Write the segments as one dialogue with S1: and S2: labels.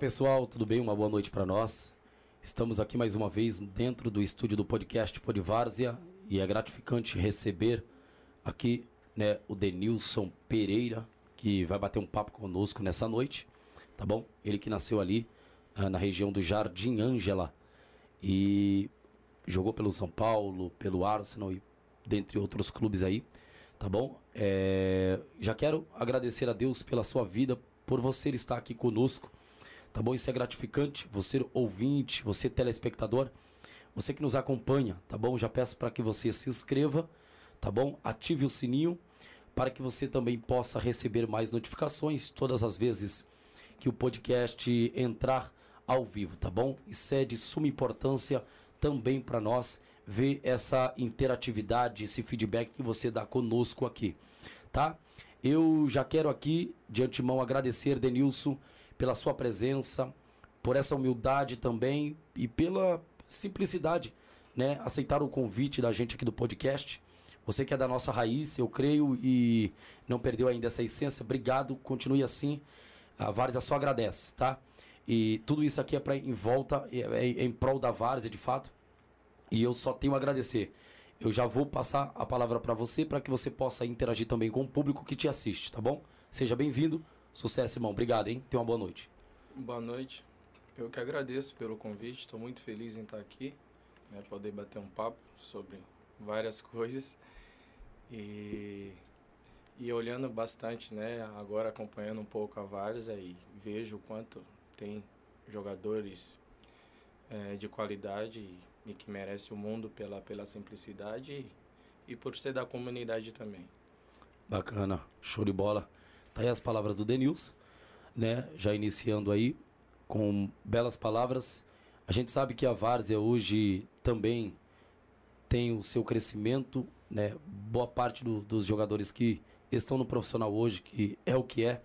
S1: Pessoal, tudo bem? Uma boa noite para nós. Estamos aqui mais uma vez dentro do estúdio do podcast Polivárzia e é gratificante receber aqui né, o Denilson Pereira, que vai bater um papo conosco nessa noite, tá bom? Ele que nasceu ali uh, na região do Jardim Ângela e jogou pelo São Paulo, pelo Arsenal e dentre outros clubes aí, tá bom? É, já quero agradecer a Deus pela sua vida, por você estar aqui conosco, tá bom? Isso é gratificante, você ouvinte, você telespectador, você que nos acompanha, tá bom? Já peço para que você se inscreva, tá bom? Ative o sininho para que você também possa receber mais notificações todas as vezes que o podcast entrar ao vivo, tá bom? Isso é de suma importância também para nós ver essa interatividade, esse feedback que você dá conosco aqui, tá? Eu já quero aqui, de antemão, agradecer, Denilson, pela sua presença, por essa humildade também e pela simplicidade, né? Aceitar o convite da gente aqui do podcast. Você que é da nossa raiz, eu creio, e não perdeu ainda essa essência, obrigado, continue assim. A Várzea só agradece, tá? E tudo isso aqui é para em volta, é, é, é em prol da Várzea, de fato. E eu só tenho a agradecer. Eu já vou passar a palavra para você para que você possa interagir também com o público que te assiste, tá bom? Seja bem-vindo. Sucesso, irmão. Obrigado, hein? Tenha uma boa noite.
S2: Boa noite. Eu que agradeço pelo convite. Estou muito feliz em estar aqui, né, poder bater um papo sobre várias coisas. E, e olhando bastante, né, agora acompanhando um pouco a Várzea e vejo o quanto tem jogadores é, de qualidade e, e, que merece o mundo pela, pela simplicidade e, e por ser da comunidade também.
S1: Bacana, show de bola. Tá aí as palavras do Denils, né? Já iniciando aí com belas palavras. A gente sabe que a Várzea hoje também tem o seu crescimento, né? Boa parte do, dos jogadores que estão no profissional hoje, que é o que é,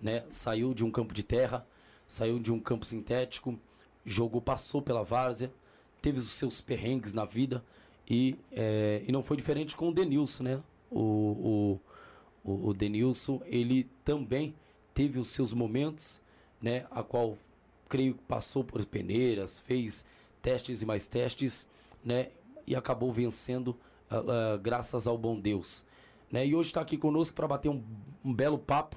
S1: né? Saiu de um campo de terra, saiu de um campo sintético, jogou, passou pela Várzea, teve os seus perrengues na vida e, é, e não foi diferente com o Denilson, né? O, o, o, o Denilson, ele também teve os seus momentos, né? A qual creio que passou por peneiras, fez testes e mais testes, né? e acabou vencendo uh, uh, graças ao bom Deus. Né? E hoje está aqui conosco para bater um, um, belo papo.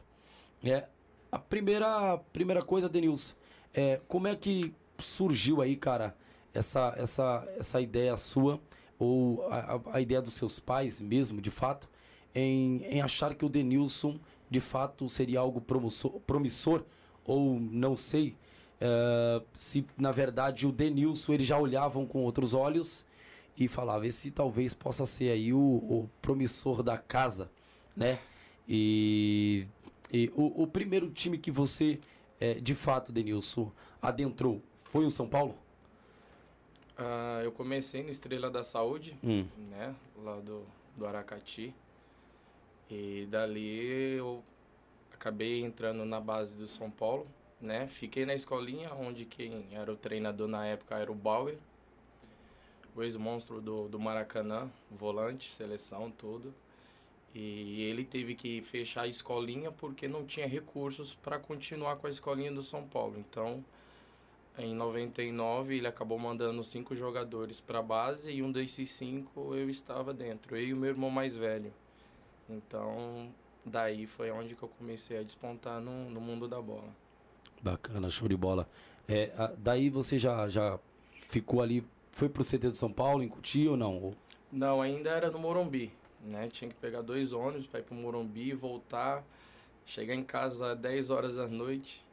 S1: É, a primeira, primeira coisa, Denilson, é, como é que surgiu aí, cara, essa, essa, essa ideia sua, ou a, a ideia dos seus pais mesmo, de fato, em, em achar que o Denilson, de fato, seria algo promissor, promissor ou não sei uh, se, na verdade, o Denilson eles já olhavam com outros olhos e falava, esse talvez possa ser aí o, o promissor da casa, né? E, e o, o, primeiro time que você, é, de fato, Denilson, adentrou foi o São Paulo?
S2: Uh, eu comecei no Estrela da Saúde, hum. né? Lá do, do Aracati. E dali eu acabei entrando na base do São Paulo, né? Fiquei na escolinha, onde quem era o treinador na época era o Bauer o ex-monstro do, do Maracanã, volante, seleção, tudo. E ele teve que fechar a escolinha porque não tinha recursos para continuar com a escolinha do São Paulo. Então, em 99, ele acabou mandando cinco jogadores para a base e um desses cinco eu estava dentro, eu e o meu irmão mais velho. Então, daí foi onde que eu comecei a despontar no, no mundo da bola.
S1: Bacana, show de bola. É, daí você já, já ficou ali foi pro CT de São Paulo, em Cuti ou não?
S2: Não, ainda era no Morumbi, né? Tinha que pegar dois ônibus para ir pro Morumbi, voltar, chegar em casa às 10 horas da noite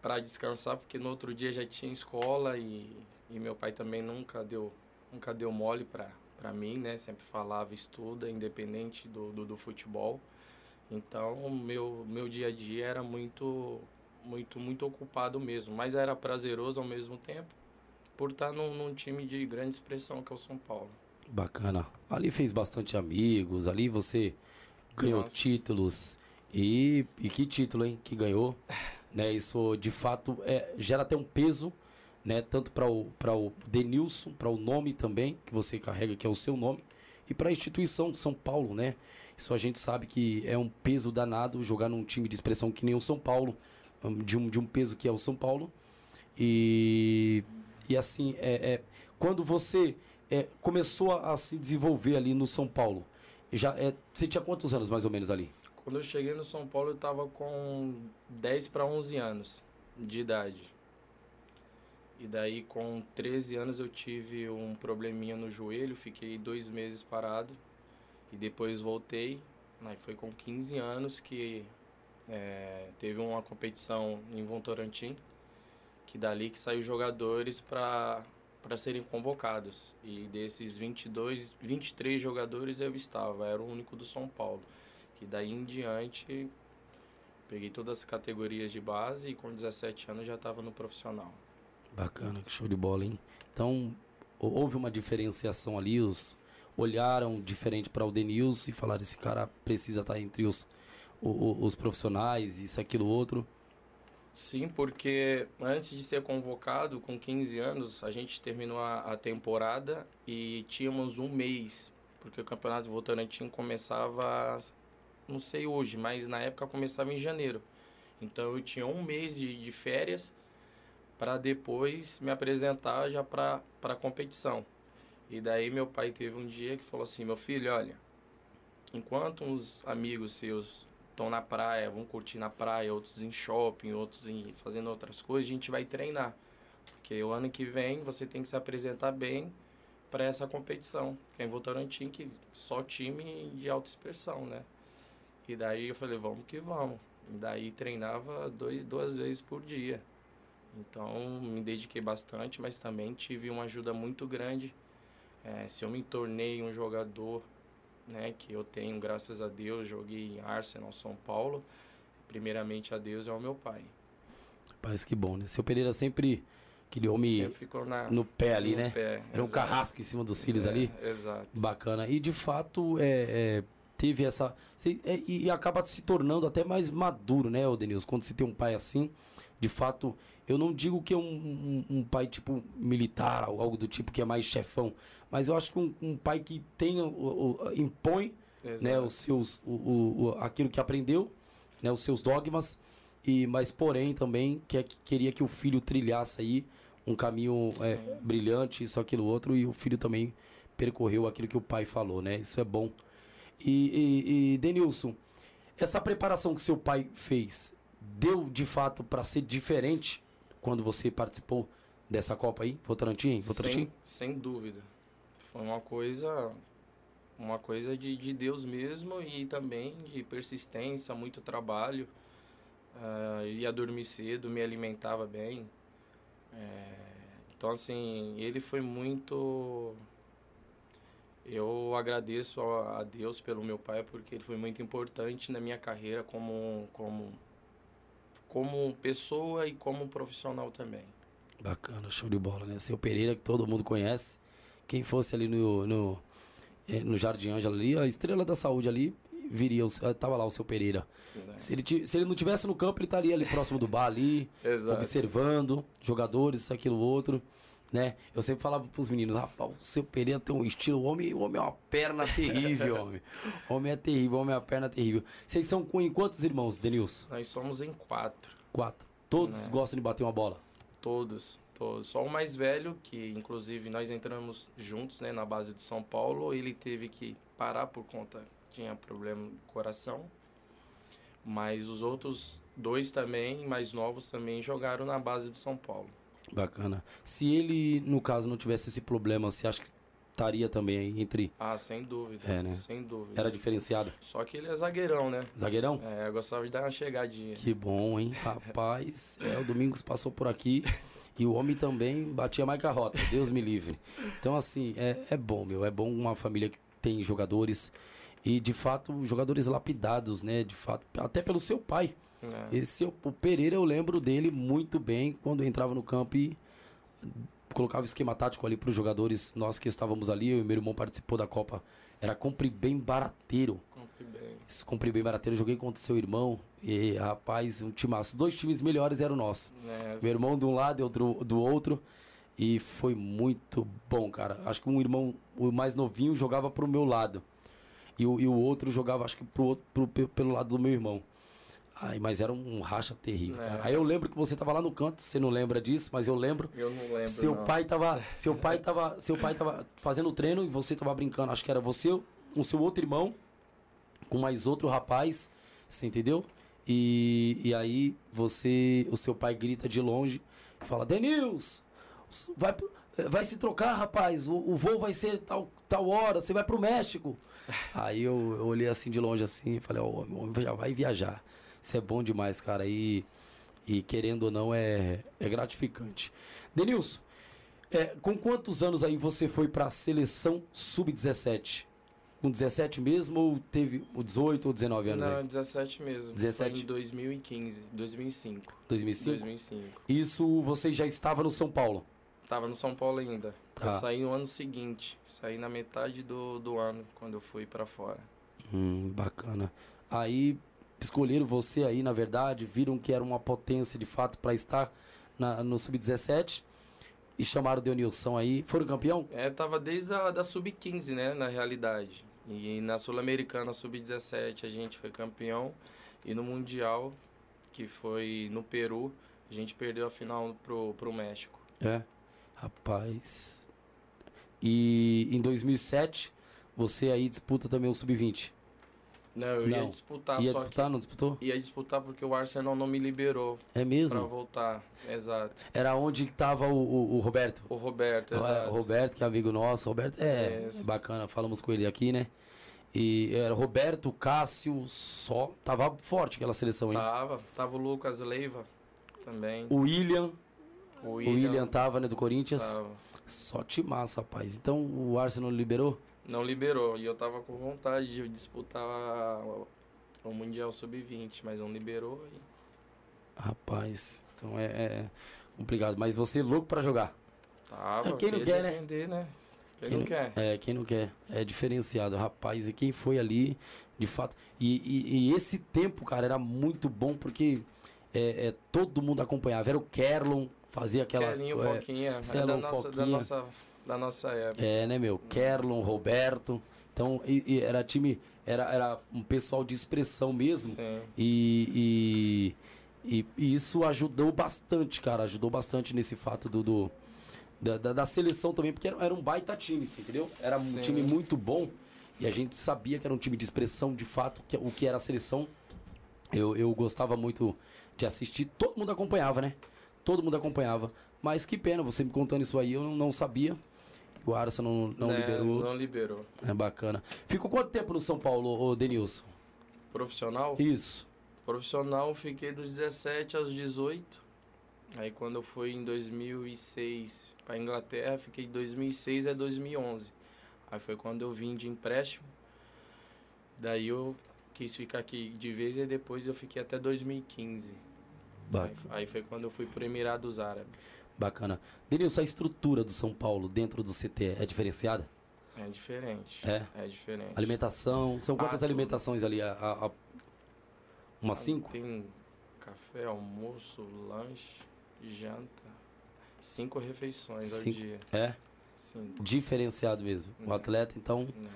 S2: para descansar, porque no outro dia já tinha escola e, e meu pai também nunca deu, nunca deu mole para para mim, né? Sempre falava estuda, independente do, do, do futebol. Então, meu meu dia a dia era muito muito muito ocupado mesmo, mas era prazeroso ao mesmo tempo por estar num, num time de grande expressão que é o São Paulo.
S1: Bacana. Ali fez bastante amigos, ali você ganhou Nossa. títulos. E, e que título, hein? Que ganhou. né? Isso de fato é, gera até um peso, né? Tanto para o, o Denilson, para o nome também, que você carrega, que é o seu nome, e para a instituição de São Paulo, né? Isso a gente sabe que é um peso danado jogar num time de expressão que nem o São Paulo, de um, de um peso que é o São Paulo. E, e assim, é, é quando você é, começou a, a, se desenvolver ali no São Paulo, já é, você tinha quantos anos mais ou menos ali?
S2: Quando eu cheguei no São Paulo, eu estava com 10 para 11 anos de idade. E daí, com 13 anos, eu tive um probleminha no joelho, fiquei dois meses parado. E depois voltei. Aí foi com 15 anos que é, teve uma competição em Votorantim, que dali que saiu jogadores para para serem convocados. E desses 22, 23 jogadores eu estava, era o único do São Paulo. E daí em diante peguei todas as categorias de base e com 17 anos já estava no profissional.
S1: Bacana, que show de bola, hein? Então, houve uma diferenciação ali, os olharam diferente para o Denilson e falaram esse cara precisa estar tá entre os, os, os profissionais, isso, aquilo, outro.
S2: Sim, porque antes de ser convocado, com 15 anos, a gente terminou a, a temporada e tínhamos um mês, porque o Campeonato Votorantim começava, não sei hoje, mas na época começava em janeiro. Então eu tinha um mês de, de férias para depois me apresentar já para a competição. E daí meu pai teve um dia que falou assim, meu filho, olha, enquanto uns amigos seus estão na praia, vão curtir na praia, outros em shopping, outros em fazendo outras coisas, a gente vai treinar. Porque o ano que vem você tem que se apresentar bem para essa competição, que é em Votorantim, que só time de alta expressão, né? E daí eu falei, vamos que vamos. E daí treinava dois, duas vezes por dia. Então me dediquei bastante, mas também tive uma ajuda muito grande. É, se eu me tornei um jogador né, que eu tenho, graças a Deus, joguei em Arsenal, São Paulo. Primeiramente a Deus é o meu pai.
S1: Paz, que bom, né? Seu Pereira sempre aquele homem
S2: na,
S1: no pé ali, no né? Pé, Era um carrasco em cima dos filhos
S2: é,
S1: ali.
S2: Exato.
S1: Bacana. E de fato, é, é teve essa. É, e acaba se tornando até mais maduro, né, Denilson? Quando você tem um pai assim, de fato, eu não digo que é um, um, um, pai tipo militar ou algo do tipo que é mais chefão, mas eu acho que um, um pai que tem, o, o, impõe né, os seus, o, aquilo que aprendeu, né, os seus dogmas, e mas porém também que, que queria que o filho trilhasse aí um caminho é, brilhante, isso, aquilo, outro, e o filho também percorreu aquilo que o pai falou, né? Isso é bom. E, e, e Denilson, essa preparação que seu pai fez deu de fato para ser diferente quando você participou dessa Copa aí, Votorantim?
S2: Votorantim? Sem, sem dúvida. Foi uma coisa uma coisa de, de Deus mesmo e também de persistência, muito trabalho. Uh, ia dormir cedo, me alimentava bem. É, então, assim, ele foi muito. Eu agradeço a, a Deus pelo meu pai, porque ele foi muito importante na minha carreira como, como como pessoa e como profissional também.
S1: Bacana, show de bola, né? Seu Pereira, que todo mundo conhece. Quem fosse ali no, no, eh, no Jardim Ângela ali, a estrela da saúde ali, viria, o, eh, tava lá o seu Pereira. Se, ele, se ele não tivesse no campo, ele estaria ali próximo do bar ali, observando jogadores, isso, aquilo, outro né? Eu sempre falava pros meninos, rapaz, o seu Pereira tem um estilo, o homem, o homem é uma perna terrível, homem. O homem é terrível, o homem é uma perna terrível. Vocês são com em quantos irmãos, Denilson?
S2: Nós somos em quatro.
S1: Quatro. Todos né? gostam de bater uma bola?
S2: Todos, todos. Só o mais velho, que inclusive nós entramos juntos, né, na base de São Paulo, ele teve que parar por conta, tinha problema no coração. Mas os outros dois também, mais novos também, jogaram na base de São Paulo.
S1: Bacana. Se ele, no caso, não tivesse esse problema, você acha que estaria também entre.
S2: Ah, sem dúvida.
S1: É, né?
S2: Sem dúvida.
S1: Era diferenciado.
S2: Só que ele é zagueirão, né?
S1: Zagueirão?
S2: É, eu gostava de dar uma chegadinha.
S1: Que bom, hein? Rapaz, é, o Domingos passou por aqui. E o homem também batia mais carrota, Deus me livre. Então, assim, é, é bom, meu. É bom uma família que tem jogadores. E, de fato, jogadores lapidados, né? De fato, até pelo seu pai. É. Esse o Pereira eu lembro dele muito bem quando entrava no campo e colocava esquema tático ali para os jogadores. Nós que estávamos ali, eu e meu irmão participou da Copa. Era compre bem barateiro.
S2: Compre bem.
S1: Esse compre bem barateiro. joguei contra seu irmão. E rapaz, um timaço. Dois times melhores eram nossos. É. Meu irmão de um lado e outro do outro. E foi muito bom, cara. Acho que um irmão, o mais novinho, jogava pro meu lado. E o, e o outro jogava, acho que pro, pro, pelo lado do meu irmão. Ai, mas era um racha terrível,
S2: É.
S1: cara. Aí eu lembro que você tava lá no canto, você não lembra disso, mas eu lembro.
S2: Eu não lembro.
S1: Seu
S2: não.
S1: pai tava, seu pai tava, seu pai tava fazendo treino e você tava brincando. Acho que era você, o seu outro irmão com mais outro rapaz, você entendeu? E, e aí você, o seu pai grita de longe e fala: "Denils, vai vai se trocar, rapaz. O, o voo vai ser tal tal hora, você vai pro México". Aí eu, eu olhei assim de longe assim falei: "Ó, o homem já vai viajar". Isso é bom demais, cara. E e querendo ou não é, é gratificante. Denilson, é, com quantos anos aí você foi para a seleção sub-17? Com 17 mesmo ou teve o 18 ou 19 anos
S2: Não,
S1: aí?
S2: 17 mesmo.
S1: 17?
S2: Foi em 2015, 2005.
S1: 2005?
S2: 2005.
S1: Isso você já estava no São Paulo.
S2: Tava no São Paulo ainda.
S1: Tá.
S2: Eu saí no ano seguinte. Saí na metade do, do ano, quando eu fui pra fora.
S1: Hum, bacana. Aí escolheram você aí, na verdade, viram que era uma potência de fato para estar na- no sub-17 e chamaram o Denilson aí. Foram campeão?
S2: É, tava desde a da Sub-15, né, na realidade. E na Sul-Americana Sub-17 a gente foi campeão. E no Mundial, que foi no Peru, a gente perdeu a final pro, pro México.
S1: É. Rapaz. E em 2007 você aí disputa também o sub-20.
S2: Não, eu ia
S1: Não.
S2: disputar,
S1: Ia
S2: só
S1: disputar, não disputou?
S2: que ia disputar porque o Arsenal não me liberou
S1: É
S2: pra
S1: mesmo?
S2: voltar. Exato.
S1: Era onde que tava o, o, o Roberto.
S2: O Roberto,
S1: É,
S2: exato.
S1: O Roberto, que é amigo nosso. O Roberto é,
S2: Isso.
S1: bacana, falamos com ele aqui, né? E era Roberto, Cássio, só. Tava forte aquela seleção, hein?
S2: Tava, tava o Lucas Leiva também.
S1: O William,
S2: O
S1: o William tava, né, do Corinthians.
S2: tava.
S1: Só timaço, rapaz. Então o Arsenal liberou?
S2: Não liberou. E eu tava com vontade de disputar o- Mundial Sub-20, mas não liberou. E
S1: Rapaz, então é, é complicado. Mas você é louco pra jogar.
S2: tava.
S1: Quem não quer, né?
S2: defender, né? Quem,
S1: Quem
S2: não quer?
S1: É, quem não quer. É diferenciado, rapaz. E quem foi ali, de fato. E, e- e esse tempo, cara, era muito bom porque é, é, todo mundo acompanhava. Era o Kerlon, fazia aquela.
S2: Kelinho,
S1: é,
S2: Foquinha. É
S1: Celo,
S2: da nossa, da,
S1: Foquinha.
S2: nossa, da nossa época.
S1: É, né, meu? Kerlon, Roberto. Então, e- e era time. Era, era um pessoal de expressão mesmo.
S2: Sim.
S1: E, e, e- isso ajudou bastante, cara. Ajudou bastante nesse fato do, do- da, da, da seleção também, porque era, era um baita time, você entendeu? Era um
S2: Sim.
S1: time muito bom e a gente sabia que era um time de expressão, de fato, que, o que era a seleção. Eu, eu gostava muito de assistir, todo mundo acompanhava, né? Todo mundo acompanhava. Mas que pena, você me contando isso aí, eu não, não sabia. O Arsenal não, não
S2: Né,
S1: liberou.
S2: Não liberou.
S1: É bacana. Ficou quanto tempo no São Paulo, ô Denilson?
S2: Profissional?
S1: Isso.
S2: Profissional, fiquei dos 17 aos 18. Aí quando eu fui em 2006 para Inglaterra, fiquei de 2006 a 2011. Aí foi quando eu vim de empréstimo. Daí eu quis ficar aqui de vez e depois eu fiquei até 2015. Aí, aí foi quando eu fui para Emirados Árabes.
S1: Bacana. Denilson, a estrutura do São Paulo dentro do CT é diferenciada?
S2: É diferente.
S1: É?
S2: É diferente.
S1: Alimentação. São quantas
S2: Ah,
S1: alimentações ali? A, a- a- umas
S2: Ah,
S1: cinco?
S2: Tem café, almoço, lanche, janta. Cinco refeições
S1: Cinco.
S2: ao dia.
S1: É?
S2: Cinco.
S1: Diferenciado mesmo. O
S2: É.
S1: atleta, então,
S2: né?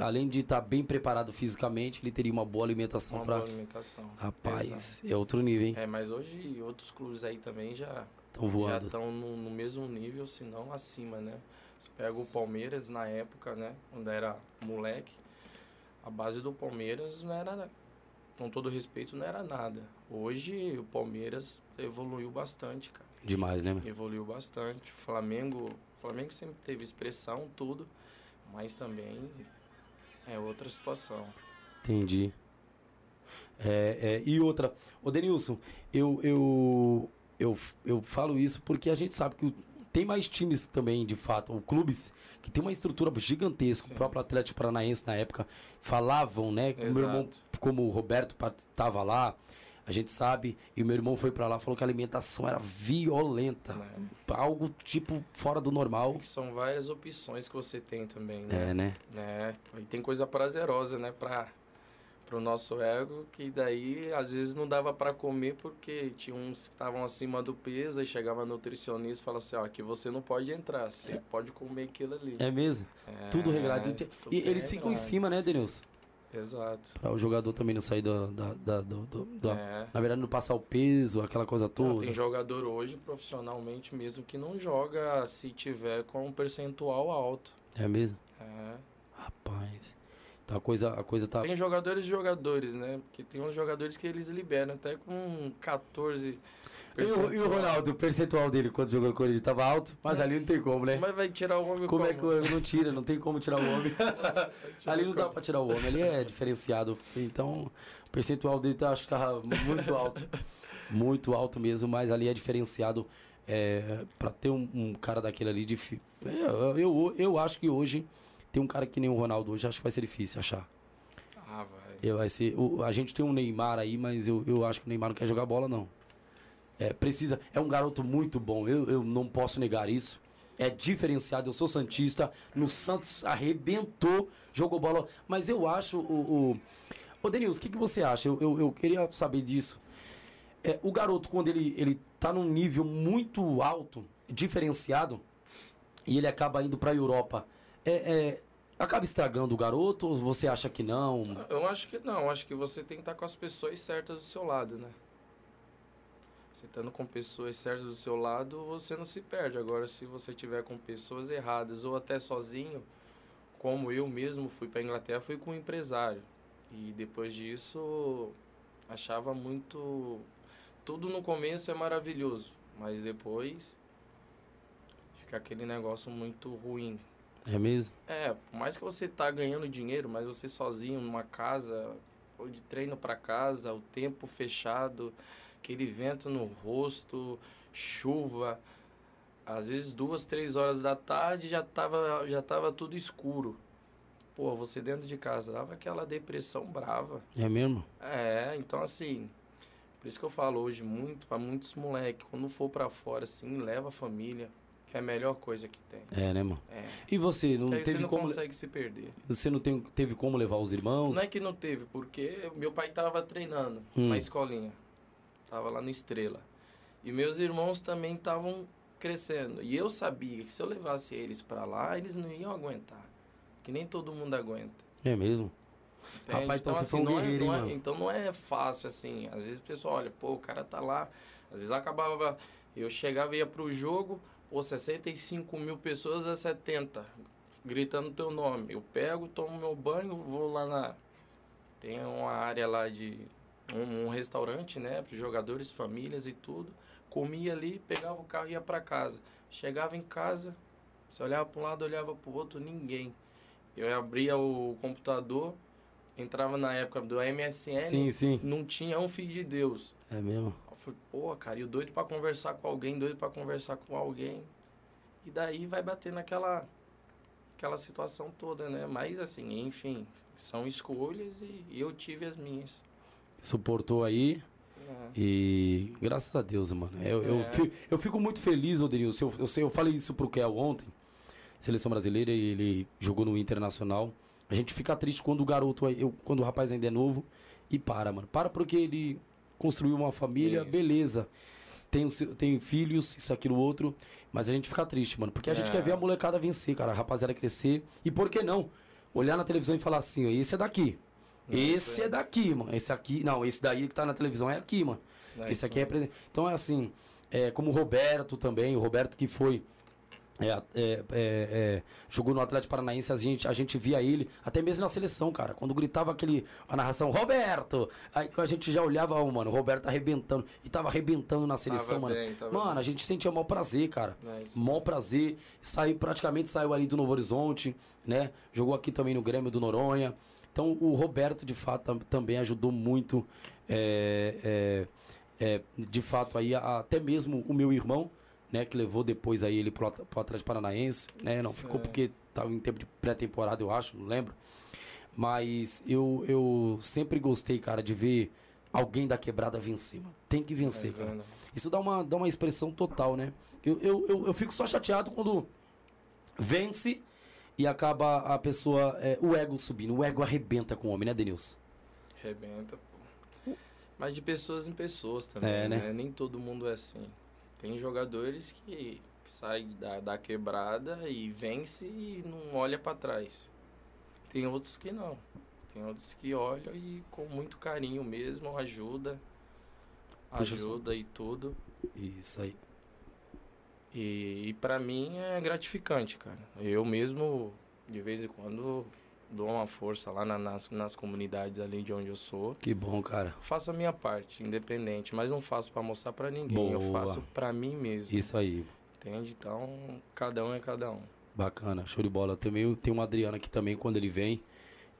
S1: além de estar bem preparado fisicamente, ele teria uma boa alimentação
S2: Uma
S1: para.
S2: boa alimentação.
S1: Rapaz, é outro nível, hein?
S2: É, mas hoje outros clubes aí também já Já
S1: voando.
S2: estão no, no mesmo nível, se não acima, né? Você pega o Palmeiras na época, né? Quando era moleque, a base do Palmeiras não era, com todo respeito, não era nada. Hoje o Palmeiras evoluiu bastante, cara.
S1: Demais, né? meu?
S2: Evoluiu bastante. Flamengo, Flamengo sempre teve expressão, tudo, mas também é outra situação.
S1: Entendi. É, é, e outra, ô Denilson, eu, eu, eu, eu falo isso porque a gente sabe que o- tem mais times também, de fato, ou clubes, que tem uma estrutura gigantesca.
S2: Sim.
S1: O próprio Atlético Paranaense, na época, falavam, né? O meu irmão,
S2: Exato.
S1: como o Roberto estava lá, a gente sabe, e o meu irmão foi pra lá falou que a alimentação era violenta.
S2: Né?
S1: Algo tipo fora do normal.
S2: Que são várias opções que você tem também, né?
S1: É, né?
S2: né? E tem coisa prazerosa, né, para pro nosso ego, que daí às vezes não dava para comer porque tinha uns que estavam acima do peso, aí chegava nutricionista e falava assim, ó, aqui você não pode entrar, você pode comer aquilo ali.
S1: É mesmo.
S2: É,
S1: Tudo regradinho.
S2: tudo
S1: E eles ficam em
S2: regrado.
S1: cima, né, Denilson?
S2: Exato.
S1: Para o jogador também não sair da. da, da, do, do, do é. Na verdade, não passar o peso, aquela coisa toda. Não,
S2: tem jogador hoje, profissionalmente mesmo, que não joga se tiver com um percentual alto.
S1: É mesmo?
S2: É.
S1: Rapaz. Então a coisa, a coisa tá.
S2: Tem jogadores e jogadores, né? Porque tem uns jogadores que eles liberam até com 14.
S1: E o, e o, Ronaldo, o percentual dele quando jogou com ele estava alto, mas ali não tem como, né?
S2: Mas vai tirar o homem
S1: como? Como é que não tira? Não tem como tirar o homem. ali não dá para tirar o homem, ali é diferenciado. Então, o percentual dele tá, acho que tava muito alto. Muito alto mesmo, mas ali é diferenciado é, para ter um, um, cara daquele ali de. É, eu, eu acho que hoje tem um cara que nem o Ronaldo hoje, acho que vai ser difícil achar.
S2: Ah, vai.
S1: Vai ser, o, a gente tem um Neymar aí, mas eu, eu acho que o Neymar não quer jogar bola, não. É, precisa. É um garoto muito bom. Eu, eu não posso negar isso. É diferenciado. Eu sou Santista. No Santos arrebentou, jogou bola. Mas eu acho o. o... Ô, Denilson, o que, que você acha? Eu, eu, eu queria saber disso. É, o garoto, quando ele, ele tá num nível muito alto, diferenciado, e ele acaba indo pra Europa, é, é, acaba estragando o garoto ou você acha que não?
S2: Eu acho que não. Acho que você tem que estar com as pessoas certas do seu lado, né? Você estando com pessoas certas do seu lado, você não se perde. Agora, se você tiver com pessoas erradas ou até sozinho, como eu mesmo fui para Inglaterra, fui com um empresário. E depois disso, achava muito. Tudo no começo é maravilhoso, mas depois fica aquele negócio muito ruim.
S1: É mesmo?
S2: É, por mais que você tá ganhando dinheiro, mas você sozinho numa casa, ou de treino para casa, o tempo fechado, aquele vento no rosto, chuva. Às vezes duas, três horas da tarde já tava, já tava tudo escuro. Pô, você dentro de casa dava aquela depressão brava.
S1: É mesmo?
S2: É, então assim, por isso que eu falo hoje muito para muitos moleques, quando for para fora assim, leva a família, que é a melhor coisa que tem.
S1: É, né, mano? É. E você não teve
S2: você não
S1: como
S2: consegue se perder.
S1: Você não tem, teve como levar os irmãos?
S2: Não é que não teve, porque meu pai tava treinando hum. na escolinha. Tava lá no Estrela. E meus irmãos também estavam crescendo. E eu sabia que se eu levasse eles para lá, eles não iam aguentar. Que nem todo mundo aguenta.
S1: É mesmo? Entende? Rapaz, então, então assim,
S2: não é, não é, Então não é fácil assim. Às vezes o pessoal olha, pô, o cara tá lá. Às vezes acabava. Eu chegava e ia pro jogo, pô, 65 mil pessoas a 70, gritando teu nome. Eu pego, tomo meu banho, vou lá na. Tem uma área lá de um, um restaurante, né, para jogadores, famílias e tudo. Comia ali, pegava o carro e ia para casa. Chegava em casa, você olhava para um lado, olhava para o outro, ninguém. Eu abria o computador, entrava na época do MSN,
S1: sim, sim.
S2: não tinha um filho de Deus.
S1: É mesmo?
S2: Falei, pô, cara, eu doido para conversar com alguém, doido para conversar com alguém. E daí vai bater naquela aquela situação toda, né? Mas assim, enfim, são escolhas e, e eu tive as minhas
S1: suportou aí. É. E graças a Deus, mano. Eu, é. eu, fico, eu fico muito feliz, Odenilson. Eu, eu, sei, eu falei isso pro Kel ontem. Seleção brasileira, ele jogou no Internacional. A gente fica triste quando o garoto, eu, quando o rapaz ainda é novo e para, mano. Para porque ele construiu uma família, isso. beleza. Tem, tem filhos, isso, aquilo, outro. Mas a gente fica triste, mano. Porque a é. gente quer ver a molecada vencer, cara. A rapaziada crescer. E por que não? Olhar na televisão e falar assim, esse é daqui. Esse é daqui, mano. Esse aqui. Não, esse daí que tá na televisão é aqui, mano. É esse aqui é presente. Então é assim, é, como o Roberto também, o Roberto que foi. É, é, é, é, jogou no Atlético Paranaense, a gente, a gente via ele, até mesmo na seleção, cara. Quando gritava aquele, a narração, Roberto! Aí a gente já olhava, oh, mano, o Roberto tá arrebentando. E tava arrebentando na seleção, tava mano. Bem, mano, bem. a gente sentia maior prazer, cara. É maior prazer. Saiu, praticamente saiu ali do Novo Horizonte, né? Jogou aqui também no Grêmio do Noronha. Então o Roberto, de fato, também ajudou muito, é, é, de fato, aí, até mesmo o meu irmão, né, que levou depois aí ele pro, pro Atlético Paranaense, né? Não ficou porque estava em tempo de pré-temporada, eu acho, não lembro. Mas eu, eu sempre gostei, cara, de ver alguém da quebrada vencer, mano. Tem que vencer, é, cara. Isso dá uma, dá uma expressão total, né? Eu, eu, eu, eu fico só chateado quando vence e acaba a pessoa, é, o ego subindo. O ego arrebenta com o homem, né, Denilson?
S2: Arrebenta, pô. Mas de pessoas em pessoas também, é, né? né? Nem todo mundo é assim. Tem jogadores que, que saem da, da quebrada e vence e não olha para trás. Tem outros que não. Tem outros que olham e com muito carinho mesmo, ajuda.
S1: Puxa
S2: ajuda e tudo.
S1: Isso aí.
S2: E, e para mim é gratificante, cara. Eu mesmo, de vez em quando, dou uma força lá na, nas, nas comunidades ali de onde eu sou.
S1: Que bom, cara.
S2: Faço a minha parte, independente, mas não faço para mostrar para ninguém. Eu
S1: Boa.
S2: faço para mim mesmo.
S1: Isso aí.
S2: Entende? Então, cada um é cada um.
S1: Bacana, show de bola. Também tem um Adriano aqui também, quando ele vem. Eu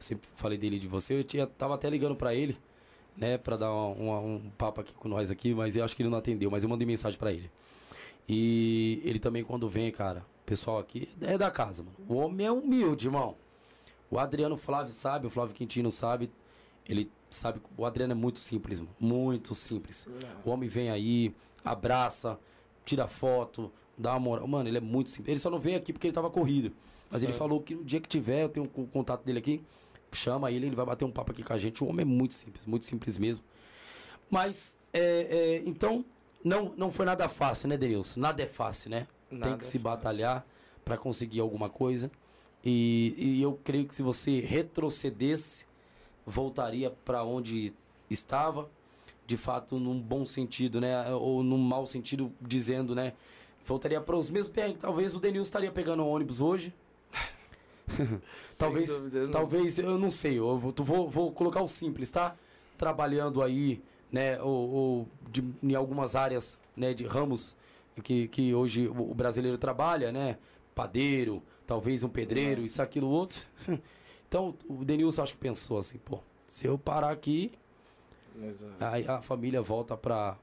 S1: sempre falei dele de você. Eu tinha, tava até ligando pra ele, né, pra dar uma- uma- um papo aqui com nós aqui, mas eu acho que ele não atendeu. Mas eu mandei mensagem pra ele. E ele também, quando vem, cara, o pessoal aqui é da casa, mano. O homem é humilde, irmão. O Adriano Flávio sabe, o Flávio Quintino sabe. Ele sabe. O Adriano é muito simples, mano. Muito simples. O homem vem aí, abraça, tira foto, dá uma moral. Mano, ele é muito simples. Ele só não veio aqui porque ele tava corrido. Mas ele
S2: Certo.
S1: falou que no dia que tiver, eu tenho o contato dele aqui. Chama ele, ele vai bater um papo aqui com a gente. O homem é muito simples, muito simples mesmo. Mas, é, é, então, não, não foi nada fácil, né, Denilson? Nada é fácil, né? Tem
S2: Nada
S1: que
S2: é
S1: se
S2: fácil.
S1: batalhar para conseguir alguma coisa. E, e eu creio que se você retrocedesse, voltaria para onde estava, de fato, num bom sentido, né? Ou num mau sentido, dizendo, né? Voltaria para os mesmos perrengues. Talvez o Denilson estaria pegando um ônibus hoje. talvez,
S2: dúvida,
S1: talvez, eu não sei. Eu vou, vou, vou colocar o simples, tá? Trabalhando aí, né? Ou, ou de, em algumas áreas, né? De ramos que, que hoje o brasileiro trabalha, né? Padeiro, talvez um pedreiro, isso, aquilo, outro. Então, o Denilson acho que pensou assim, pô, se eu parar aqui. Aí a família volta para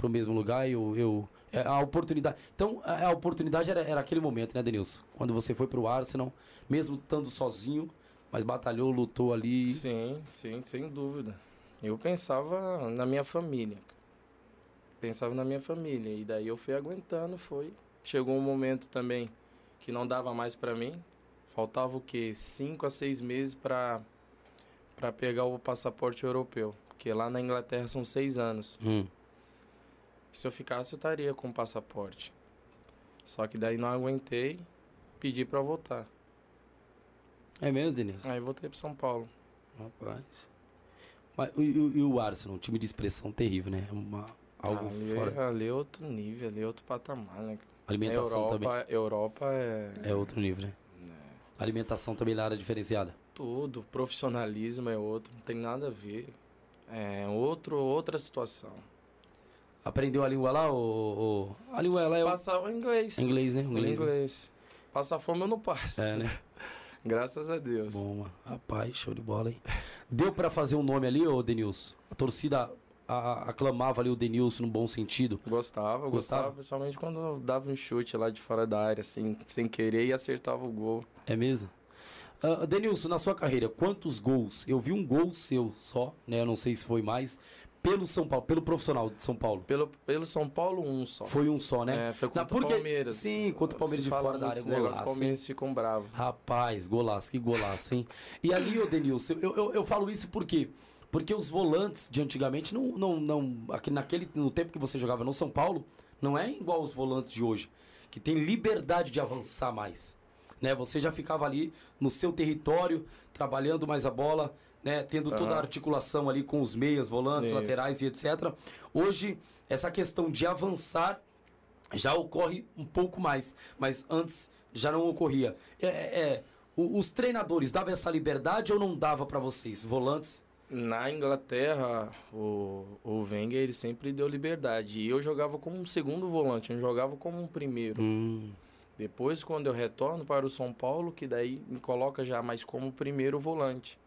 S1: o mesmo lugar e eu, eu é a oportunidade. Então a, a oportunidade era, era aquele momento, né, Denilson? Quando você foi pro Arsenal, mesmo estando sozinho, mas batalhou, lutou ali.
S2: Sim, sim, sem dúvida. Eu pensava na minha família. Pensava na minha família. E daí eu fui aguentando, foi. Chegou um momento também que não dava mais pra mim. Faltava o quê? Cinco a seis meses pra para pegar o passaporte europeu. Porque lá na Inglaterra são seis anos.
S1: Hum,
S2: Se eu ficasse, eu estaria com o passaporte. Só que daí não aguentei, pedi pra voltar.
S1: É mesmo, Denilson?
S2: Aí voltei pra São Paulo.
S1: Rapaz. Mas, e, e- e o Arsenal, um time de expressão terrível, né? Uma, algo
S2: ali,
S1: fora.
S2: ali é outro nível, ali é outro patamar, né?
S1: Alimentação
S2: Europa,
S1: também.
S2: Europa é,
S1: É outro nível, né?
S2: é
S1: Alimentação também na área diferenciada.
S2: tudo, profissionalismo é outro, não tem nada a ver. É outro, outra situação.
S1: Aprendeu a língua lá? Ou, A língua lá é o
S2: Passar o inglês.
S1: inglês, né?
S2: Inglês.
S1: Inglês, né?
S2: Passar fome eu não passo.
S1: É, né?
S2: Graças a Deus.
S1: Bom. Rapaz, show de bola, hein? Deu pra fazer um nome ali, ô Denilson? A torcida a- aclamava ali o Denilson no bom sentido.
S2: Gostava,
S1: Gostava?
S2: gostava, principalmente quando dava um chute lá de fora da área, assim, sem querer e acertava o gol.
S1: É mesmo? Ah, Denilson, na sua carreira, quantos gols? Eu vi um gol seu só, né? Eu não sei se foi mais. Pelo São Paulo, pelo profissional de São Paulo.
S2: Pelo, pelo São Paulo, um só.
S1: Foi um só, né?
S2: É, foi
S1: Na-
S2: contra
S1: porque-
S2: o Palmeiras.
S1: sim, contra o Palmeiras de fora da área, golaço,
S2: Os palmeirenses ficam bravos.
S1: Rapaz, golaço, que golaço, hein? E ali, ô Denilson, eu, eu, eu falo isso por quê? Porque os volantes de antigamente não. não, não aqui naquele, no tempo que você jogava no São Paulo, não é igual os volantes de hoje, que tem liberdade de avançar mais. Né? Você já ficava ali no seu território, trabalhando mais a bola, né? tendo toda a articulação ali com os meias, volantes,
S2: Isso.
S1: laterais e etc. Hoje, essa questão de avançar já ocorre um pouco mais, mas antes já não ocorria. É, é, é, os treinadores davam essa liberdade ou não dava pra vocês, volantes?
S2: Na Inglaterra, o, o Wenger ele sempre deu liberdade. E eu jogava como um segundo volante, eu não jogava como um primeiro.
S1: Hum,
S2: Depois, quando eu retorno para o São Paulo, que daí me coloca já mais como primeiro volante.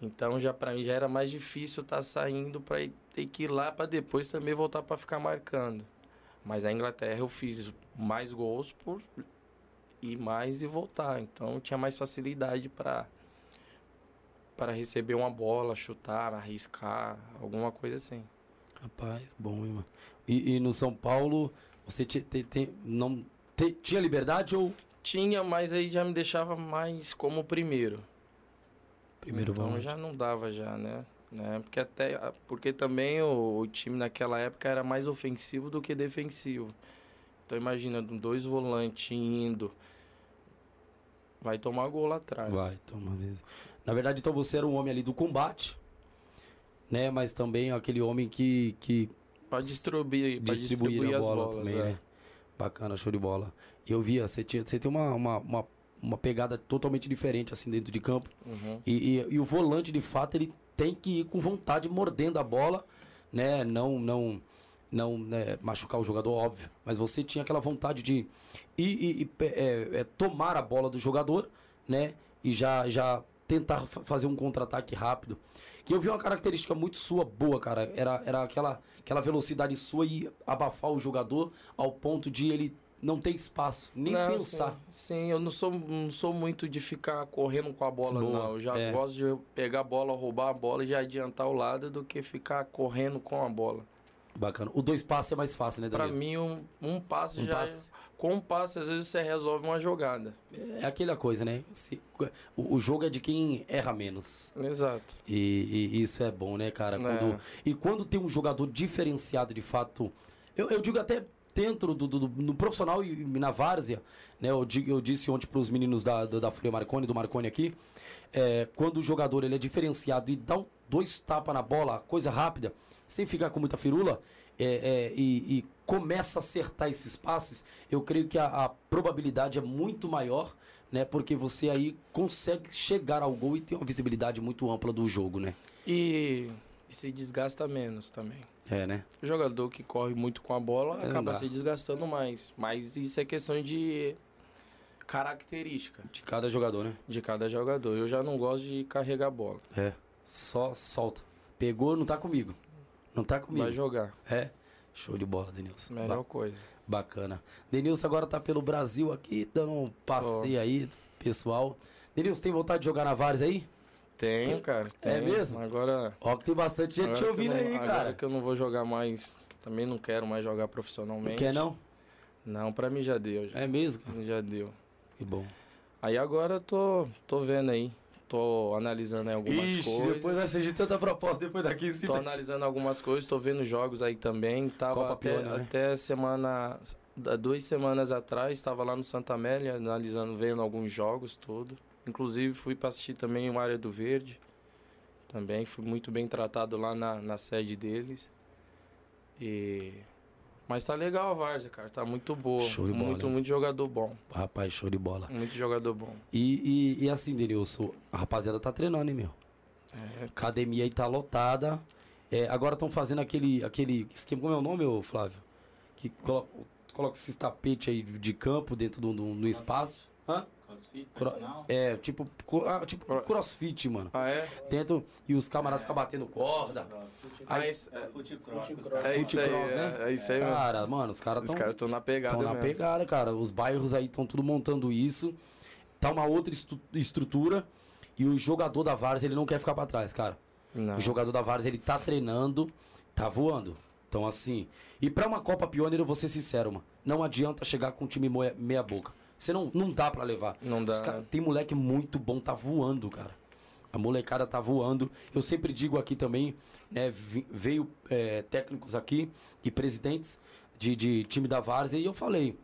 S2: Então, já para mim já era mais difícil estar saindo para ter que ir lá para depois também voltar para ficar marcando. Mas na Inglaterra eu fiz mais gols por ir mais e voltar. Então, tinha mais facilidade para para receber uma bola, chutar, arriscar, alguma coisa assim.
S1: rapaz, bom, hein, mano. E, e no São Paulo, você te- te- te- não, te- tinha liberdade ou
S2: Tinha, mas aí já me deixava mais como primeiro.
S1: primeiro
S2: então
S1: volante?
S2: já não dava já, né? né? Porque até porque também o, o time naquela época era mais ofensivo do que defensivo. Então imagina dois volantes indo vai tomar gol lá atrás.
S1: Vai tomar. Na verdade, então você era um homem ali do combate, né? Mas também aquele homem que. que
S2: pra distribuir, pra
S1: distribuir,
S2: distribuir
S1: a bola
S2: bolas,
S1: também,
S2: é.
S1: né? Bacana, show de bola. E eu via, você, tinha, você tem uma, uma, uma, uma pegada totalmente diferente assim dentro de campo.
S2: Uhum.
S1: E, e, e o volante, de fato, ele tem que ir com vontade, mordendo a bola, né? Não, não, não né, machucar o jogador, óbvio. Mas você tinha aquela vontade de ir, e é, é, tomar a bola do jogador, né? E já, já tentar fa- fazer um contra-ataque rápido. Que eu vi uma característica muito sua boa, cara. Era, era aquela, aquela velocidade sua e abafar o jogador ao ponto de ele não ter espaço, nem
S2: Não,
S1: pensar.
S2: Sim, sim, eu não sou, não sou muito de ficar correndo com a bola,
S1: Boa,
S2: não. Eu já
S1: é.
S2: gosto de pegar a bola, roubar a bola e já adiantar o lado do que ficar correndo com a bola.
S1: Bacana. O dois passos é mais fácil, né,
S2: Pra
S1: Danilo?
S2: mim, um, um passe
S1: Um
S2: já.
S1: passe.
S2: Com um passe, às vezes você resolve uma jogada.
S1: É aquela coisa, né? Se- o, o jogo é de quem erra menos.
S2: Exato.
S1: E, e isso é bom, né, cara? Quando-
S2: É.
S1: e quando tem um jogador diferenciado de fato. Eu, eu digo até dentro do, do, no profissional e na várzea, né? Eu, digo, eu disse ontem para os meninos da, da, da Folha Marconi, do Marconi aqui. é, quando o jogador ele é diferenciado e dá um- dois tapas na bola, coisa rápida, sem ficar com muita firula, é, é, e, e começa a acertar esses passes, eu creio que a, a probabilidade é muito maior, né? Porque você aí consegue chegar ao gol e ter uma visibilidade muito ampla do jogo, né?
S2: E, e se desgasta menos também.
S1: É, né?
S2: O jogador que corre muito com a bola
S1: Não
S2: acaba se desgastando mais. Mas isso é questão de característica
S1: De cada jogador, né?
S2: de cada jogador. Eu já não gosto de carregar a bola.
S1: É. Só solta. Pegou, não tá comigo. Não tá comigo.
S2: Vai jogar.
S1: É. Show de bola, Denilson.
S2: Melhor
S1: Ba-
S2: coisa.
S1: bacana. Denilson agora tá pelo Brasil aqui, dando um passeio aí, pessoal. Denilson, tem vontade de jogar na Vares aí?
S2: Tenho, cara.
S1: É
S2: tenho.
S1: mesmo?
S2: Agora.
S1: Ó, que tem bastante gente te ouvindo
S2: não-
S1: aí,
S2: agora
S1: cara.
S2: que eu não vou jogar mais. Também não quero mais jogar
S1: Não
S2: profissionalmente.
S1: quer não?
S2: Não, pra mim já deu. Já,
S1: É mesmo, cara?
S2: já deu.
S1: Que bom.
S2: Aí agora eu tô, tô vendo aí. Tô analisando aí algumas
S1: Ixi,
S2: coisas.
S1: depois vai de tanta proposta depois daqui se
S2: Tô analisando algumas coisas, tô vendo jogos aí também. Tava
S1: Copa
S2: até,
S1: Pioneer, né?
S2: até semana. Duas semanas atrás, estava lá no Santa Amélia, analisando, vendo alguns jogos, tudo. Inclusive fui para assistir também o Área do Verde. Também fui muito bem tratado lá na, na sede deles. E. Mas tá legal a Várzea, cara. Tá muito boa.
S1: Show de bola,
S2: muito, muito jogador bom.
S1: Rapaz, show de bola.
S2: Muito jogador bom.
S1: E, e, e assim, Denilson, a rapaziada tá treinando, hein, meu?
S2: É,
S1: Academia aí tá lotada. É, agora estão fazendo aquele, aquele esquema. Como é o nome, ô, Flávio? Que colo- coloca esses tapetes aí de campo dentro do, do, do espaço. Hã?
S3: Crossfit,
S1: Cro-
S3: personal.
S1: É, tipo, ah, tipo
S2: Cro-
S1: crossfit, mano.
S2: Ah, é?
S1: Dentro, e os camaradas ficam batendo corda.
S2: Ah,
S1: Aí-
S2: isso,
S3: É,
S2: é,
S3: fute cross. que os
S2: é
S3: caras
S2: isso aí,
S1: né?
S2: é, é isso aí, mano.
S1: Cara, mano, os caras
S2: Os
S1: estão
S2: caras estão na pegada
S1: Estão na
S2: mesmo.
S1: pegada, cara. Os bairros aí estão tudo montando isso. Tá uma outra estu- estrutura. E o jogador da Várzea, ele não quer ficar pra trás, cara.
S2: Não.
S1: O jogador da Várzea, ele tá treinando, tá voando. Então, assim. E pra uma Copa Pioneer, eu vou ser sincero, mano. Não adianta chegar com um time moe- meia boca. Você não, não dá pra levar.
S2: Não dá.
S1: Cara- tem moleque muito bom, tá voando, cara. A molecada tá voando. Eu sempre digo aqui também, né? Veio é, técnicos aqui e presidentes de, de time da Várzea e eu falei,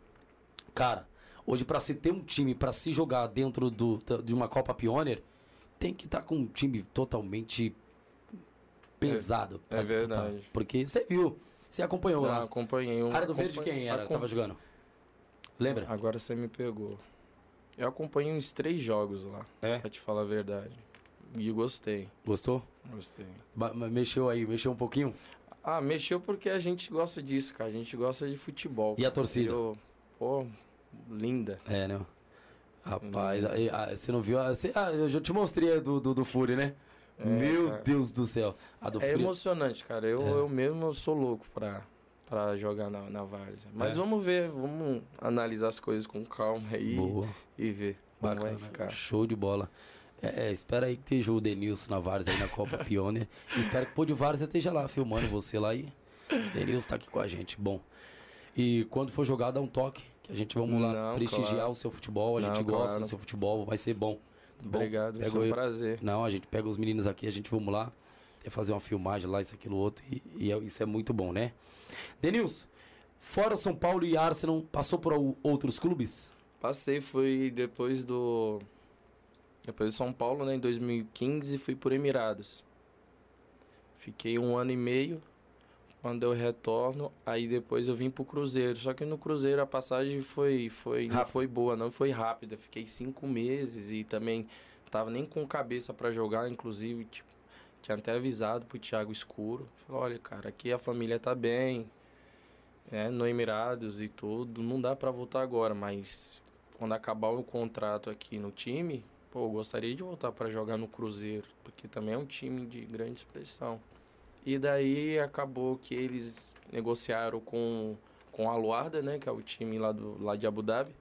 S1: cara, hoje pra se ter um time pra se jogar dentro do, de uma Copa Pioneer, tem que estar com um time totalmente pesado pra
S2: é
S1: disputar.
S2: verdade.
S1: Porque você viu, você acompanhou
S2: Não,
S1: lá.
S2: acompanhei um.
S1: Área do Verde
S2: acompanhei-
S1: quem era?
S2: acom-
S1: Tava jogando? Lembra?
S2: Agora você me pegou. Eu acompanhei uns três jogos lá,
S1: É?
S2: pra te falar a verdade. E gostei,
S1: Gostou?
S2: gostei.
S1: Ba- Mexeu aí, mexeu um pouquinho?
S2: Ah, mexeu porque a gente gosta disso, cara. A gente gosta de futebol.
S1: E a
S2: cara.
S1: torcida?
S2: Eu- pô, linda.
S1: É, né? Rapaz, ah, você não viu? ah, você- ah, eu já te mostrei a do, do, do Fury, né?
S2: É,
S1: Meu
S2: cara.
S1: Deus do céu. A do
S2: É
S1: Fury.
S2: emocionante, cara. Eu,
S1: É.
S2: eu mesmo sou louco pra, pra jogar na, na Várzea. Mas
S1: É.
S2: vamos ver, vamos analisar as coisas com calma aí
S1: Boa,
S2: e ver como
S1: bacana.
S2: vai ficar.
S1: Show de bola. É, é, espera aí que esteja o Denilson na Várzea aí na Copa Pioneer. espero que o Pô de Várzea esteja lá filmando você lá aí. Denilson tá aqui com a gente. Bom. E quando for jogar, dá um toque. Que a gente vamos lá
S2: Não,
S1: prestigiar
S2: claro.
S1: o seu futebol. A
S2: Não,
S1: gente gosta
S2: claro.
S1: do seu futebol. Vai ser bom. Tá bom?
S2: Obrigado, ser um prazer.
S1: Não, a gente pega os meninos aqui, a gente vamos lá, é fazer uma filmagem lá, isso, aquilo, outro, e, e é- isso é muito bom, né? Denilson, fora São Paulo e Arsenal, passou por ou- outros clubes?
S2: Passei, fui depois do. Depois do São Paulo, né? Em 2015, fui por Emirados. Fiquei um ano e meio. Quando eu retorno, aí depois eu vim pro Cruzeiro. Só que no Cruzeiro a passagem foi, foi, não foi boa, não foi rápida. Fiquei cinco meses e também tava nem com cabeça para jogar, inclusive, tipo, tinha até avisado pro Thiago Escuro. Falou, olha, cara, aqui a família tá bem, é, no Emirados e tudo, não dá para voltar agora, mas quando acabar o contrato aqui no time, pô, eu gostaria de voltar para jogar no Cruzeiro, porque também é um time de grande expressão. E daí acabou que eles negociaram com, com a Luarda, né, que é o time lá, do, lá de Abu Dhabi.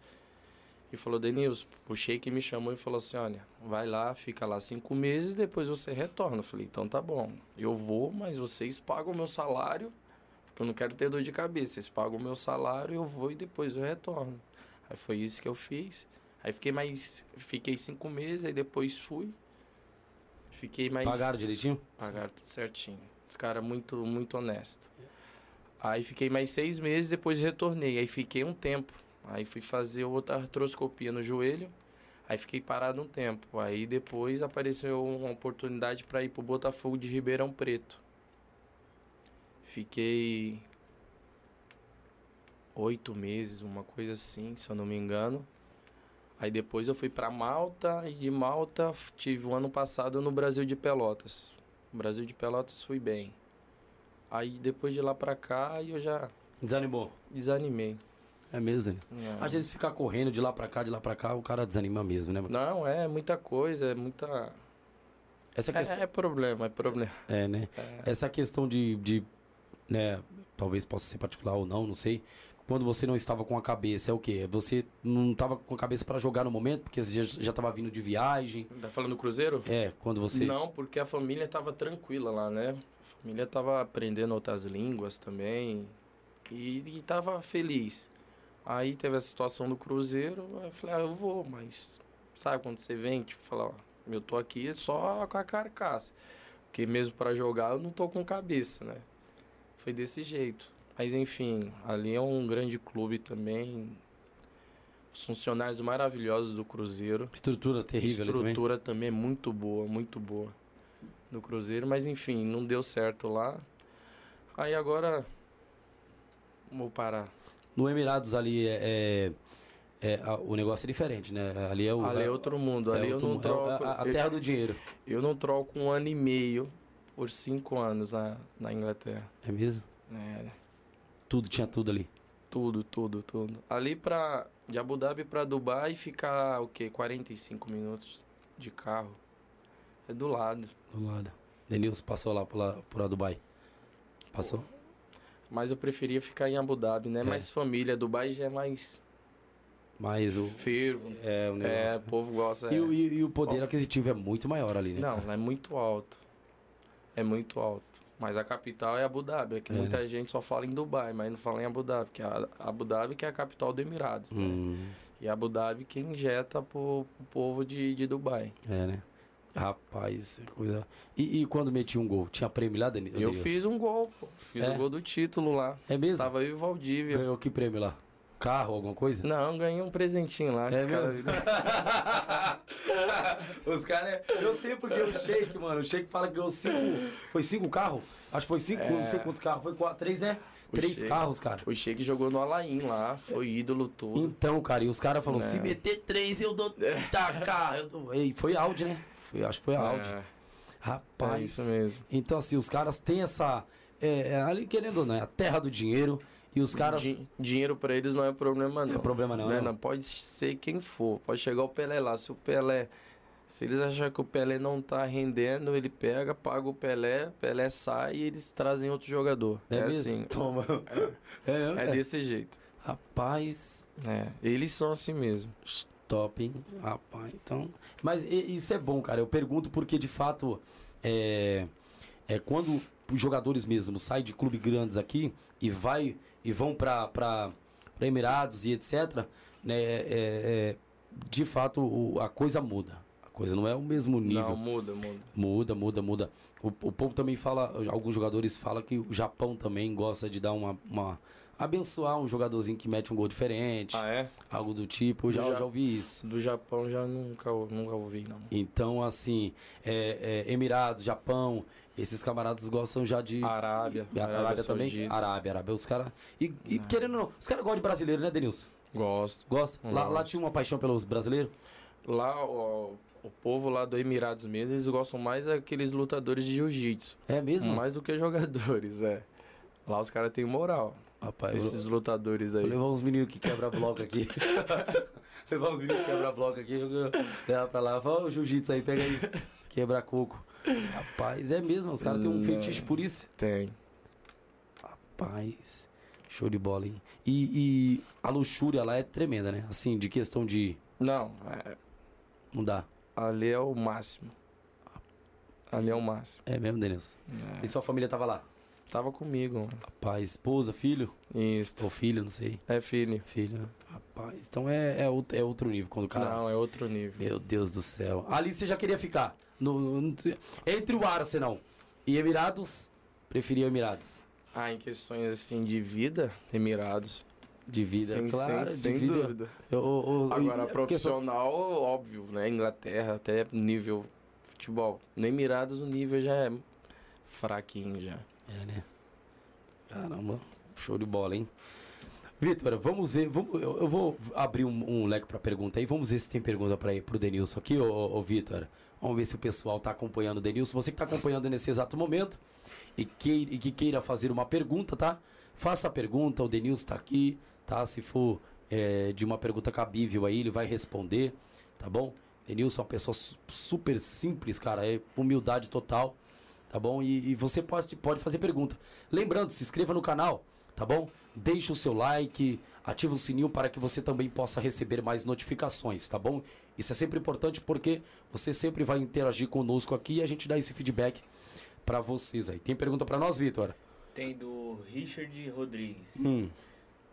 S2: E falou, Denilson, o Sheik me chamou e falou assim, olha, vai lá, fica lá cinco meses, depois você retorna. Eu falei, então tá bom, eu vou, mas vocês pagam o meu salário, porque eu não quero ter dor de cabeça. Vocês pagam o meu salário, eu vou e depois eu retorno. Aí foi isso que eu fiz. Aí fiquei mais. Fiquei cinco meses, aí depois fui. Fiquei mais.
S1: Pagaram direitinho?
S2: Pagaram tudo certinho. Os caras muito, muito honesto. Aí fiquei mais seis meses, depois retornei. Aí fiquei um tempo. Aí fui fazer outra artroscopia no joelho. Aí fiquei parado um tempo. Aí depois apareceu uma oportunidade para ir pro Botafogo de Ribeirão Preto. Fiquei oito meses, uma coisa assim, se eu não me engano. Aí depois eu fui para Malta e de Malta tive o um ano passado no Brasil de Pelotas. No Brasil de Pelotas fui bem. Aí depois de lá para cá eu já
S1: desanimou.
S2: Desanimei.
S1: É mesmo, né? Às vezes ficar correndo de lá para cá, de lá para cá, o cara desanima mesmo, né?
S2: Não, é muita coisa, é muita
S1: essa
S2: questão... é, é problema, é problema.
S1: É, né? É. Essa questão de, de né, talvez possa ser particular ou não, não sei quando você não estava com a cabeça? É o quê? Você não estava com a cabeça para jogar no momento, porque você já estava vindo de viagem?
S2: Tá falando do Cruzeiro?
S1: É, quando você.
S2: Não, porque a família estava tranquila lá, né? A família estava aprendendo outras línguas também e estava feliz. Aí teve a situação do Cruzeiro, eu falei, ah, eu vou, mas sabe quando você vem, tipo, falar, ó, eu tô aqui só com a carcaça. Porque mesmo para jogar eu não tô com cabeça, né? Foi desse jeito. Mas enfim, ali é um grande clube também. Os funcionários maravilhosos do Cruzeiro.
S1: Estrutura terrível
S2: Estrutura também. também muito boa, muito boa do Cruzeiro. Mas enfim, não deu certo lá. Aí agora vou parar.
S1: No Emirados ali é, é, é o negócio é diferente, né? Ali é, o,
S2: ali é outro mundo. Ali é eu não é troco.
S1: a, a, terra do dinheiro.
S2: Eu não troco um ano e meio por cinco anos na, na Inglaterra.
S1: É mesmo?
S2: É.
S1: Tudo, tinha tudo ali.
S2: Tudo, tudo, tudo. Ali pra. De Abu Dhabi pra Dubai ficar o quê? 45 minutos de carro. É do lado.
S1: Do lado. Denilson passou lá por, por Dubai. Passou?
S2: Mas eu preferia ficar em Abu Dhabi, né? É. Mais família. Dubai já é mais.
S1: Mais o.
S2: Fervo.
S1: É, o
S2: negócio. É, o povo gosta.
S1: E, é. e, e o poder aquisitivo é muito maior ali, né?
S2: Não, é muito alto. É muito alto. Mas a capital é Abu Dhabi. É que é, muita né? gente só fala em Dubai, mas não fala em Abu Dhabi. Que a Abu Dhabi que é a capital do Emirados. Né? Hum. Né? E Abu Dhabi que injeta pro, pro povo de, de Dubai.
S1: É, né? Rapaz, coisa. E, e, quando meti um gol? Tinha prêmio lá, Denilson?
S2: Eu fiz um gol, pô. Fiz é? o gol do título lá.
S1: É mesmo?
S2: Tava eu e o Valdívia.
S1: Ganhou que prêmio lá? Carro, alguma coisa?
S2: Não, ganhei um presentinho lá.
S1: É os caras. os caras. Eu sei porque o Sheik, mano. O Sheik fala que ganhou cinco. Foi cinco carros? Acho que foi cinco, é... não sei quantos carros. Foi quatro, três, né? O Três Sheik, carros, cara.
S2: O Sheik jogou no Alain lá, foi ídolo tudo.
S1: Então, cara, e os caras falaram: se meter três, eu dou. Tá, carro. Eu dou... E foi Audi, né? Foi, acho que foi Audi. É. Rapaz. É
S2: isso mesmo.
S1: Então, assim, os caras têm essa. É, é ali, querendo ou não, é a terra do dinheiro. E os caras. Din
S2: dinheiro para eles não é problema, não.
S1: É problema, não,
S2: né? não. Pode ser quem for. Pode chegar o Pelé lá. Se o Pelé. Se eles acharem que o Pelé não tá rendendo, ele pega, paga o Pelé, Pelé sai e eles trazem outro jogador.
S1: É, é assim.
S2: Toma. É, é, é, desse jeito.
S1: Rapaz.
S2: É, eles são assim mesmo.
S1: Top, hein? Rapaz, então. Mas isso é bom, cara. Eu pergunto porque de fato. É, é quando os jogadores mesmo saem de clubes grandes aqui e vai e vão para Emirados e etc., né, é, é, é, de fato o, a coisa muda. A coisa não é o mesmo nível.
S2: Não, muda, muda.
S1: Muda, muda, muda. O, o povo também fala, alguns jogadores falam que o Japão também gosta de dar uma, uma abençoar um jogadorzinho que mete um gol diferente.
S2: Ah, é?
S1: Algo do tipo, eu já,
S2: Já-
S1: já ouvi isso.
S2: Do Japão já nunca, nunca ouvi, não.
S1: Então, assim, é, é, Emirados, Japão, esses camaradas gostam já de.
S2: Arábia.
S1: E a Arábia, também?
S2: Saudita.
S1: Arábia, Arábia. Os caras. E, e
S2: Não.
S1: querendo ou não, os caras gostam de brasileiro, né, Denilson?
S2: Gosto.
S1: Gosta? Lá, lá tinha uma paixão pelos brasileiros?
S2: Lá, ó, o povo lá do Emirados mesmo, eles gostam mais daqueles lutadores de jiu-jitsu.
S1: É mesmo?
S2: Mais do que jogadores, é. Lá os caras têm moral.
S1: Rapaz, eu-
S2: Esses lutadores
S1: Vou
S2: aí.
S1: levar uns meninos que quebra bloco aqui. levar uns meninos que quebra bloco aqui. Eu eu levar pra lá. Fala, ô, jiu-jitsu aí, pega aí. Quebra coco. Rapaz, é mesmo. Os caras têm um feitiço por isso.
S2: Tem.
S1: Rapaz, show de bola, hein? E, e a luxúria lá é tremenda, né? Assim, de questão de.
S2: Não, é,
S1: Não dá.
S2: ali é o máximo. Ali é o máximo.
S1: É mesmo, Denilson.
S2: É.
S1: E sua família tava lá?
S2: Tava comigo, mano.
S1: Rapaz, esposa, filho?
S2: Isso.
S1: Ou filho, não sei.
S2: É filho.
S1: Filho. né? Rapaz, então é, é, outro, é outro nível quando o cara.
S2: Não, é outro nível.
S1: Meu Deus do céu. Ali você já queria ficar. No, no- entre o Arsenal e Emirados, preferia Emirados.
S2: Ah, em questões assim de vida, Emirados.
S1: De vida,
S2: sem,
S1: claro.
S2: sem, sem
S1: vida.
S2: dúvida.
S1: Eu- eu- eu-
S2: Agora,
S1: é
S2: profissional, óbvio, né? Inglaterra, até nível futebol. No Emirados, o nível já é fraquinho já.
S1: É, né? Caramba, show de bola, hein? Vitor, vamos ver. Vamos, eu, eu vou abrir um, um leque pra pergunta aí. Vamos ver se tem pergunta para pro Denilson aqui, ô, ô, ô Vitor. Vamos ver se o pessoal tá acompanhando o Denilson. Você que tá acompanhando nesse exato momento e, que, e que queira fazer uma pergunta, tá? Faça a pergunta, o Denilson tá aqui, tá? Se for é, de uma pergunta cabível aí, ele vai responder, tá bom? Denilson é uma pessoa su- super simples, cara. É humildade total tá bom? E, e você pode, pode fazer pergunta. Lembrando, se inscreva no canal, tá bom? Deixe o seu like, ative o sininho para que você também possa receber mais notificações, tá bom? Isso é sempre importante porque você sempre vai interagir conosco aqui e a gente dá esse feedback para vocês aí. Tem pergunta para nós, Vitor?
S3: Tem do Richard Rodrigues.
S1: Hum,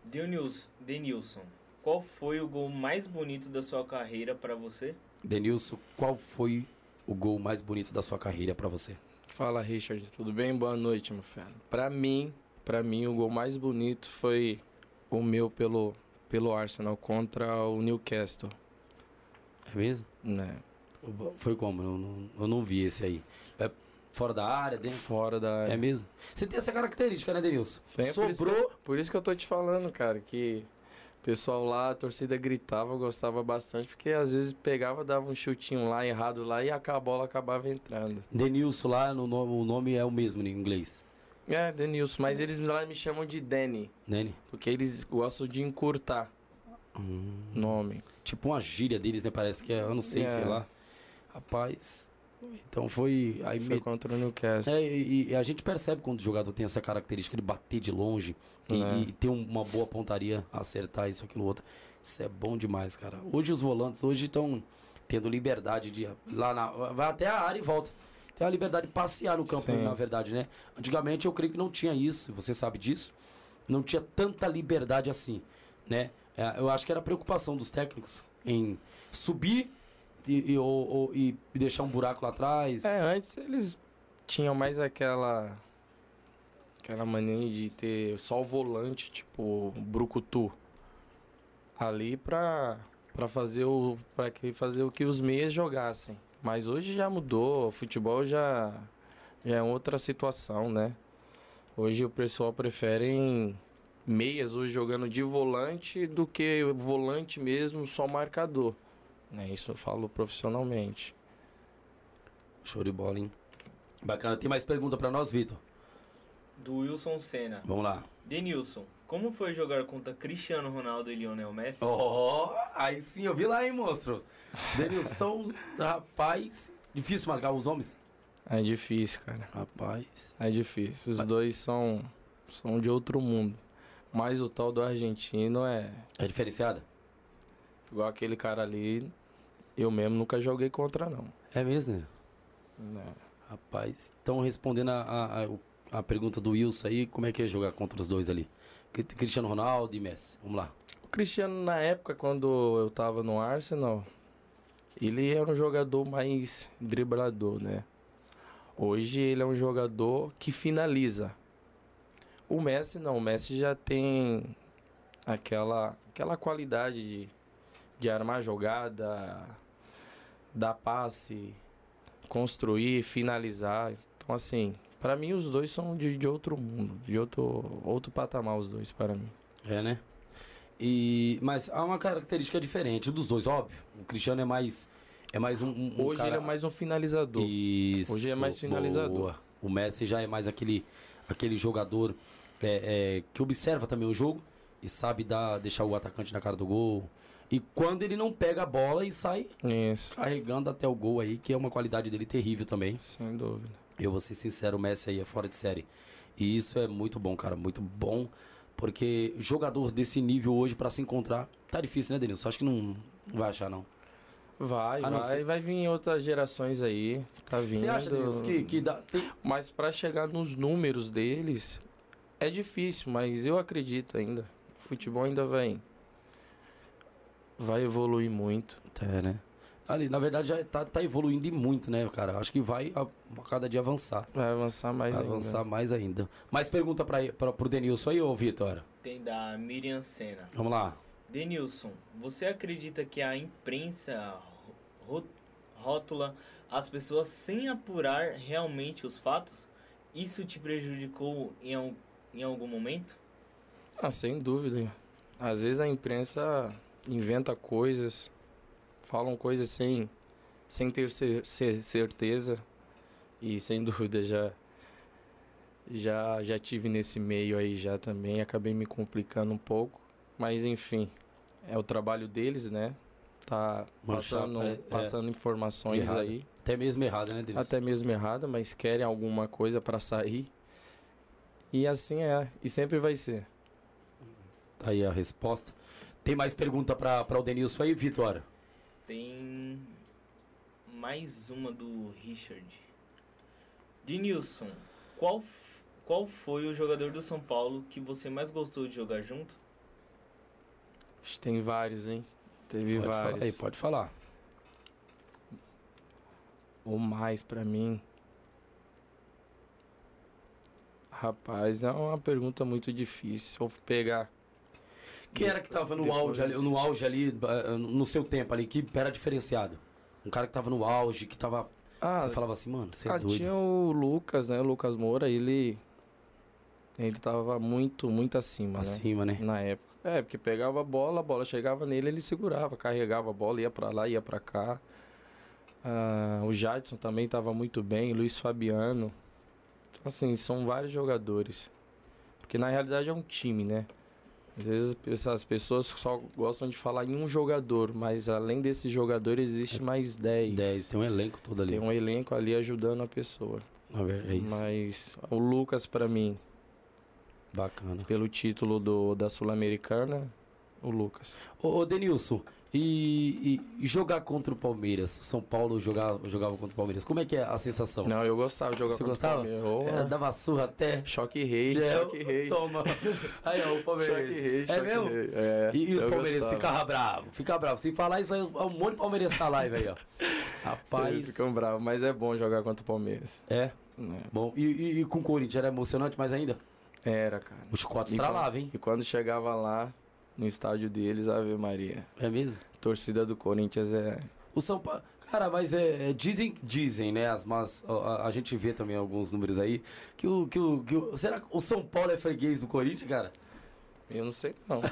S3: Denilson, Denilson, qual foi o gol mais bonito da sua carreira pra você?
S1: Denilson, qual foi o gol mais bonito da sua carreira para você?
S2: Fala, Richard, tudo bem? Boa noite, meu filho. Pra mim, pra mim, o gol mais bonito foi o meu pelo, pelo Arsenal contra o Newcastle,
S1: É mesmo?
S2: né?
S1: Foi como? Eu não, eu não vi esse aí. É fora da área, dentro?
S2: Fora da área.
S1: É mesmo? Você tem essa característica, né, Denilson?
S2: Tem, por isso que
S1: Sobrou.
S2: Por isso que eu tô te falando, cara, que pessoal lá, a torcida gritava, gostava bastante, porque às vezes pegava, dava um chutinho lá, errado lá, e a bola acabava entrando.
S1: Denilson lá, no, o nome é o mesmo em inglês.
S2: É, Denilson, mas eles lá me chamam de Danny,
S1: Nene?
S2: porque eles gostam de encurtar
S1: Hum,
S2: nome.
S1: tipo uma gíria deles, né? Parece que é, eu não sei,
S2: É.
S1: sei lá. Rapaz. Então foi. Aí
S2: Foi
S1: me-
S2: contra o Newcastle.
S1: É, e, e a gente percebe quando o jogador tem essa característica de bater de longe e,
S2: É.
S1: e ter um- uma boa pontaria, acertar isso, aquilo, outro. Isso é bom demais, cara. Hoje os volantes hoje estão tendo liberdade de ir lá na. Vai até a área e volta. Tem a liberdade de passear no campo,
S2: Sim.
S1: na verdade, né? Antigamente eu creio que não tinha isso, você sabe disso. Não tinha tanta liberdade assim, né? É, eu acho que era a preocupação dos técnicos em subir e, e, ou- ou- e deixar um buraco lá atrás.
S2: É, antes eles tinham mais aquela. Aquela mania de ter só o volante, tipo, brucutu. Ali pra, pra fazer o. para que fazer o que os meias jogassem. Mas hoje já mudou, o futebol já, já é outra situação, né? Hoje o pessoal prefere meias hoje jogando de volante do que volante mesmo, só marcador. Né? Isso eu falo profissionalmente.
S1: Show de bola, hein? Bacana. Tem mais pergunta pra nós, Vitor?
S3: Do Wilson Senna.
S1: Vamos lá.
S3: Denilson, como foi jogar contra Cristiano Ronaldo e Lionel Messi?
S1: Oh, aí sim, eu vi lá, hein, monstro? Denilson, rapaz. Difícil marcar os homens?
S2: É difícil, cara.
S1: Rapaz.
S2: É difícil. Os dois são, são de outro mundo. Mas o tal do argentino é
S1: É diferenciada?
S2: Igual aquele cara ali. Eu mesmo nunca joguei contra, não.
S1: É mesmo, né?
S2: Né.
S1: Rapaz. Estão respondendo a, a, a- a pergunta do Wilson aí, como é que é jogar contra os dois ali? Cri- Cristiano Ronaldo e Messi. Vamos lá.
S2: O Cristiano, na época, quando eu tava no Arsenal, ele era um jogador mais driblador, né? Hoje ele é um jogador que finaliza. O Messi não, o Messi já tem aquela, aquela qualidade de, de armar jogada, dar passe, construir, finalizar. Então, assim, para mim os dois são de, de outro mundo, de outro, outro patamar os dois para mim.
S1: É, né? E, mas há uma característica diferente dos dois, óbvio. O Cristiano é mais é mais um, um
S2: Hoje
S1: cara...
S2: ele é mais um finalizador.
S1: Isso,
S2: Hoje é mais finalizador.
S1: Boa. O Messi já é mais aquele aquele jogador é, é, que observa também o jogo e sabe dar, deixar o atacante na cara do gol. E quando ele não pega a bola e sai
S2: Isso.
S1: carregando até o gol aí, que é uma qualidade dele terrível também.
S2: Sem dúvida.
S1: Eu vou ser sincero, o Messi aí é fora de série. E isso é muito bom, cara, muito bom. Porque jogador desse nível hoje para se encontrar, tá difícil, né, Denilson? Acho que não, vai achar, não.
S2: Vai,
S1: Ah, não,
S2: vai, vai vir outras gerações aí. Tá vindo.
S1: Você acha, Denilson, que, que dá. tem-
S2: Mas para chegar nos números deles é difícil, mas eu acredito ainda. O futebol ainda vai vai evoluir muito.
S1: É, né? Ali, na verdade, já tá, tá evoluindo e muito, né, cara? Acho que vai a, a cada dia avançar.
S2: Vai avançar mais
S1: vai
S2: ainda.
S1: avançar mais ainda. Mais pergunta pra, pra, pro Denilson aí, ô Vitor?
S3: Tem da Miriam Senna.
S1: Vamos lá.
S3: Denilson, você acredita que a imprensa rótula as pessoas sem apurar realmente os fatos? Isso te prejudicou em, em algum momento?
S2: Ah, sem dúvida. Às vezes a imprensa inventa coisas, falam coisas sem, sem ter cer- cer- certeza. E sem dúvida já, já, já tive nesse meio aí já também. Acabei me complicando um pouco. Mas enfim, é o trabalho deles, né? Tá
S1: Manchar,
S2: passando,
S1: é, é.
S2: passando informações
S1: Errado.
S2: aí.
S1: Até mesmo errado, né, Denilson?
S2: Até mesmo errada, mas querem alguma coisa para sair. E assim é. E sempre vai ser.
S1: Tá aí a resposta. Tem mais pergunta pra, pra o Denilson aí, Vitor?
S3: Tem mais uma do Richard. Denilson, qual, qual foi o jogador do São Paulo que você mais gostou de jogar junto?
S2: Acho que Tem vários, hein? Teve
S1: Pode falar
S2: vários.
S1: aí, pode falar.
S2: Ou mais pra mim. Rapaz, é uma pergunta muito difícil. Vou pegar.
S1: Quem era que tava no
S2: Depois-
S1: auge ali, no auge ali, eh, no seu tempo ali, que era diferenciado? Um cara que tava no auge, que tava.
S2: Ah,
S1: você falava assim, mano, você é
S2: ah,
S1: doido.
S2: tinha o Lucas, né? O Lucas Moura, ele. Ele tava muito, muito acima, né?
S1: Acima, né?
S2: Na época. É, porque pegava a bola, a bola chegava nele, ele segurava, carregava a bola, ia pra lá, ia pra cá. Ah, o Jadson também tava muito bem, Luiz Fabiano. Assim, são vários jogadores. Porque na realidade é um time, né? Às vezes as pessoas só gostam de falar em um jogador, mas além desse jogador existe mais 10.
S1: 10, tem um elenco todo ali.
S2: Tem um elenco ali ajudando a pessoa.
S1: É isso.
S2: Mas o Lucas, pra mim,
S1: Bacana.
S2: pelo título do, da Sul-Americana, o Lucas.
S1: Ô, ô Denilson, e, e- jogar contra o Palmeiras? São Paulo jogava, jogava contra o Palmeiras. Como é que é a sensação?
S2: Não, eu gostava de jogar
S1: Você
S2: contra o Palmeiras.
S1: É, dava surra até.
S2: Choque rei,
S1: Já-
S2: choque rei.
S1: Toma. Aí, ó, o Palmeiras.
S2: Choque rei,
S1: é
S2: choque
S1: mesmo?
S2: rei. É,
S1: E, e os palmeirenses ficavam bravos, fica bravo. Se falar isso aí, um monte de palmeirense na live aí, ó.
S2: Eles
S1: Rapaz.
S2: ficam bravos, mas é bom jogar contra o Palmeiras.
S1: É,
S2: né?
S1: bom. E, e- e com o Corinthians era emocionante mais ainda?
S2: Era, cara.
S1: O chicote
S2: E
S1: estralava, hein?
S2: E quando chegava lá, no estádio deles, Ave Maria.
S1: É mesmo?
S2: Torcida do Corinthians é.
S1: O São Paulo. Cara, mas é, é, dizem, dizem, né? As, mas a, a- a gente vê também alguns números aí que o, que o, que o. Será que o São Paulo é freguês do Corinthians, cara?
S2: Eu não sei não.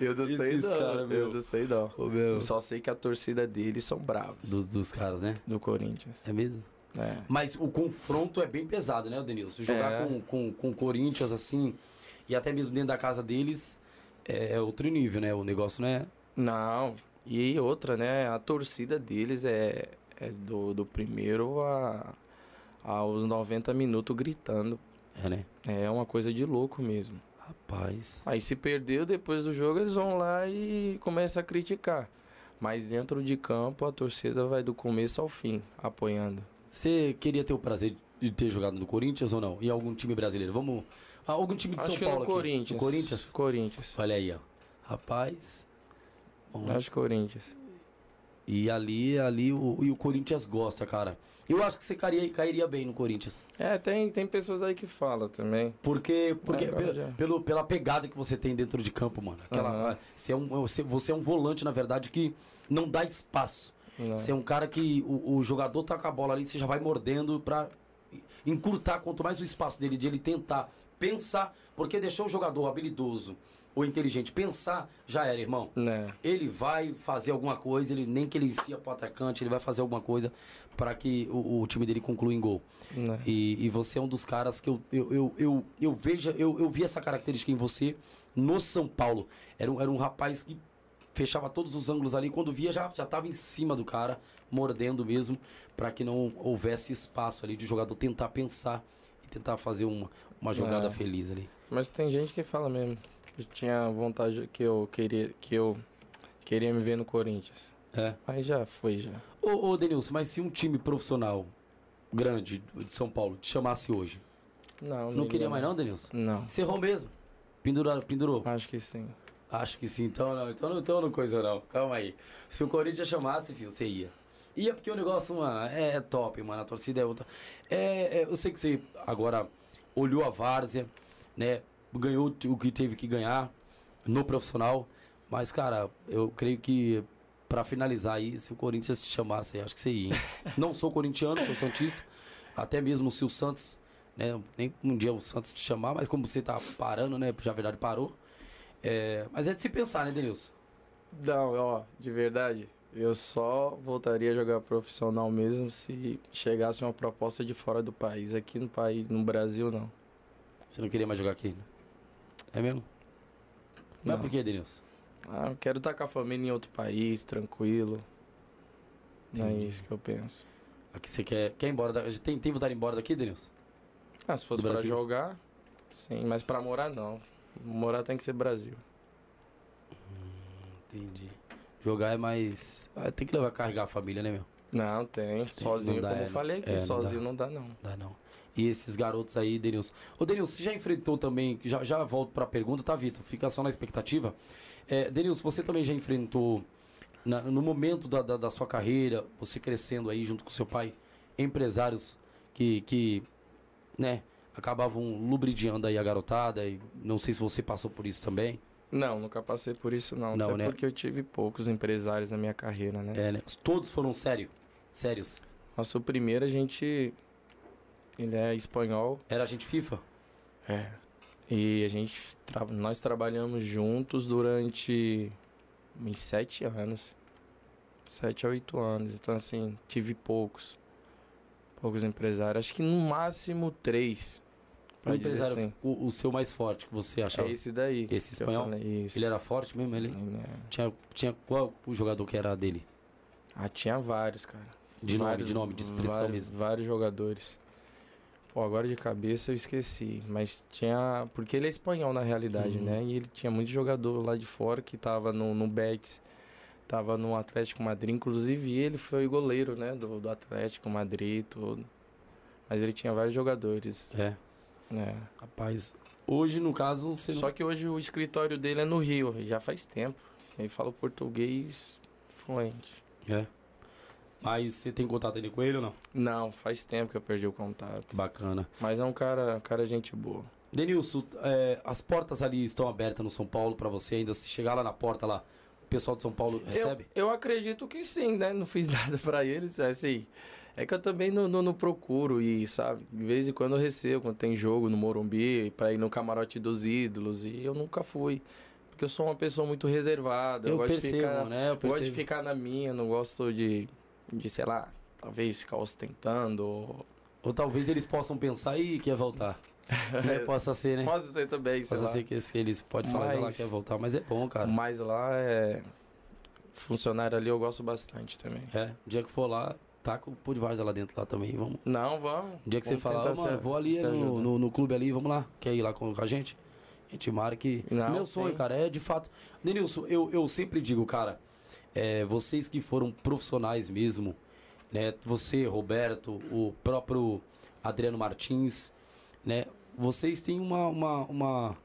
S2: eu não sei
S1: Esses
S2: não.
S1: cara, meu.
S2: eu não sei não.
S1: Ô, meu.
S2: Eu só sei que a torcida deles são bravos.
S1: Dos, dos caras, né?
S2: Do Corinthians.
S1: É mesmo?
S2: É.
S1: Mas o confronto é bem pesado, né, Denilson? Jogar
S2: É.
S1: com, com, com o Corinthians assim, e até mesmo dentro da casa deles, é outro nível, né? O negócio não é.
S2: Não, e outra, né? A torcida deles é, é do, do primeiro a, aos 90 minutos gritando.
S1: É, né?
S2: É uma coisa de louco mesmo.
S1: Rapaz.
S2: Aí se perdeu depois do jogo, eles vão lá e começam a criticar. Mas dentro de campo, a torcida vai do começo ao fim, apoiando.
S1: Você queria ter o prazer de ter jogado no Corinthians ou não? Em algum time brasileiro? Vamos. ah, Algum time de
S2: Acho
S1: São
S2: que
S1: Paulo
S2: no
S1: aqui?
S2: Corinthians.
S1: No Corinthians?
S2: Corinthians.
S1: Olha aí, ó. Rapaz. Bom,
S2: Acho Corinthians.
S1: E ali, ali o, e o Corinthians gosta, cara. Eu acho que você cairia, cairia bem no Corinthians.
S2: É, tem, tem pessoas aí que falam também.
S1: Porque, porque
S2: Agora
S1: pe-
S2: já.
S1: pelo, pela pegada que você tem dentro de campo, mano. Aquela,
S2: Aham.
S1: você, é um, você, você é um volante, na verdade, que não dá espaço.
S2: Né?
S1: Você é um cara que o, o jogador tá com a bola ali, você já vai mordendo pra encurtar quanto mais o espaço dele, de ele tentar pensar, porque deixou o jogador habilidoso ou inteligente pensar, já era, irmão.
S2: Né?
S1: Ele vai fazer alguma coisa, ele nem que ele enfia pro atacante, ele vai fazer alguma coisa para que o, o time dele conclua em gol.
S2: Né?
S1: E, e você é um dos caras que eu, eu, eu, eu, eu vejo, eu, eu vi essa característica em você no São Paulo. Era um, era um rapaz que fechava todos os ângulos ali, quando via já, já tava em cima do cara, mordendo mesmo, para que não houvesse espaço ali de jogador tentar pensar e tentar fazer uma, uma jogada
S2: É.
S1: feliz ali.
S2: Mas tem gente que fala mesmo que tinha vontade que eu queria que eu queria me ver no Corinthians.
S1: É.
S2: Mas já foi já.
S1: Ô, ô Denilson, mas se um time profissional grande de São Paulo te chamasse hoje,
S2: Não,
S1: não queria mais não, Denilson?
S2: Não.
S1: Encerrou mesmo. Pendurou, pendurou.
S2: Acho que sim.
S1: Acho que sim, então não, então não, então não coisa não. Calma aí. Se o Corinthians chamasse, filho, você ia. Ia porque o negócio, mano, é top, mano. A torcida é outra. É, é, eu sei que você agora olhou a várzea, né? Ganhou o que teve que ganhar no profissional. Mas, cara, eu creio que pra finalizar aí, se o Corinthians te chamasse, acho que você ia, hein? Não sou corintiano, sou santista. Até mesmo se o Santos, né? Nem um dia o Santos te chamar, mas como você tá parando, né? Já na verdade parou. É, mas é de se pensar, né, Denilson?
S2: Não, ó, de verdade, eu só voltaria a jogar profissional mesmo se chegasse uma proposta de fora do país. Aqui no país, no Brasil não.
S1: Você não queria mais jogar aqui, né? É mesmo? Mas
S2: Não.
S1: por que, Denilson?
S2: Ah, eu quero estar com a família em outro país, tranquilo. Não é
S1: Entendi.
S2: isso que eu penso.
S1: Aqui você quer, quer ir embora? Da, tem, tem vontade de ir embora daqui, Denilson?
S2: Ah, se fosse
S1: Do
S2: pra
S1: Brasil?
S2: jogar, sim, mas pra morar não. Morar tem que ser Brasil.
S1: Entendi. Jogar é mais. ah, tem que levar carregar a família, né, meu?
S2: Não, tem. Sozinho,
S1: não dá,
S2: como
S1: é,
S2: eu falei aqui,
S1: é, não
S2: sozinho não dá não.
S1: Dá não. E esses garotos aí, Denilson. Ô, Denilson, você já enfrentou também. Já, já volto pra pergunta, tá, Vitor? Fica só na expectativa. É, Denilson, você também já enfrentou, na- no momento da, da, da sua carreira, você crescendo aí junto com seu pai, empresários que, que né, acabavam lubridiando aí a garotada. E não sei se você passou por isso também.
S2: Não, nunca passei por isso não.
S1: Não, né?
S2: porque eu tive poucos empresários na minha carreira, né?
S1: É, né? Todos foram sério, sérios.
S2: Nosso primeiro a gente. Ele é espanhol.
S1: Era gente FIFA?
S2: É. E a gente. tra- Nós trabalhamos juntos durante uns sete anos. Sete a oito anos. Então, assim, tive poucos. Poucos empresários. Acho que no máximo três.
S1: O
S2: Pra dizer
S1: empresário,
S2: assim.
S1: o, o seu mais forte que você achava?
S2: É esse daí.
S1: Esse espanhol?
S2: falei.
S1: Ele era forte mesmo? Ele
S2: É.
S1: tinha, tinha qual o jogador que era dele?
S2: Ah, tinha vários, cara.
S1: De nome,
S2: Vários-
S1: de nome, de expressão
S2: vários,
S1: mesmo.
S2: Vários jogadores. Pô, agora de cabeça eu esqueci. Mas tinha. Porque ele é espanhol na realidade,
S1: Uhum.
S2: né? E ele tinha muito jogador lá de fora que tava no, no Betis, tava no Atlético Madrid. Inclusive ele foi goleiro, né? Do, do Atlético Madrid e tudo. Mas ele tinha vários jogadores.
S1: É,
S2: né?
S1: rapaz. Hoje, no caso, você
S2: Só
S1: não...
S2: que hoje o escritório dele é no Rio, e já faz tempo. Ele fala português fluente.
S1: É. Mas você tem contato ainda com ele ou não?
S2: Não, faz tempo que eu perdi o contato.
S1: Bacana.
S2: Mas é um cara, cara gente boa.
S1: Denilson, é, as portas ali estão abertas no São Paulo pra você ainda. Se chegar lá na porta lá, pessoal de São Paulo recebe?
S2: Eu, eu acredito que sim, né? Não fiz nada pra eles, assim. É que eu também não, não, não procuro ir, sabe? De vez em quando eu recebo, quando tem jogo no Morumbi, pra ir no camarote dos ídolos, e eu nunca fui. Porque eu sou uma pessoa muito reservada. Eu,
S1: Eu
S2: gosto
S1: percebo,
S2: de ficar,
S1: né? Eu
S2: gosto de ficar na minha, não gosto de, de, sei lá, talvez ficar ostentando. Ou...
S1: Ou talvez eles possam pensar e quer voltar. né? Possa ser, né?
S2: Pode ser também,
S1: Possa ser que eles podem falar que ela
S2: Mas-
S1: quer voltar, mas é bom, cara.
S2: Mas lá é. Funcionário ali eu gosto bastante também.
S1: É, o dia que for lá, taca o pô de várzea lá dentro lá também, vamos.
S2: Não, vamos.
S1: O dia que
S2: Vamos
S1: você falar, "Ó, mano, vou ali no,
S2: ajudar."
S1: no, no clube ali, vamos lá. Quer ir lá com, a gente? A gente marca que.
S2: Não,
S1: Meu sonho,
S2: sim.
S1: cara, é de fato. Denilson, eu, eu sempre digo, cara, é, vocês que foram profissionais mesmo, né? Você, Roberto, o próprio Adriano Martins, né? Vocês têm uma. uma, uma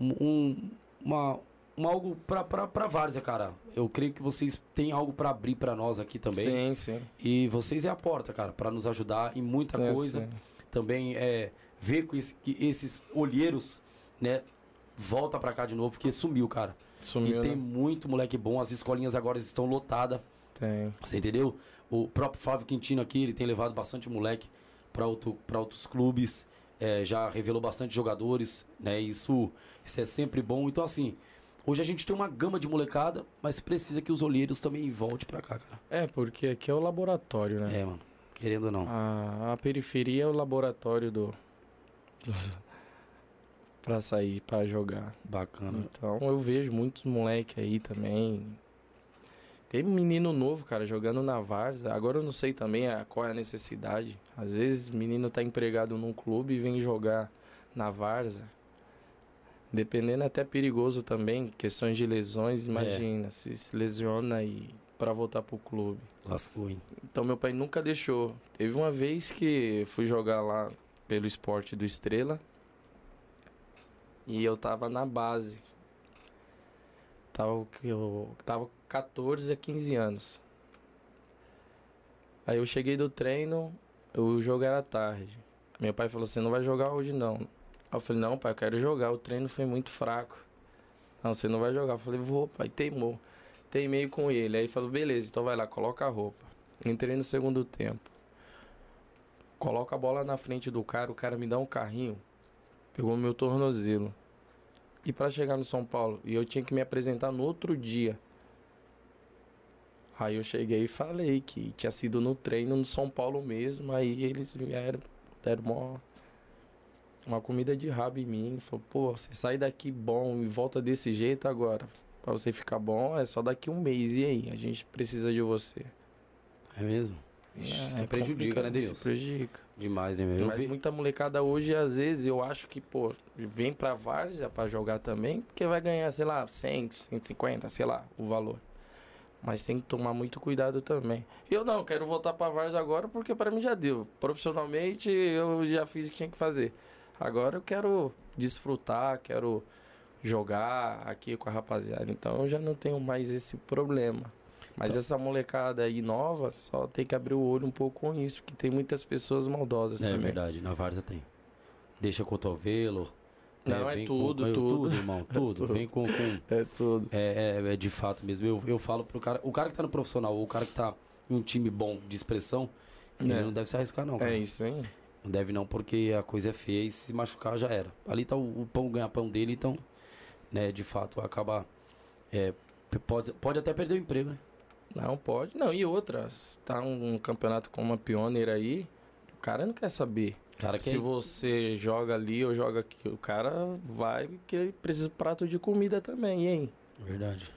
S1: um, um- uma um algo pra várzea, cara. Eu creio que vocês têm algo pra abrir pra nós aqui também.
S2: Sim, sim.
S1: E vocês é a porta, cara, pra nos ajudar em muita
S2: É,
S1: coisa. Também é ver que, esse- que esses olheiros, né, volta pra cá de novo, porque sumiu, cara.
S2: Sumiu,
S1: e tem
S2: né?
S1: muito moleque bom, as escolinhas agora estão lotadas.
S2: Tem.
S1: Você entendeu? O próprio Flávio Quintino aqui, ele tem levado bastante moleque para outro, pra outros clubes, é, já revelou bastante jogadores, né? Isso, isso é sempre bom. Então, assim, hoje a gente tem uma gama de molecada, mas precisa que os olheiros também voltem pra cá, cara.
S2: É, porque aqui é o laboratório, né?
S1: É, mano. Querendo ou não.
S2: A, a periferia é o laboratório do. pra sair, pra jogar.
S1: Bacana.
S2: Então eu vejo muitos moleque aí também. Tem menino novo, cara, jogando na Varsa. Agora eu não sei também a, qual é a necessidade. Às vezes menino tá empregado num clube e vem jogar na Varsa. Dependendo é até perigoso também, questões de lesões, imagina, se se lesiona e para voltar pro clube.
S1: Lascou, hein?
S2: Então meu pai nunca deixou. Teve uma vez que fui jogar lá pelo esporte do Estrela. E eu tava na base. Tava, eu tava com 14 a 15 anos. Aí eu cheguei do treino, o jogo era tarde. Meu pai falou: Você não vai jogar hoje não. Aí eu falei: Não, pai, eu quero jogar. O treino foi muito fraco. Não, você não vai jogar. Eu falei: Vou, pai. Teimou. Teimei com ele. Aí falou: Beleza, então vai lá, coloca a roupa. Entrei no segundo tempo. Coloca a bola na frente do cara, o cara me dá um carrinho. Pegou meu tornozelo. E pra chegar no São Paulo, e eu tinha que me apresentar no outro dia. Aí eu cheguei e falei que tinha sido no treino no São Paulo mesmo. Aí eles vieram, deram uma, uma comida de rabo em mim. Falou, pô, você sai daqui bom e volta desse jeito agora. Pra você ficar bom é só daqui um mês. E aí? A gente precisa de você.
S1: É mesmo?
S2: É,
S1: Isso
S2: é
S1: prejudica, né, Deus?
S2: Isso prejudica.
S1: Demais, né, meu? Eu
S2: Mas
S1: vi-
S2: muita molecada hoje, às vezes, eu acho que, pô, vem pra Várzea pra jogar também, porque vai ganhar, sei lá, 100, 150, sei lá, o valor. Mas tem que tomar muito cuidado também. Eu não, quero voltar pra Várzea agora porque pra mim já deu. Profissionalmente, eu já fiz o que tinha que fazer. Agora eu quero desfrutar, quero jogar aqui com a rapaziada. Então eu já não tenho mais esse problema. Mas
S1: Então-
S2: essa molecada aí nova, só tem que abrir o olho um pouco com isso, porque tem muitas pessoas maldosas
S1: É
S2: também.
S1: verdade, na Várzea tem. Deixa cotovelo. né,
S2: Não, é
S1: vem
S2: tudo,
S1: com,
S2: tudo.
S1: tudo, irmão, tudo.
S2: tudo.
S1: Vem com- com
S2: É tudo.
S1: É, é, é de fato mesmo. Eu, eu falo pro cara. O cara que tá no profissional, ou o cara que tá em um time bom de expressão, ele
S2: É.
S1: não deve se arriscar, não. Cara.
S2: É isso, hein?
S1: Não deve não, porque a coisa é feia e se machucar já era. Ali tá o, o pão ganhar pão dele, então, né, de fato, acaba. é, pode, pode até perder o emprego, né?
S2: Não, pode. Não, e outra, tá um, campeonato com uma pioneira aí, o cara não quer saber.
S1: Cara que
S2: Se você joga ali ou joga aqui, o cara vai porque ele precisa de prato de comida também, hein?
S1: Verdade.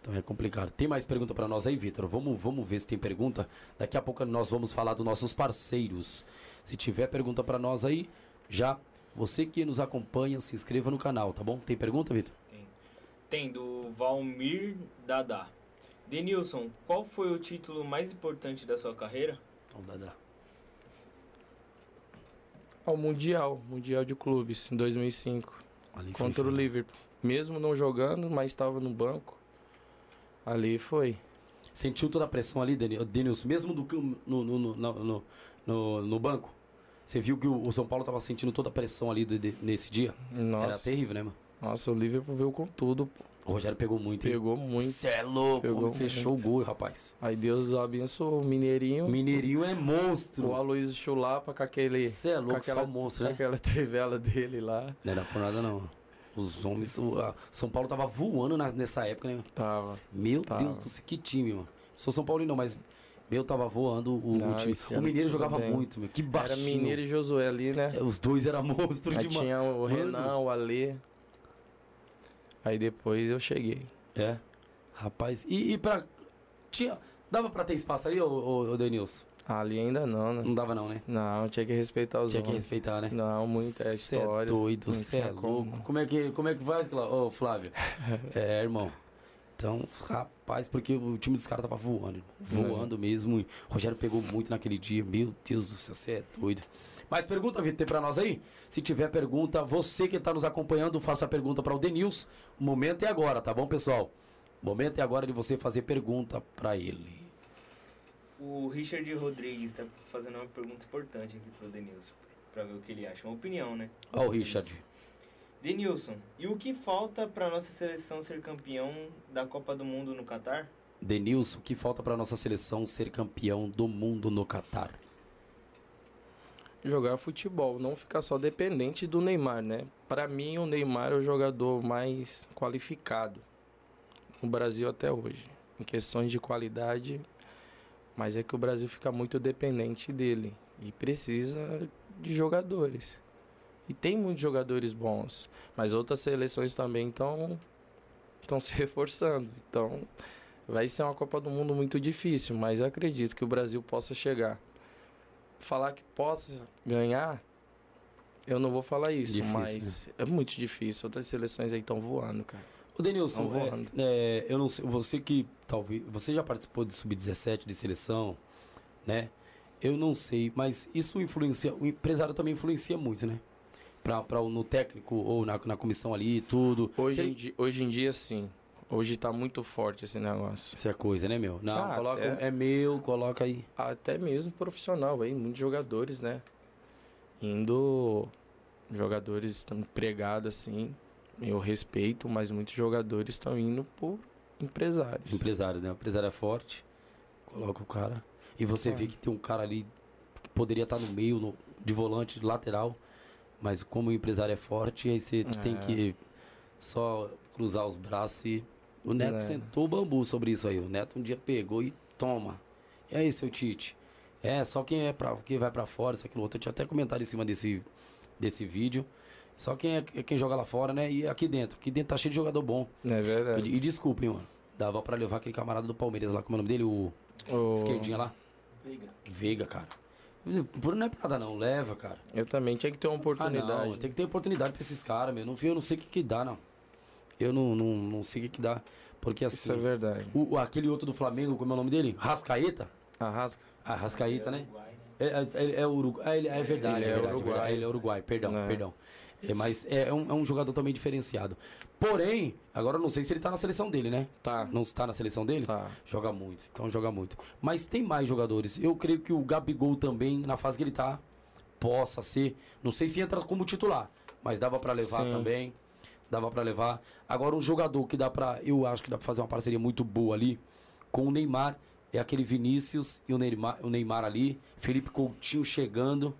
S1: Então é complicado. Tem mais pergunta pra nós aí, Vitor? Vamos, vamos ver se tem pergunta. Daqui a pouco nós vamos falar dos nossos parceiros. Se tiver pergunta pra nós aí, já você que nos acompanha, se inscreva no canal, tá bom? Tem pergunta, Vitor?
S3: Tem do Valmir Dada. Denilson, qual foi o título mais importante da sua carreira?
S1: Então.
S2: Ao Mundial, Mundial de Clubes, em 2005,
S1: Ali foi
S2: contra o
S1: foda.
S2: Liverpool. Mesmo não jogando, mas estava no banco. Ali foi.
S1: Sentiu toda a pressão ali, Deni- Denilson, mesmo do, no, no, no, no, no, no banco? Você viu que o, o São Paulo tava sentindo toda a pressão ali de- de- nesse dia? Era
S2: Nossa,
S1: terrível, né, mano?
S2: nossa, o Liverpool veio com tudo. pô.
S1: O Rogério pegou muito, hein?
S2: Pegou muito.
S1: Cê é louco,
S2: Pegou
S1: fechou
S2: muito.
S1: o gol, rapaz.
S2: Aí Deus abençoou o Mineirinho.
S1: Mineirinho é monstro.
S2: O Aloysio Chulapa com aquele.
S1: Você é
S2: com
S1: louco,
S2: aquela,
S1: monstro, né?
S2: aquela trivela dele lá.
S1: Não era por nada, não. Os homens. O, a- São Paulo tava voando na- nessa época, né?
S2: Tava.
S1: Meu
S2: Tava.
S1: Deus do céu, que time, mano. Sou São Paulino, não, mas. Meu, tava voando o, o
S2: Não,
S1: time. O Mineiro jogava
S2: bem.
S1: muito, meu. Que
S2: Era
S1: baixinho.
S2: Mineiro e Josué ali, né?
S1: É, Os dois eram monstros demais.
S2: tinha o
S1: Mano.
S2: Renan, o Alê. Aí depois eu cheguei.
S1: É. Rapaz, e, e pra. Tinha. Dava pra ter espaço ali, ô, ô, ô Denilson?
S2: Ali ainda não, né?
S1: Não dava, não, né?
S2: Não, tinha que respeitar os
S1: Tinha que
S2: homens.
S1: respeitar, né?
S2: Não, muita
S1: Cê
S2: história.
S1: É doido, você é louco. Como é que, como é que faz, ô Flávio? é, irmão. Então, rapaz, porque o time dos caras tava voando. Voando é. mesmo. O Rogério pegou muito naquele dia. Meu Deus do céu, você é doido. Mais pergunta, Vitor, tem pra nós aí? Se tiver pergunta, você que está nos acompanhando, faça a pergunta para o Denils. O momento é agora, tá bom, pessoal? O momento é agora de você fazer pergunta para ele.
S3: O Richard Rodrigues está fazendo uma pergunta importante aqui pro Denilson, para ver o que ele acha. Uma opinião, né?
S1: Ó, o Richard.
S3: Denilson, e o que falta para nossa seleção ser campeão da Copa do Mundo no Catar?
S1: Denilson, o que falta para nossa seleção ser campeão do mundo no Catar?
S2: Jogar futebol, não ficar só dependente do Neymar, né? Para mim, o Neymar é o jogador mais qualificado no Brasil até hoje, em questões de qualidade, mas é que o Brasil fica muito dependente dele e precisa de jogadores. E tem muitos jogadores bons, mas outras seleções também estão estão se reforçando. Então, vai ser uma Copa do Mundo muito difícil, mas eu acredito que o Brasil possa chegar. Falar que possa ganhar, eu não vou falar isso, difícil, mas né? é muito difícil. Outras seleções aí estão voando, cara.
S1: O Denilson, é, é, eu não sei, você que talvez, você já participou de sub-17 de seleção, né? Eu não sei, mas isso influencia, o empresário também influencia muito, né? Pra, pra, no técnico ou na, na comissão ali tudo.
S2: Hoje, em dia, hoje em dia, sim. Hoje tá muito forte esse negócio.
S1: Essa é coisa, né, meu? Não, ah, coloca, até, é meu, coloca aí.
S2: Até mesmo profissional aí, muitos jogadores, né? Indo jogadores empregados assim, eu respeito, mas muitos jogadores estão indo por empresários.
S1: Empresários, né? O empresário é forte, coloca o cara. E você é. vê que tem um cara ali que poderia estar no meio, no, de volante, de lateral, mas como o empresário é forte, aí você é. tem que só cruzar os braços e. O Neto é. sentou o bambu sobre isso aí. O Neto um dia pegou e toma. E aí, seu Tite? É, só quem é pra, quem vai para fora, isso, aquilo outro. Eu tinha até comentado em cima desse, desse vídeo. Só quem, é, quem joga lá fora, né? E aqui dentro. Aqui dentro tá cheio de jogador bom.
S2: É verdade.
S1: E, e desculpem, mano. Dava pra levar aquele camarada do Palmeiras lá, como é o nome dele? O, o... esquerdinha lá. Veiga. Veiga, cara. Por não é pra nada, não. Leva, cara.
S2: Eu também tinha que ter uma oportunidade. Ah,
S1: não, tem que ter oportunidade pra esses caras, meu. Não, eu não sei o que que dá, não. Eu não, não, não sei o que que dá. Porque assim.
S2: Isso é verdade.
S1: O, aquele outro do Flamengo, como é o nome dele? Rascaeta?
S2: Ah, Rasca.
S1: Ah, Rascaeta, né? É, é, é, é, Uruguai. Ah, ele, é verdade, ele é, é verdade, Uruguai. Verdade. Ele é Uruguai, perdão, não. perdão. É, mas é, é um, é um jogador também diferenciado. Porém, agora eu não sei se ele tá na seleção dele, né?
S2: Tá.
S1: Não está na seleção dele?
S2: Tá.
S1: Joga muito. Então joga muito. Mas tem mais jogadores. Eu creio que o Gabigol também, na fase que ele tá, possa ser. Não sei se entra como titular, mas dava para levar Sim. também. Dava para levar. Agora um jogador que dá para, eu acho que dá para fazer uma parceria muito boa ali com o Neymar é aquele Vinícius e o Neymar, o Neymar ali, Felipe Coutinho chegando.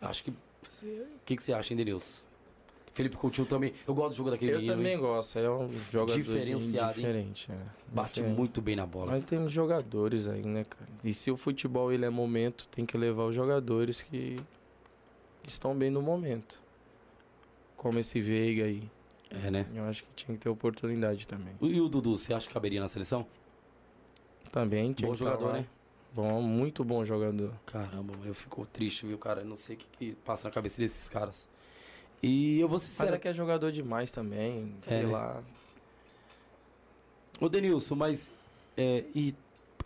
S1: Acho que o que, que você acha, hein, Denilson? Felipe Coutinho também. Eu gosto do jogo daquele
S2: eu menino. Eu também hein? gosto. É um jogador
S1: diferenciado,
S2: diferente. É.
S1: Bate diferente. muito bem na bola.
S2: Mas tem jogadores aí, né, cara? E se o futebol ele é momento, tem que levar os jogadores que estão bem no momento. Como esse Veiga aí.
S1: É, né?
S2: Eu acho que tinha que ter oportunidade também.
S1: E o Dudu, você acha que caberia na seleção?
S2: Também tinha
S1: Bom jogador, né?
S2: Bom, muito bom jogador.
S1: Caramba, eu fico triste, viu, cara? Eu não sei o que, que, passa na cabeça desses caras. E eu vou ser
S2: sincero. Mas é que é jogador demais também, sei é, né? lá.
S1: Ô, Denilson, mas. É, e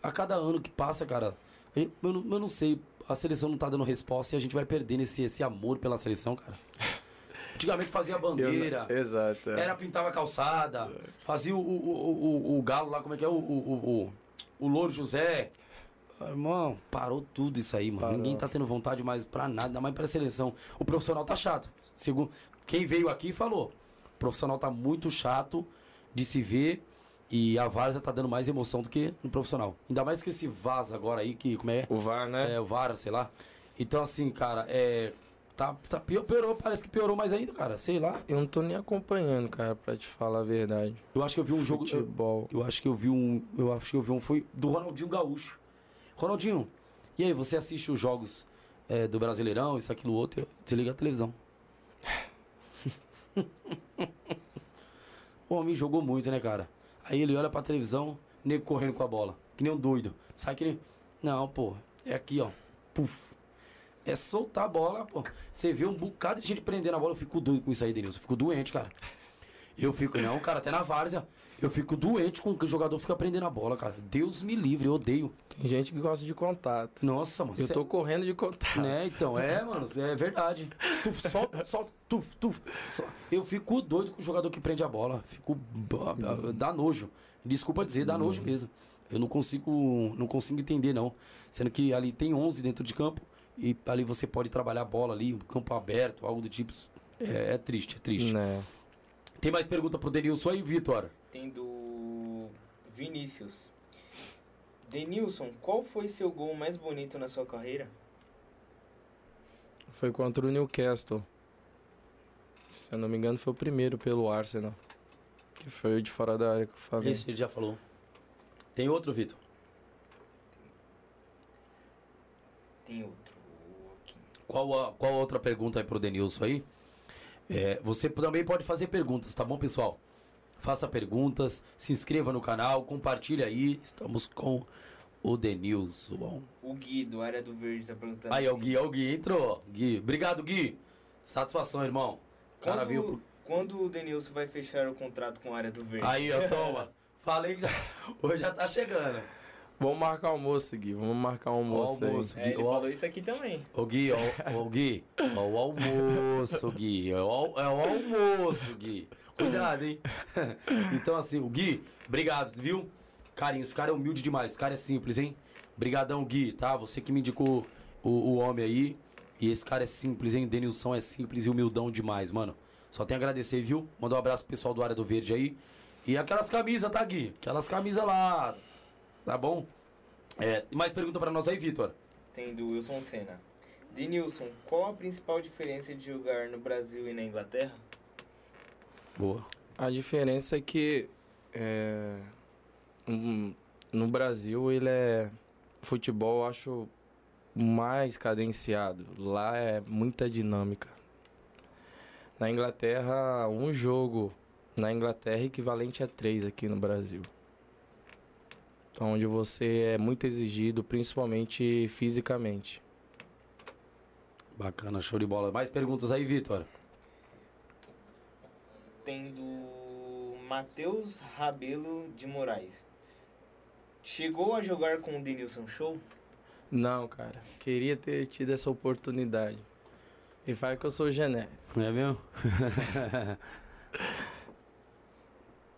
S1: a cada ano que passa, cara, eu, eu não sei, a seleção não tá dando resposta e a gente vai perdendo esse, esse amor pela seleção, cara. Antigamente fazia bandeira.
S2: Eu, exato. É.
S1: Era pintava calçada. Fazia o, o, o, o, galo lá, como é que é? O, o, o, o Louro José. Irmão, parou tudo isso aí, mano. Parou. Ninguém tá tendo vontade mais pra nada, ainda mais pra seleção. O profissional tá chato. Segundo, quem veio aqui falou. O profissional tá muito chato de se ver e a Várzea tá dando mais emoção do que no profissional. Ainda mais que esse Vaza agora aí, que como é?
S2: O VAR, né?
S1: É, o VAR, sei lá. Então, assim, cara, é. Tá, tá, piorou, parece que piorou mais ainda, cara. Sei lá.
S2: Eu não tô nem acompanhando, cara, pra te falar a verdade.
S1: Eu acho que eu vi um Futebol. jogo. Eu, eu acho que eu vi um. Eu acho que eu vi um. Foi do Ronaldinho Gaúcho. Ronaldinho, e aí, você assiste os jogos é, do Brasileirão, isso, aquilo, outro, desliga a televisão. o homem jogou muito, né, cara? Aí ele olha pra televisão, nego correndo com a bola, que nem um doido. Sai que nem. Não, pô, é aqui, ó. Puf. É soltar a bola, pô. Você vê um bocado de gente prendendo a bola. Eu fico doido com isso aí, Denilson. Eu fico doente, cara. Eu fico, não, cara, até na várzea. Eu fico doente com que o jogador fica prendendo a bola, cara. Deus me livre, eu odeio.
S2: Tem gente que gosta de contato.
S1: Nossa, mano.
S2: Eu tô correndo de contato.
S1: Né, então, é, mano, é verdade. Tuf, solta, solta, tuf, tuf. Eu fico doido com o jogador que prende a bola. Fico. dá nojo. Desculpa dizer, dá nojo mesmo. Eu não consigo, não consigo entender, não. Sendo que ali tem 11 dentro de campo e ali você pode trabalhar a bola ali, um campo aberto, algo do tipo. É, é triste, é triste.
S2: Né?
S1: Tem mais pergunta pro Denilson aí, Vitor?
S3: Tem do Vinícius. Denilson, qual foi seu gol mais bonito na sua carreira?
S2: Foi contra o Newcastle. Se eu não me engano, foi o primeiro pelo Arsenal. Que foi o de fora da área que eu falei.
S1: Esse ele já falou. Tem outro, Vitor?
S3: Tem outro aqui.
S1: Qual a, qual a outra pergunta aí pro Denilson aí? É, você também pode fazer perguntas, tá bom, pessoal? Faça perguntas, se inscreva no canal, compartilhe aí. Estamos com o Denilson.
S3: O Gui, do Área do Verde, tá perguntando.
S1: Aí, é o
S3: assim,
S1: Gui, é o Gui, entrou. Gui, obrigado, Gui. Satisfação, irmão. O cara
S3: quando,
S1: viu. pro-
S3: Quando o Denilson vai fechar o contrato com a Área do Verde?
S1: Aí, ó, toma. Falei que já, hoje já tá chegando.
S2: Vamos marcar almoço, Gui. Vamos marcar almoço,
S1: almoço.
S2: aí.
S3: É, ele
S1: Ó.
S3: falou isso aqui também.
S1: Ô Gui, ó, ô Gui, ó o almoço, Gui. É o, é o almoço, Gui. Cuidado, hein? Então, assim, o Gui, obrigado, viu? Carinho, esse cara é humilde demais, esse cara é simples, hein? Brigadão, Gui, tá? Você que me indicou o, o homem aí. E esse cara é simples, hein? Denilson é simples e humildão demais, mano. Só tenho a agradecer, viu? Mandar um abraço pro pessoal do Área do Verde aí. E aquelas camisas, tá, Gui? Aquelas camisas lá. Tá bom? É, mais pergunta pra nós aí, Vitor?
S3: Tem do Wilson Senna. Denilson, qual a principal diferença de jogar no Brasil e na Inglaterra?
S1: Boa.
S2: A diferença é que é, um, no Brasil ele é futebol, eu acho mais cadenciado. Lá é muita dinâmica. Na Inglaterra, um jogo na Inglaterra é equivalente a três aqui no Brasil. Onde você é muito exigido, principalmente fisicamente.
S1: Bacana, show de bola. Mais perguntas aí, Vitor?
S3: Tem do Matheus Rabelo de Moraes. Chegou a jogar com o Denilson Show?
S2: Não, cara. Queria ter tido essa oportunidade. E fala que eu sou genérico.
S1: É mesmo?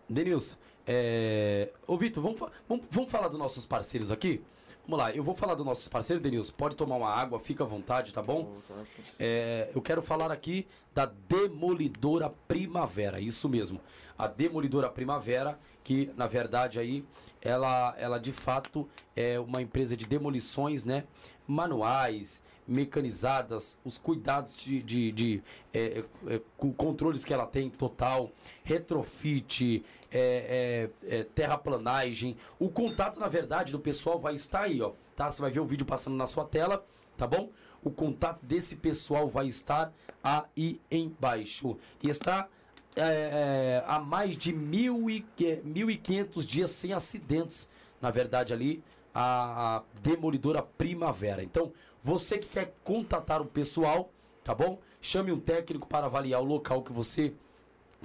S1: Denilson, é... Ô Vitor, vamos, fa- vamos, vamos falar dos nossos parceiros aqui? Vamos lá, eu vou falar dos nossos parceiros, Denilson. Pode tomar uma água, fica à vontade, tá bom? É, eu quero falar aqui da Demolidora Primavera, isso mesmo. A Demolidora Primavera, que na verdade aí ela, ela de fato é uma empresa de demolições, né? Manuais, mecanizadas, os cuidados de, de, de, é, é, com controles que ela tem total, retrofit, é, é, é, terraplanagem. O contato, na verdade, do pessoal vai estar aí, ó. Tá? Você vai ver o vídeo passando na sua tela, tá bom? O contato desse pessoal vai estar aí embaixo. E está é, é, há mais de mil e, que- 1.500 dias sem acidentes, na verdade, ali, a, a Demolidora Primavera. Então, você que quer contatar o pessoal, tá bom? Chame um técnico para avaliar o local que você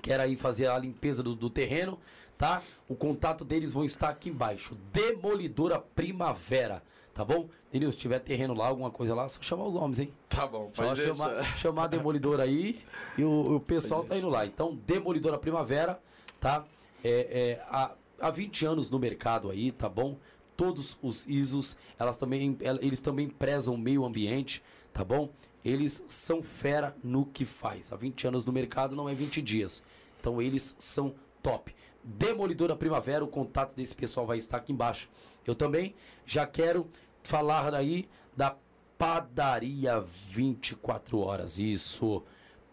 S1: quer aí fazer a limpeza do, do terreno, tá? O contato deles vão estar aqui embaixo. Demolidora Primavera, tá bom? Denilson, se tiver terreno lá, alguma coisa lá, só chamar os homens, hein?
S2: Tá bom,
S1: Só
S2: pode
S1: chamar, chamar a Demolidora aí e o, o pessoal tá indo lá. Então, Demolidora Primavera, tá? É, é, há, há 20 anos no mercado aí, tá bom? Todos os ISOs, elas também, el- eles também prezam o meio ambiente, tá bom? Eles são fera no que faz. Há 20 anos no mercado não é 20 dias. Então, eles são top. Demolidora Primavera, o contato desse pessoal vai estar aqui embaixo. Eu também já quero falar aí da Padaria 24 horas. Isso.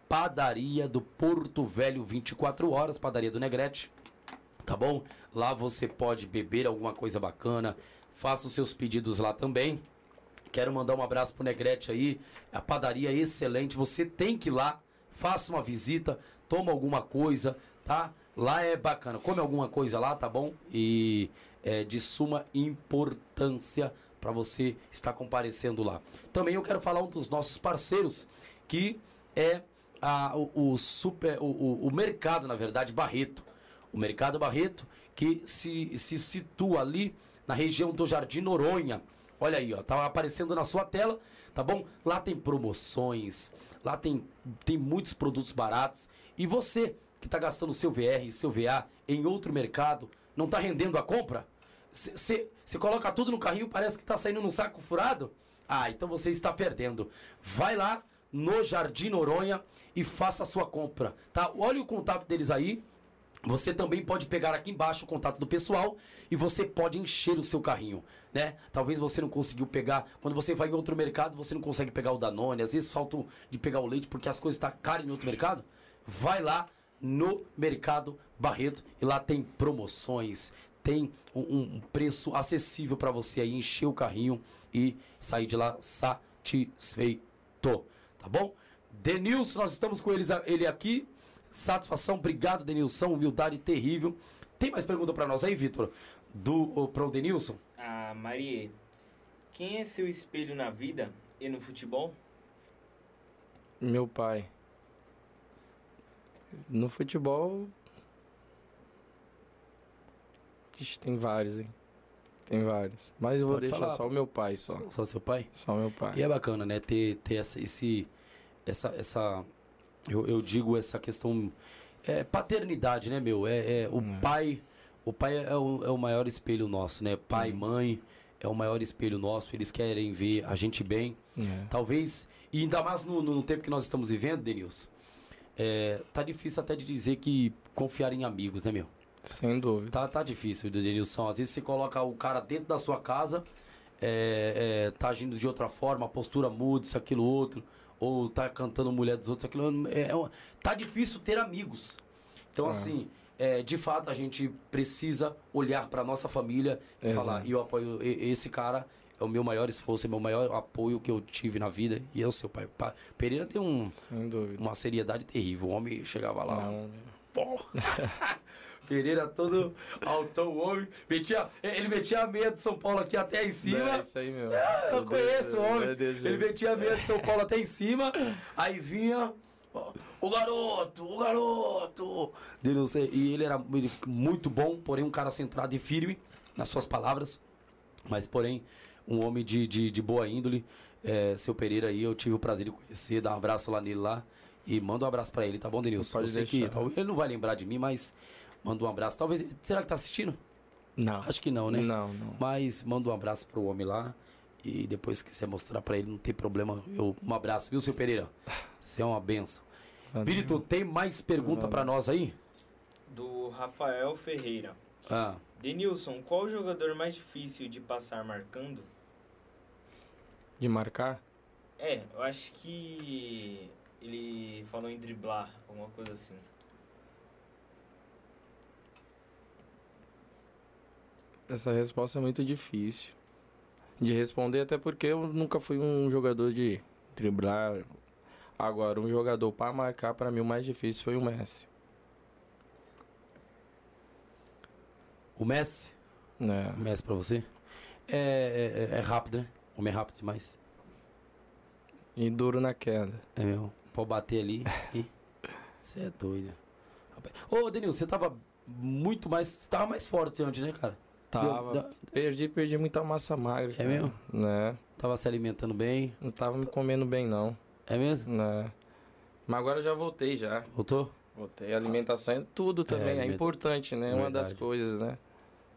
S1: Padaria do Porto Velho 24 horas, padaria do Negrete. Tá bom? Lá você pode beber alguma coisa bacana. Faça os seus pedidos lá também. Quero mandar um abraço pro Negrete aí. A padaria é excelente. Você tem que ir lá. Faça uma visita. Toma alguma coisa, tá? Lá é bacana. Come alguma coisa lá, tá bom? E é de suma importância para você estar comparecendo lá. Também eu quero falar um dos nossos parceiros, que é a, o, o super, o, o, o mercado, na verdade, Barreto. O mercado Barreto, que se, se situa ali na região do Jardim Noronha. Olha aí, ó, tá aparecendo na sua tela, tá bom? Lá tem promoções, lá tem, tem muitos produtos baratos. E você que está gastando seu VR, seu VA em outro mercado, não está rendendo a compra? Você coloca tudo no carrinho, parece que está saindo num saco furado? Ah, então você está perdendo. Vai lá no Jardim Noronha e faça a sua compra, tá? Olha o contato deles aí. Você também pode pegar aqui embaixo o contato do pessoal e você pode encher o seu carrinho, né? Talvez você não conseguiu pegar, quando você vai em outro mercado, você não consegue pegar o Danone, às vezes falta de pegar o leite porque as coisas estão tá caras em outro mercado. Vai lá no Mercado Barreto e lá tem promoções, tem um, um preço acessível para você aí encher o carrinho e sair de lá satisfeito, tá bom? Denilson, nós estamos com ele aqui. Satisfação, obrigado, Denilson. Humildade terrível. Tem mais pergunta para nós aí, Vitor? Do para o Denilson?
S3: Ah, Marie, quem é seu espelho na vida e no futebol?
S2: Meu pai. No futebol. Ixi, tem vários, hein? Tem vários. Mas eu vou Pode deixar falar. só o meu pai só. só.
S1: Seu pai?
S2: Só meu pai.
S1: E é bacana, né? Ter, ter essa, esse. Essa. essa eu, eu digo essa questão. É paternidade, né, meu? É, é o é. pai. O pai é o, é o maior espelho nosso, né? Pai, mãe é o maior espelho nosso. Eles querem ver a gente bem. É. Talvez. E ainda mais no, no tempo que nós estamos vivendo, Denilson. É, tá difícil até de dizer que confiar em amigos, né, meu?
S2: Sem dúvida.
S1: Tá, tá difícil, Denilson. Às vezes você coloca o cara dentro da sua casa, é, é, tá agindo de outra forma, a postura muda, isso, aquilo, outro ou tá cantando mulher dos outros, aquilo é, é tá difícil ter amigos. Então, ah. assim, é, de fato, a gente precisa olhar para nossa família e Exato. falar: e eu apoio esse cara. É o meu maior esforço, é o meu maior apoio que eu tive na vida. E é o seu pai. Pereira tem um, uma seriedade terrível. O homem chegava lá. Não. Porra. Pereira todo altão, homem. Metia, ele metia a meia de São Paulo aqui até em cima. É
S2: isso aí, meu.
S1: É, eu conheço o homem. Ele metia a meia de São Paulo até em cima. Aí vinha. O garoto, o garoto. E ele era muito bom, porém um cara centrado e firme nas suas palavras. Mas, porém, um homem de, de, de boa índole. É, seu Pereira aí, eu tive o prazer de conhecer, dar um abraço lá nele lá. E manda um abraço para ele, tá bom, Denilson? Pode Você que, ele não vai lembrar de mim, mas Manda um abraço. Talvez. Será que tá assistindo?
S2: Não.
S1: Acho que não, né?
S2: Não, não.
S1: Mas manda um abraço pro homem lá. E depois que você mostrar pra ele, não tem problema. Eu, um abraço, viu, seu Pereira? Você é uma benção. Virito, tem mais pergunta para nós aí?
S3: Do Rafael Ferreira.
S1: Ah.
S3: Denilson, qual o jogador mais difícil de passar marcando?
S2: De marcar?
S3: É, eu acho que ele falou em driblar, alguma coisa assim.
S2: Essa resposta é muito difícil de responder, até porque eu nunca fui um jogador de driblar. Agora, um jogador para marcar, para mim, o mais difícil foi o Messi.
S1: O Messi?
S2: É.
S1: O Messi pra você? É, é, é rápido, né? O homem é rápido demais.
S2: E duro na queda.
S1: É meu. Pode bater ali. Você é doido. Ô, Denil, você tava muito mais. Você tava mais forte antes, né, cara?
S2: Tava. Deu, perdi, perdi muita massa magra.
S1: É mesmo?
S2: Né?
S1: Tava se alimentando bem?
S2: Não tava me comendo bem, não.
S1: É mesmo?
S2: Né? Mas agora já voltei já.
S1: Voltou?
S2: Voltei. Alimentação é tudo também, é, é importante, né? É Uma das coisas, né?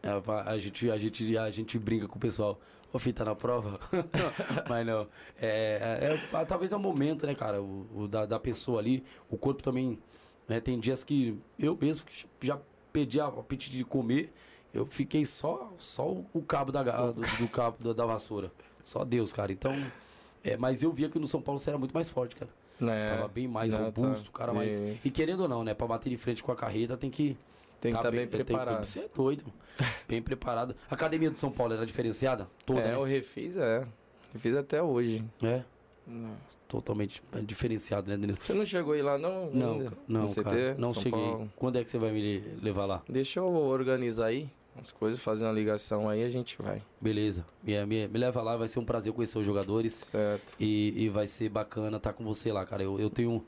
S1: É, a, gente, a, gente, a gente brinca com o pessoal. Ô, fita na prova? Mas não. É, é, é, talvez é o momento, né, cara? O, o da, da pessoa ali. O corpo também. Né, tem dias que eu mesmo já perdi a apetite de comer. Eu fiquei só, só o cabo da, do, do cabo da, da, vassoura. Só Deus, cara. Então, é, mas eu via que no São Paulo você era muito mais forte, cara.
S2: É,
S1: Tava bem mais não, robusto, tá, cara mais. Isso. E querendo ou não, né? Pra bater de frente com a carreta tem que.
S2: Tem que estar tá, tá bem, bem preparado.
S1: Tem, você é doido. bem preparado. A academia do São Paulo era diferenciada? Toda,
S2: é,
S1: né?
S2: eu refiz, é. Refiz até hoje.
S1: É? Não. Totalmente diferenciado, né, Danilo?
S2: Você não chegou aí lá, não?
S1: Não, ainda? não, cara, não São cheguei. Paulo. Quando é que você vai me levar lá?
S2: Deixa eu organizar aí as coisas, fazer uma ligação aí, a gente vai.
S1: Beleza. Me, me, me, leva lá, vai ser um prazer conhecer os jogadores.
S2: Certo.
S1: E, e vai ser bacana estar tá com você lá, cara. Eu, eu tenho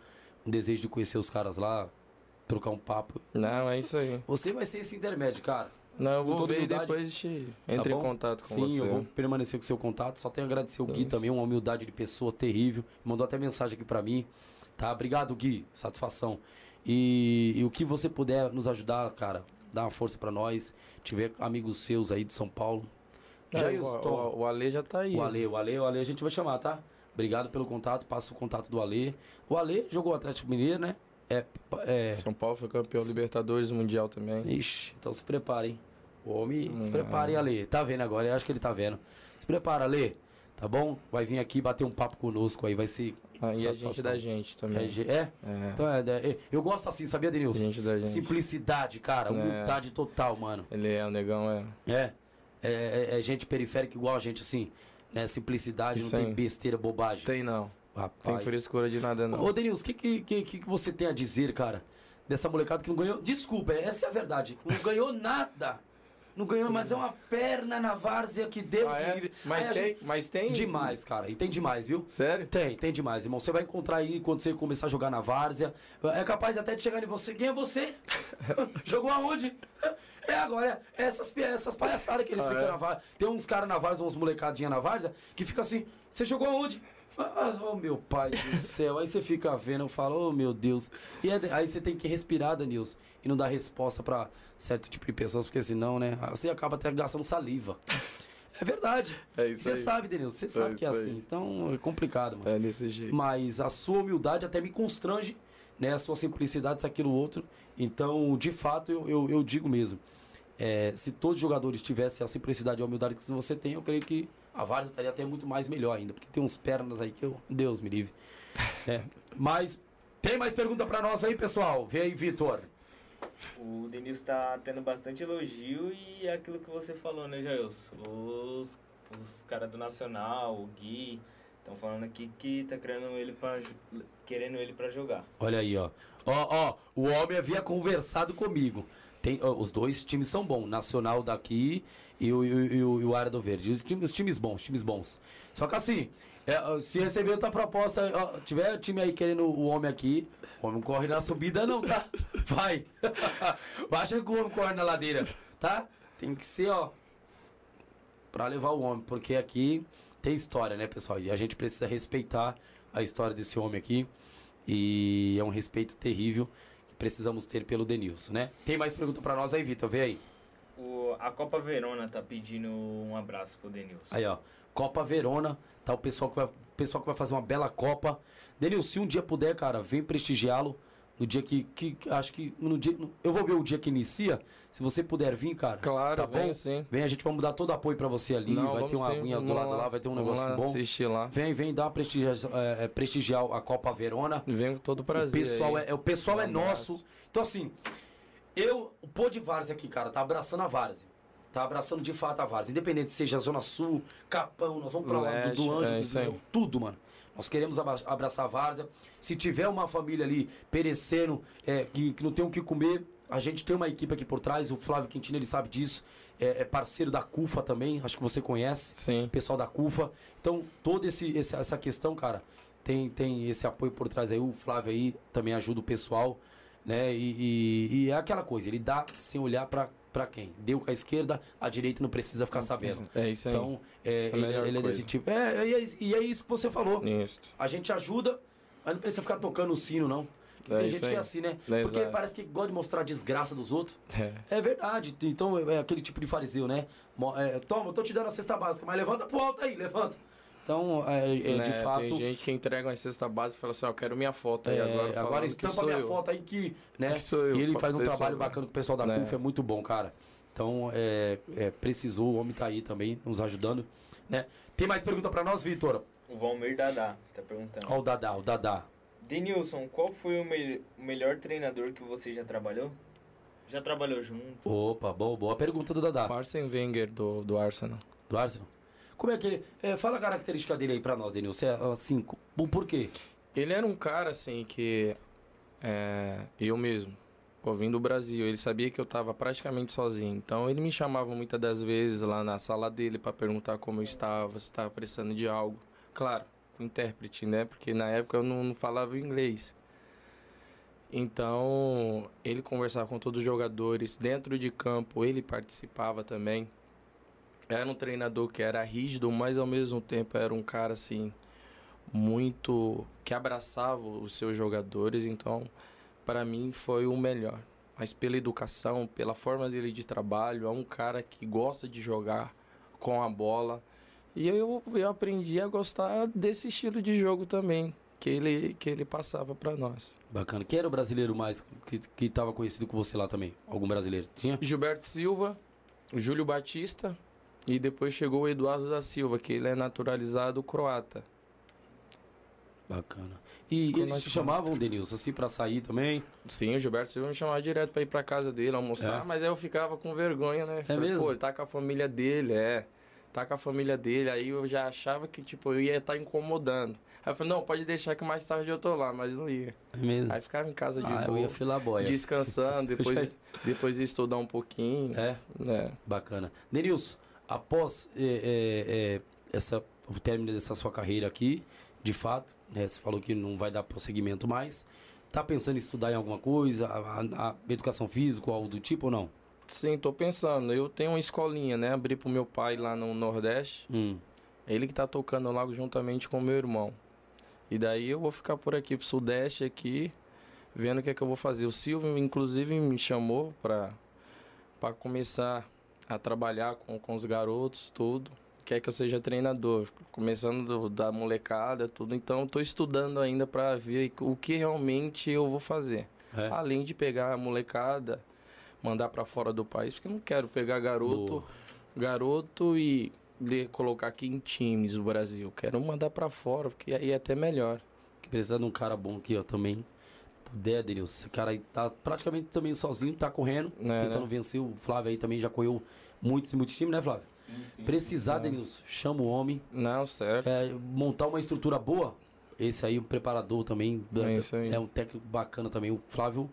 S1: um desejo de conhecer os caras lá, trocar um papo.
S2: Não, é isso aí.
S1: Você vai ser esse intermédio, cara.
S2: Não, eu vou ver e
S1: humildade.
S2: depois te
S1: Tá
S2: entre em
S1: bom?
S2: contato com
S1: Sim,
S2: você.
S1: eu vou permanecer com o seu contato. Só tenho a agradecer o Gui
S2: Isso.
S1: também, uma humildade de pessoa terrível. Mandou até mensagem aqui pra mim. Tá? Obrigado, Gui. Satisfação. E, e o que você puder nos ajudar, cara, dá uma força pra nós. Tiver amigos seus aí de São Paulo.
S2: É,
S1: Já
S2: o, o, Ale já tá aí.
S1: o Ale, o Ale, o Ale a gente vai chamar, tá? Obrigado pelo contato. Passa o contato do Ale. O Ale jogou o Atlético Mineiro, né? É, é,
S2: São Paulo foi campeão Libertadores Mundial também.
S1: Ixi, então se prepare, hein? O homem, se
S2: Hum,
S1: prepare,
S2: é.
S1: Ale. Tá vendo agora? Eu acho que ele tá vendo. Se prepara, Ale. Tá bom? Vai vir aqui bater um papo conosco aí, vai ser.
S2: Ah, e a gente da gente também.
S1: É, é?
S2: É,
S1: Então é, é, eu gosto assim, sabia, Denilson?
S2: gente da gente.
S1: Simplicidade, cara.
S2: É.
S1: Humildade total, mano.
S2: Ele é, o negão é.
S1: É. É, é- gente periférica igual a gente, assim. Né? Simplicidade, não
S2: Isso
S1: tem
S2: aí.
S1: besteira, bobagem.
S2: Tem não. Tem
S1: Rapaz.
S2: frescura de nada não.
S1: Ô, Denilson, o que, que, que, que você tem a dizer, cara, dessa molecada que não ganhou? Desculpa, essa é a verdade. Não ganhou nada. Não ganhou, mas é uma perna na várzea que Deus
S2: Ah,
S1: me
S2: é?
S1: livre.
S2: Mas
S1: Aí
S2: tem,
S1: gente-
S2: mas tem.
S1: Demais, cara. E tem demais, viu?
S2: Sério?
S1: Tem, tem demais, irmão. Você vai encontrar aí quando você começar a jogar na várzea. É capaz até de chegar em você. Quem é você? Jogou aonde? É agora, é essas, essas palhaçadas que eles
S2: Ah,
S1: ficam
S2: é?
S1: na várzea. Tem uns caras na várzea, uns molecadinha na várzea, que fica assim, você jogou aonde? Ah, oh meu pai do céu, aí você fica vendo, eu falo, oh meu Deus. E é- aí você tem que respirar, Danilson, e não dar resposta pra certo tipo de pessoas, porque senão, né, você acaba até gastando saliva. É verdade.
S2: É isso
S1: Você
S2: aí.
S1: sabe, Denilson, você sabe que é assim.
S2: aí.
S1: Então é complicado, mano.
S2: É desse jeito.
S1: Mas a sua humildade até me constrange, né? A sua simplicidade, isso, aquilo, outro. Então, de fato, eu, eu, eu digo mesmo. é, se todos os jogadores tivessem a simplicidade e a humildade que você tem, eu creio que a Várzea estaria até muito mais melhor ainda. Porque tem uns pernas aí que eu. Deus me livre. né? Mas. Tem mais pergunta pra nós aí, pessoal? Vem aí, Vitor.
S3: O Denilson tá tendo bastante elogio e é aquilo que você falou, né, Jailson? Os, os caras do Nacional, o Gui, estão falando aqui que tá querendo ele jo- querendo ele pra jogar.
S1: Olha aí, ó. Ó, ó, o homem havia conversado comigo. Tem, os dois times são bons, Nacional daqui e o, e o, e o, Área do Verde. Os times, os times bons, times bons. Só que assim, é, se receber outra proposta, ó, tiver time aí querendo o homem aqui, o homem não corre na subida não, tá? Vai. Baixa que o homem corre na ladeira, tá? Tem que ser, ó, pra levar o homem, porque aqui tem história, né, pessoal? E a gente precisa respeitar a história desse homem aqui. E é um respeito terrível precisamos ter pelo Denilson, né? Tem mais pergunta pra nós aí, Vitor? Vê aí.
S3: O, a Copa Verona tá pedindo um abraço pro Denilson.
S1: Aí, ó. Copa Verona, tá? O pessoal que vai, o pessoal que vai fazer uma bela Copa. Denilson, se um dia puder, cara, vem prestigiá-lo. No dia que, que Acho que. No dia, eu vou ver o dia que inicia. Se você puder vir, cara.
S2: Claro,
S1: tá
S2: venho
S1: bom?
S2: sim.
S1: Vem, a gente vai dar todo apoio pra você ali.
S2: Não,
S1: vai ter uma
S2: sim,
S1: aguinha do lado lá, vai ter um negócio
S2: lá
S1: bom.
S2: assistir lá.
S1: Vem, vem dar prestigiar, é, é, prestigiar a Copa Verona.
S2: Venho com todo prazer.
S1: O pessoal,
S2: aí.
S1: é, o pessoal
S2: Um
S1: é nosso. Então, assim, eu, o Pô de Várzea aqui, cara, tá abraçando a Várzea. Tá abraçando de fato a Várzea. Independente seja Zona Sul, Capão, nós vamos pra lá, do,
S2: Leste,
S1: do Anjo,
S2: é
S1: do- tudo, mano. Nós queremos abraçar a Várzea. Se tiver uma família ali perecendo, é, que, que não tem o que comer, a gente tem uma equipe aqui por trás. O Flávio Quintino, ele sabe disso. É, é parceiro da CUFA também, acho que você conhece
S2: Sim.
S1: pessoal da CUFA. Então, toda esse, esse- essa questão, cara, tem, tem esse apoio por trás aí. O Flávio aí também ajuda o pessoal, né? E, e- e é aquela coisa, ele dá sem olhar pra, pra quem? Deu com a esquerda, a direita não precisa ficar sabendo.
S2: É isso aí.
S1: Então, é,
S2: é
S1: ele,
S2: melhor
S1: ele é desse tipo. É, e é, e é isso que você falou.
S2: Isso.
S1: A gente ajuda, mas não precisa ficar tocando o sino, não.
S2: É
S1: tem gente que é assim, né?
S2: É,
S1: Porque
S2: exato.
S1: parece que gosta de mostrar a desgraça dos outros.
S2: É.
S1: É verdade. Então é aquele tipo de fariseu, né? É, Toma, eu tô te dando a cesta básica, mas levanta pro alto aí, levanta. Então, é, é,
S2: Né,
S1: de fato.
S2: Tem gente que entrega uma cesta base e fala assim, ó, quero minha foto aí
S1: é,
S2: agora.
S1: agora, estampa
S2: sou
S1: minha
S2: eu.
S1: foto aí que, né?
S2: Que sou eu,
S1: e ele faz um trabalho bacana com o pessoal da
S2: né?
S1: CUF, é muito bom, cara. Então, é, é, precisou, o homem tá aí também, nos ajudando, né? Tem mais pergunta pra nós, Vitor?
S3: O Valmir Dadá tá perguntando.
S1: Ó o Dadá, o Dadá.
S3: Denilson, qual foi o, me- o melhor treinador que você já trabalhou? Já trabalhou junto?
S1: Opa, boa, boa pergunta do Dadá.
S2: Arsene Wenger do, do Arsenal.
S1: Do Arsenal. Como é que ele... é, fala a característica dele aí pra nós, Denilson. É, Assim, co- por quê?
S2: Ele era um cara, assim, que... É, eu mesmo, pô, vim do Brasil, ele sabia que eu tava praticamente sozinho. Então ele me chamava muitas das vezes lá na sala dele para perguntar como eu estava, se estava precisando de algo. Claro, o intérprete, né? Porque na época eu não, não falava inglês. Então, ele conversava com todos os jogadores. Dentro de campo, ele participava também. Era um treinador que era rígido, mas ao mesmo tempo era um cara assim muito que abraçava os seus jogadores, então para mim foi o melhor. Mas pela educação, pela forma dele de trabalho, é um cara que gosta de jogar com a bola. E eu, eu aprendi a gostar desse estilo de jogo também, que ele, que ele passava para nós.
S1: Bacana. Quem era o brasileiro mais que estava conhecido com você lá também? Algum brasileiro? Tinha?
S2: Gilberto Silva, Júlio Batista e depois chegou o Eduardo da Silva, que ele é naturalizado croata.
S1: Bacana. E Quando eles te chamavam, Denilson, assim, pra sair também?
S2: Sim, o Gilberto Silva me chamava direto pra ir pra casa dele almoçar, é. mas aí eu ficava com vergonha, né?
S1: É Falei, mesmo?
S2: Pô, ele tá com a família dele, é. Tá com a família dele, aí eu já achava que, tipo, eu ia estar tá incomodando. Aí eu falei, não, pode deixar que mais tarde eu tô lá, mas não ia.
S1: É mesmo?
S2: Aí ficava em casa de
S1: ah,
S2: boa.
S1: eu ia filar boia.
S2: Descansando, depois, depois de estudar um pouquinho.
S1: É? É. Bacana. Denilson, após é, é, é, essa, o término dessa sua carreira aqui, de fato, né, você falou que não vai dar prosseguimento mais. Tá pensando em estudar em alguma coisa, a, a, a educação física ou algo do tipo ou não?
S2: Sim, tô pensando. Eu tenho uma escolinha, né? Abri pro meu pai lá no Nordeste.
S1: Hum.
S2: Ele que tá tocando lá juntamente com meu irmão. E daí eu vou ficar por aqui pro Sudeste aqui, vendo o que é que eu vou fazer. O Silvio, inclusive, me chamou pra começar a trabalhar com, com os garotos, tudo. Quer que eu seja treinador, começando do, da molecada, tudo. Então, estou estudando ainda para ver o que realmente eu vou fazer. É. Além de pegar a molecada, mandar para fora do país, porque eu não quero pegar garoto, Boa. garoto e de colocar aqui em times do Brasil. Quero mandar para fora, porque aí é até melhor.
S1: Que precisa de um cara bom aqui, ó, também. Puder, Denilson. Esse cara aí tá praticamente também sozinho, tá correndo, é, tentando né? vencer. O Flávio aí também já correu muitos e muitos times, né, Flávio? Sim, sim, Precisar, sim, Denilson, chama o homem.
S2: Não, certo.
S1: É, montar uma estrutura boa. Esse aí, um preparador também.
S2: É,
S1: é um técnico bacana também. O Flávio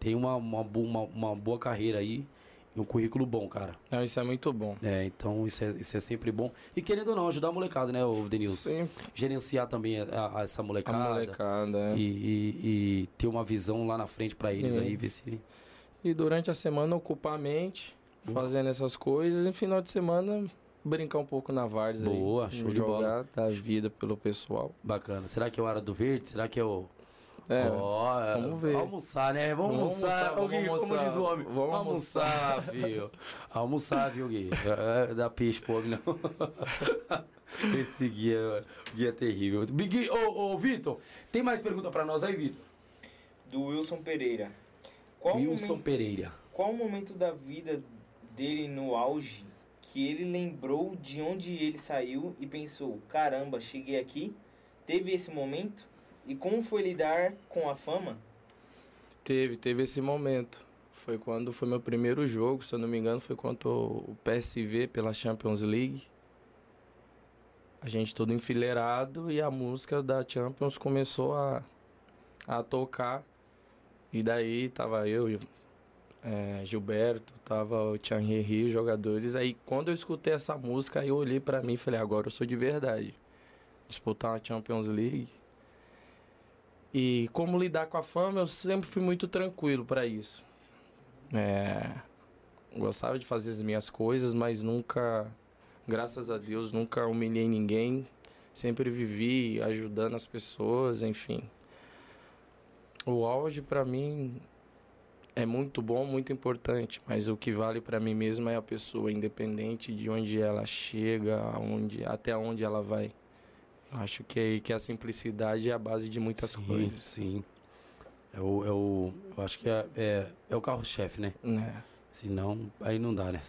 S1: tem uma, uma, uma, uma boa carreira aí e um currículo bom, cara.
S2: Não, isso é muito bom.
S1: É, então isso é, isso é sempre bom. E querendo ou não, ajudar a molecada, né, o Denilson?
S2: Sempre.
S1: Gerenciar também a, a essa molecada.
S2: A molecada, é.
S1: e, e, e, ter uma visão lá na frente para eles é. aí, ver se.
S2: E durante a semana ocupar a mente, fazendo essas coisas, e no final de semana brincar um pouco na Várzea
S1: Boa,
S2: aí,
S1: show de bola.
S2: Dar vida pelo pessoal.
S1: Bacana. Será que é o Hora do Verde? Será que é o
S2: é, oh, vamos ver.
S1: Almoçar, né? Vamos, vamos almoçar. almoçar, vamos almoçar. Como diz o homem. Vamos almoçar, almoçar filho. Almoçar, viu, Gui? É, é, dá peixe pobre, não. Esse guia, guia é terrível. Gui, ô, ô, Vitor, tem mais pergunta pra nós aí, Vitor?
S3: Do Wilson Pereira.
S1: Qual Wilson momento, Pereira.
S3: Qual o momento da vida dele no auge que ele lembrou de onde ele saiu e pensou: caramba, cheguei aqui? Teve esse momento? E como foi lidar com a fama?
S2: Teve, teve esse momento. Foi quando foi meu primeiro jogo, se eu não me engano, foi contra o PSV pela Champions League. A gente todo enfileirado e a música da Champions começou a, a tocar. E daí tava eu, é, Gilberto, tava o Thierry, os jogadores. Aí quando eu escutei essa música, aí eu olhei para mim e falei, agora eu sou de verdade. Disputar uma Champions League e como lidar com a fama, eu sempre fui muito tranquilo para isso. É, gostava de fazer as minhas coisas, mas nunca, graças a Deus, nunca humilhei ninguém. Sempre vivi ajudando as pessoas, enfim. O auge para mim é muito bom, muito importante, mas o que vale para mim mesmo é a pessoa, independente de onde ela chega, onde, até onde ela vai. Acho que, que a simplicidade é a base de muitas
S1: sim,
S2: coisas.
S1: Sim. É o, é o, eu acho que é, é, é o carro-chefe, né?
S2: É.
S1: Senão, aí não dá, né?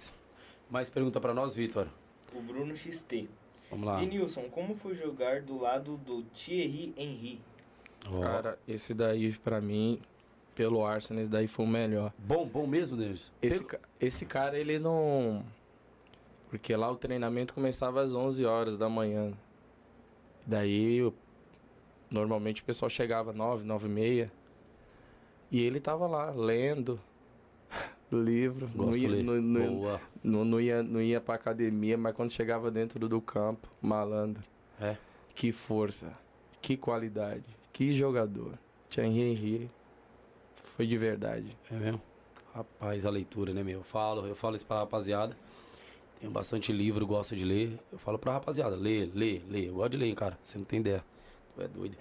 S1: Mais pergunta para nós, Vitor.
S3: O Bruno XT.
S1: Vamos lá.
S3: E Nilson, como foi jogar do lado do Thierry Henry?
S2: Oh. Cara, esse daí para mim, pelo Arsenal, esse daí foi o melhor.
S1: Bom, bom mesmo, Denis?
S2: Esse, Pelo... esse cara, ele não... Porque lá o treinamento começava às 11 horas da manhã. Daí, eu, normalmente o pessoal chegava nove, nove e meia. E ele tava lá, lendo livro.
S1: Gosto
S2: não ia,
S1: ler.
S2: Não, não, não, não, ia, não ia pra academia, mas quando chegava dentro do campo, malandro.
S1: É.
S2: Que força, que qualidade, que jogador. Thierry Henry foi de verdade.
S1: É mesmo? Rapaz, a leitura, né, meu? Eu falo, eu falo isso pra rapaziada. Tenho bastante livro, gosto de ler. Eu falo pra rapaziada, lê, lê, lê. Eu gosto de ler, hein, cara. Você não tem ideia. Tu é doido.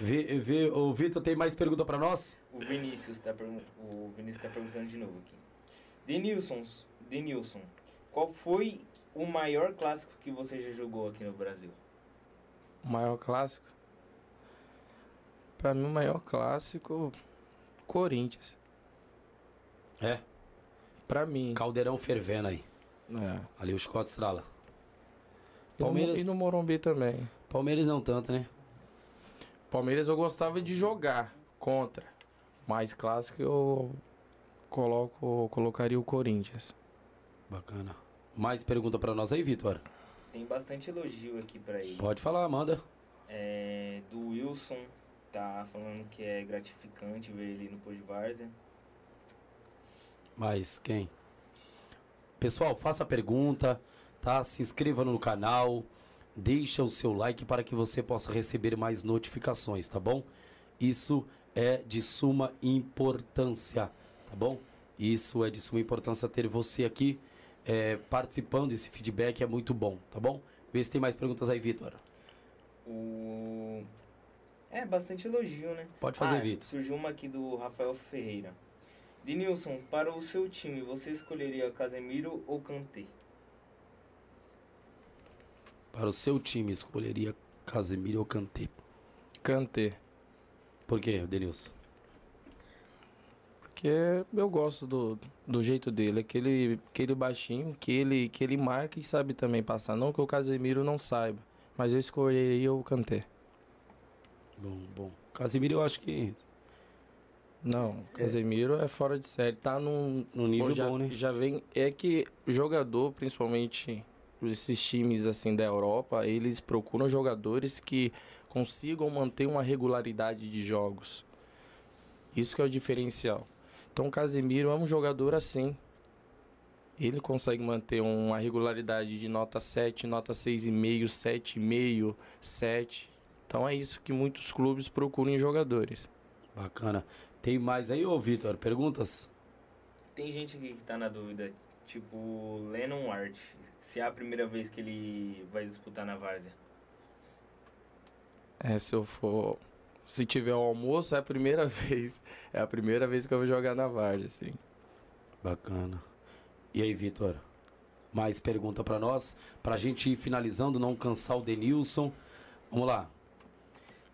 S1: vê, vê, o Vitor tem mais pergunta pra nós?
S3: O Vinícius tá, o Vinícius tá perguntando de novo aqui. Denilson, Denilson, qual foi o maior clássico que você já jogou aqui no Brasil?
S2: O maior clássico? Pra mim, o maior clássico, Corinthians.
S1: É?
S2: Pra mim.
S1: Caldeirão fervendo aí.
S2: É.
S1: Ali o Scott Estrala.
S2: Palmeiras... E no Morumbi também.
S1: Palmeiras não tanto, né?
S2: Palmeiras eu gostava de jogar contra. Mais clássico eu coloco, colocaria o Corinthians.
S1: Bacana. Mais pergunta para nós aí, Vitor?
S3: Tem bastante elogio aqui para ele.
S1: Pode falar, manda.
S3: É, do Wilson, tá falando que é gratificante ver ele no Pôr Várzea.
S1: Mas quem? Pessoal, faça a pergunta, tá? Se inscreva no canal, deixa o seu like para que você possa receber mais notificações, tá bom? Isso é de suma importância, tá bom? Isso é de suma importância ter você aqui é, participando desse feedback, é muito bom, tá bom? Vê se tem mais perguntas aí, Vitor.
S3: O... É, bastante elogio, né?
S1: Pode fazer, ah, Vitor.
S3: Surgiu uma aqui do Rafael Ferreira. Denilson, para o seu time, você escolheria Casemiro ou Kanté?
S1: Para o seu time, escolheria Casemiro ou Kanté?
S2: Kanté.
S1: Por quê, Denilson?
S2: Porque eu gosto do, do jeito dele, aquele, aquele baixinho que ele, que ele marca e sabe também passar. Não que o Casemiro não saiba, mas eu escolheria o Kanté.
S1: Bom, bom. Casemiro eu acho que
S2: não, Casemiro é. é fora de série. Tá num,
S1: no nível já, bom, né?
S2: Já vem. É que jogador, principalmente esses times assim da Europa, eles procuram jogadores que consigam manter uma regularidade de jogos. Isso que é o diferencial. Então, Casemiro é um jogador assim. Ele consegue manter uma regularidade de nota 7, nota 6,5, 7,5, 7. Então é isso que muitos clubes procuram em jogadores.
S1: Bacana. Tem mais aí, ô Vitor? Perguntas?
S3: Tem gente aqui que tá na dúvida, tipo Lennon Art, se é a primeira vez que ele vai disputar na Várzea.
S2: É, se eu for. Se tiver o almoço, é a primeira vez. É a primeira vez que eu vou jogar na Várzea, sim.
S1: Bacana. E aí, Vitor? Mais pergunta para nós? Pra gente ir finalizando, não cansar o Denilson. Vamos lá.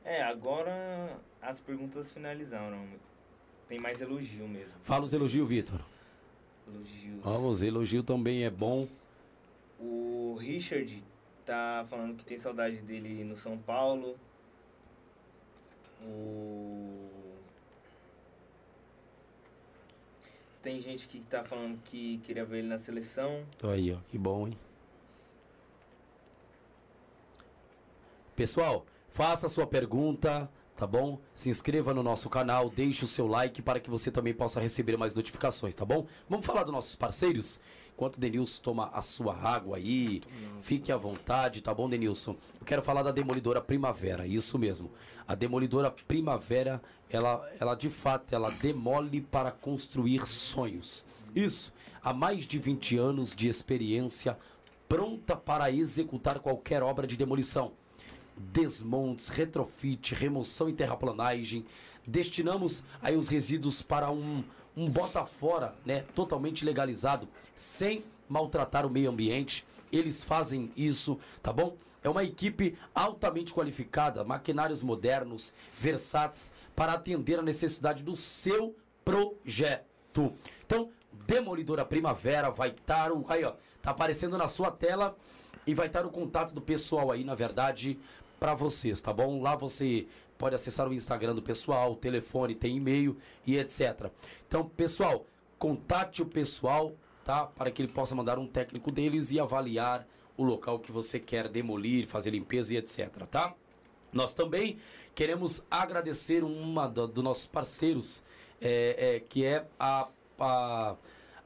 S3: É, agora as perguntas finalizaram. Tem mais elogio mesmo.
S1: Fala os elogios, Vitor.
S3: Elogios.
S1: Vamos, elogio também é bom.
S3: O Richard tá falando que tem saudade dele no São Paulo. O... Tem gente que tá falando que queria ver ele na seleção.
S1: Aí, ó, que bom, hein? Pessoal, faça a sua pergunta tá bom? Se inscreva no nosso canal, deixe o seu like para que você também possa receber mais notificações, tá bom? Vamos falar dos nossos parceiros? Enquanto o Denilson toma a sua água aí, fique à vontade, tá bom, Denilson? Eu quero falar da Demolidora Primavera, isso mesmo. A Demolidora Primavera, ela, ela de fato, ela demole para construir sonhos. Isso, há mais de 20 anos de experiência, pronta para executar qualquer obra de demolição desmontes, retrofit, remoção e terraplanagem. Destinamos aí os resíduos para um, um bota fora, né, totalmente legalizado, sem maltratar o meio ambiente. Eles fazem isso, tá bom? É uma equipe altamente qualificada, maquinários modernos, versáteis para atender a necessidade do seu projeto. Então, Demolidora Primavera vai estar o aí ó, tá aparecendo na sua tela e vai estar o contato do pessoal aí, na verdade, para vocês, tá bom? Lá você pode acessar o Instagram do pessoal, o telefone, tem e-mail e etc. Então, pessoal, contate o pessoal, tá? Para que ele possa mandar um técnico deles e avaliar o local que você quer demolir, fazer limpeza e etc, tá? Nós também queremos agradecer uma dos do nossos parceiros, é, é, que é a, a,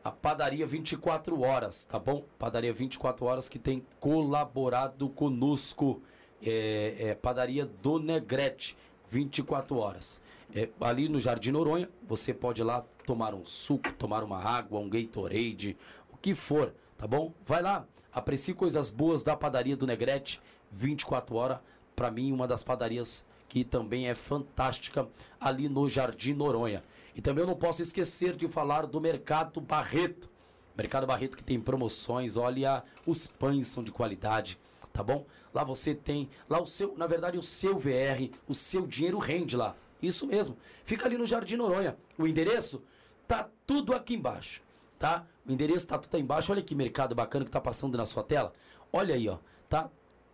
S1: a Padaria 24 Horas, tá bom? Padaria 24 Horas que tem colaborado conosco é, é, padaria do Negrete, 24 horas. É, ali no Jardim Noronha, você pode ir lá tomar um suco, tomar uma água, um Gatorade, o que for, tá bom? Vai lá, aprecie coisas boas da padaria do Negrete, 24 horas. Para mim, uma das padarias que também é fantástica ali no Jardim Noronha. E também eu não posso esquecer de falar do Mercado Barreto. Mercado Barreto que tem promoções, olha, os pães são de qualidade, tá bom? Lá você tem, lá o seu, na verdade o seu VR, o seu dinheiro rende lá. Isso mesmo. Fica ali no Jardim Noronha. O endereço tá tudo aqui embaixo, tá? O endereço tá tudo aí embaixo. Olha que mercado bacana que tá passando na sua tela. Olha aí, ó. Tá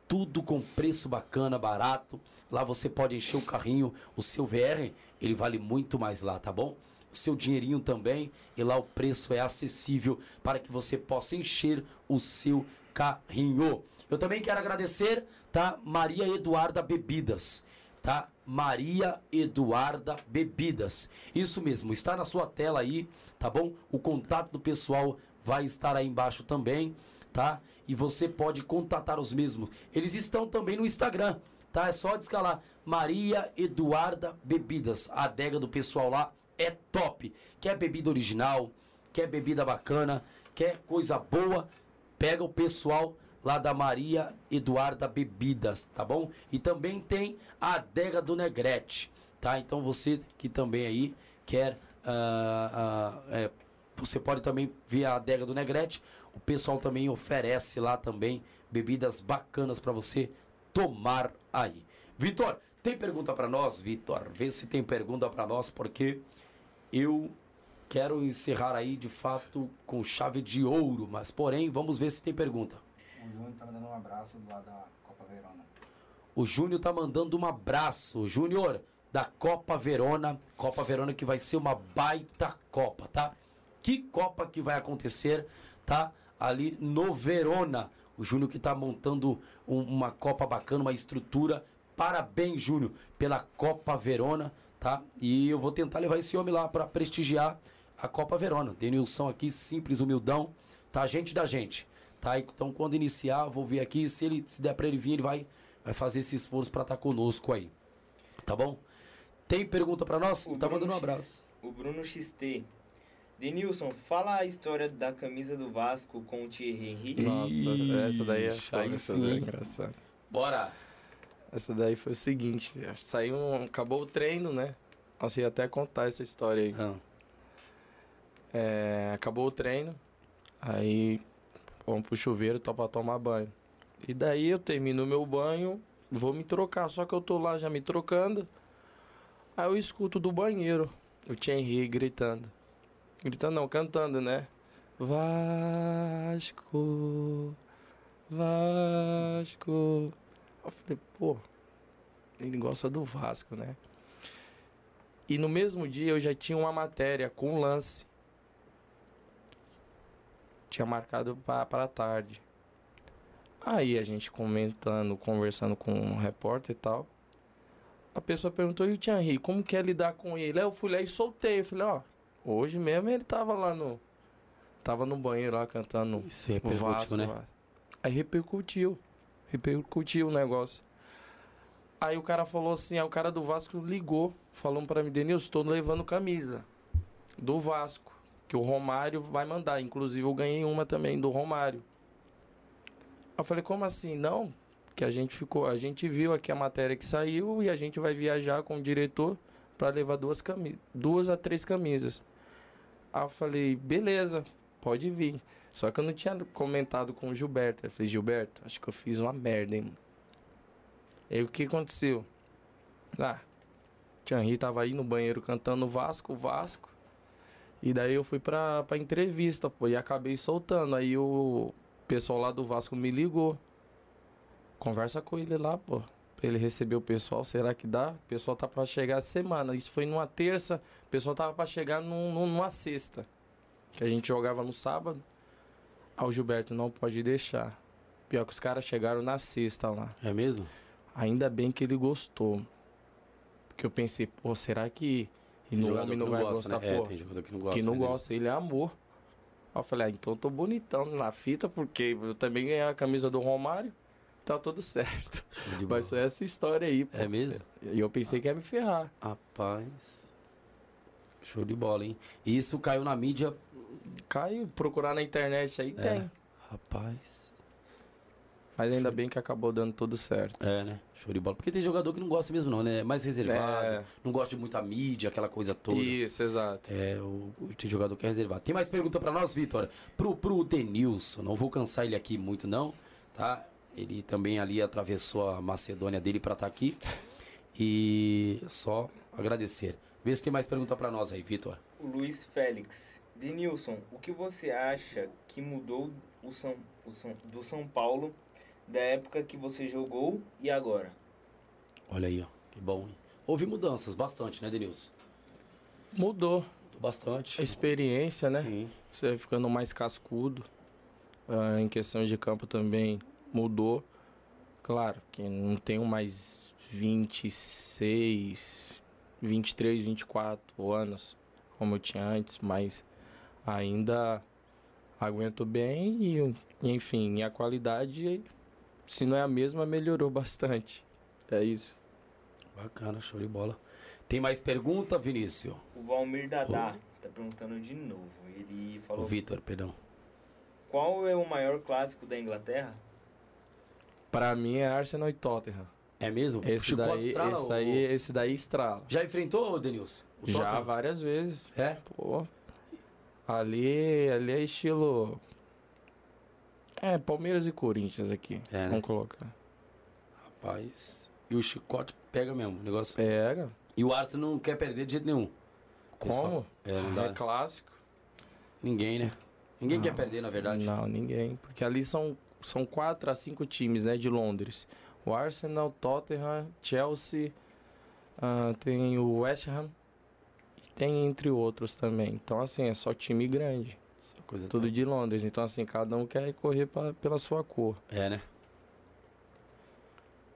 S1: tudo com preço bacana, barato. Lá você pode encher o carrinho, o seu VR, ele vale muito mais lá, tá bom? O seu dinheirinho também, e lá o preço é acessível para que você possa encher o seu carrinho. Eu também quero agradecer, tá? Maria Eduarda Bebidas tá? Maria Eduarda Bebidas. Isso mesmo, está na sua tela aí, tá bom? O contato do pessoal vai estar aí embaixo também, tá? E você pode contatar os mesmos. Eles estão também no Instagram, tá? É só descalar Maria Eduarda Bebidas. A adega do pessoal lá é top. Quer bebida original, quer bebida bacana, quer coisa boa, pega o pessoal lá da Maria Eduarda Bebidas, tá bom? E também tem a adega do Negrete, tá? Então você que também aí quer. Uh, uh, é, você pode também ver a adega do Negrete. O pessoal também oferece lá também bebidas bacanas para você tomar aí. Vitor, tem pergunta para nós, Vitor? Vê se tem pergunta para nós, porque eu quero encerrar aí de fato com chave de ouro, mas porém, vamos ver se tem pergunta.
S4: O Júnior tá mandando um abraço lá da Copa Verona.
S1: O Júnior tá mandando um abraço. Júnior, da Copa Verona. Copa Verona que vai ser uma baita Copa, tá? Que Copa que vai acontecer, tá? Ali no Verona. O Júnior que tá montando um, uma Copa bacana, uma estrutura. Parabéns, Júnior, pela Copa Verona, tá? E eu vou tentar levar esse homem lá para prestigiar a Copa Verona. Denilson aqui, simples, humildão, tá? Gente da gente. Tá? Então, quando iniciar, vou ver aqui. Se ele se der para ele vir, ele vai, vai fazer esse esforço para estar tá conosco aí. Tá bom? Tem pergunta para nós? O tá Bruno mandando um abraço.
S3: X, o Bruno XT. Denilson, fala a história da camisa do Vasco com o Thierry Henry.
S2: Nossa, essa daí é foda, essa daí é engraçada.
S1: Bora!
S2: Essa daí foi o seguinte, saiu um, acabou o treino, né? Nossa, ia até contar essa história aí. Ah. É, acabou o treino, aí vamos pro chuveiro tô pra tomar banho. E daí eu termino o meu banho, vou me trocar, só que eu tô lá já me trocando. Aí eu escuto do banheiro o Thierry gritando. Gritando não, cantando, né? Vasco, Vasco. Eu falei, pô, ele gosta do Vasco, né? E no mesmo dia eu já tinha uma matéria com lance tinha marcado para tarde. Aí a gente comentando, conversando com um repórter e tal. A pessoa perguntou, e o Thierry, como que é lidar com ele? Aí eu fui lá e soltei. Eu falei, ó, hoje mesmo ele tava lá no. Tava no banheiro lá cantando.
S1: Isso repercutiu, Vasco, né? Vasco.
S2: Aí repercutiu. Repercutiu o negócio. Aí o cara falou assim, aí o cara do Vasco ligou, falando para mim, Denilson, estou levando camisa do Vasco que o Romário vai mandar. Inclusive eu ganhei uma também do Romário. Eu falei, como assim? Não, que a gente ficou, a gente viu aqui a matéria que saiu e a gente vai viajar com o diretor para levar duas camisas, duas a três camisas. Aí eu falei, beleza, pode vir. Só que eu não tinha comentado com o Gilberto. Eu falei, Gilberto, acho que eu fiz uma merda, hein? E aí o que aconteceu? Ah, Thierry tava aí no banheiro cantando Vasco, Vasco. E daí eu fui pra, pra entrevista, pô, e acabei soltando. Aí o pessoal lá do Vasco me ligou. Conversa com ele lá, pô. Pra ele receber o pessoal, será que dá? O pessoal tá pra chegar semana. Isso foi numa terça, o pessoal tava pra chegar num, numa sexta. Que a gente jogava no sábado. Aí o Gilberto não pode deixar. Pior que os caras chegaram na sexta lá.
S1: É mesmo?
S2: Ainda bem que ele gostou. Porque eu pensei, pô, será que e no homem não, não vai gosta, gostar, né? É, tem jogador que não gosta. Que não né, gosta, ele é amor. Aí eu falei, ah, então eu tô bonitão na fita, porque eu também ganhei a camisa do Romário. tá tudo certo. Mas foi essa história aí, pô.
S1: É mesmo?
S2: E eu pensei que ia me ferrar.
S1: Rapaz. Show de bola, hein? E isso caiu na mídia.
S2: Caiu, procurar na internet aí
S1: É.
S2: tem.
S1: Rapaz.
S2: Mas ainda bem que acabou dando tudo certo.
S1: É, né? Show de bola. Porque tem jogador que não gosta mesmo, não, né? É mais reservado.
S2: É,
S1: Não gosta de muita mídia, aquela coisa toda.
S2: isso, exato.
S1: É, o, o tem jogador que é reservado. Tem mais pergunta pra nós, Vitor? Pro, pro Denilson, não vou cansar ele aqui muito, não, tá? Ele também ali atravessou a Macedônia dele pra estar aqui. E só agradecer. Vê se tem mais pergunta pra nós aí, Vitor.
S3: O Luiz Félix. Denilson, o que você acha que mudou o São, o São, do São Paulo da época que você jogou e agora?
S1: Olha aí, ó. Que bom, hein? Houve mudanças, bastante, né, Denilson?
S2: Mudou
S1: Mudou Bastante.
S2: a experiência, né?
S1: Sim.
S2: Você vai ficando mais cascudo. Ah, em questão de campo também mudou. Claro que não tenho mais 26, 23, 24 anos como eu tinha antes, mas ainda aguento bem e, enfim, a qualidade, se não é a mesma, melhorou bastante. É isso.
S1: Bacana, show de bola. Tem mais pergunta, Vinícius?
S3: O Valmir Dadá tá perguntando de novo. Ele falou:
S1: Vitor, perdão.
S3: Qual é o maior clássico da Inglaterra?
S2: Pra mim é Arsenal e Tottenham.
S1: É mesmo?
S2: Esse
S1: Chicote
S2: daí,
S1: estrala
S2: esse
S1: ou-
S2: daí, esse daí estrala.
S1: Já enfrentou, Denilson? O
S2: Já várias vezes.
S1: É?
S2: Pô. Ali, ali é estilo. É, Palmeiras e Corinthians aqui.
S1: É, né?
S2: Vamos colocar.
S1: Rapaz. E o chicote pega mesmo o negócio.
S2: Pega.
S1: E o Arsenal não quer perder de jeito nenhum.
S2: Como?
S1: É, não dá.
S2: É clássico.
S1: Ninguém, né? Ninguém
S2: Não.
S1: quer perder, na verdade.
S2: Não, ninguém. Porque ali são, são quatro a cinco times, né, de Londres. O Arsenal, Tottenham, Chelsea, ah, tem o West Ham e tem entre outros também. Então, assim, é só time grande. Tudo
S1: toda.
S2: de Londres. Então, assim, cada um quer correr pra, pela sua cor.
S1: É, né?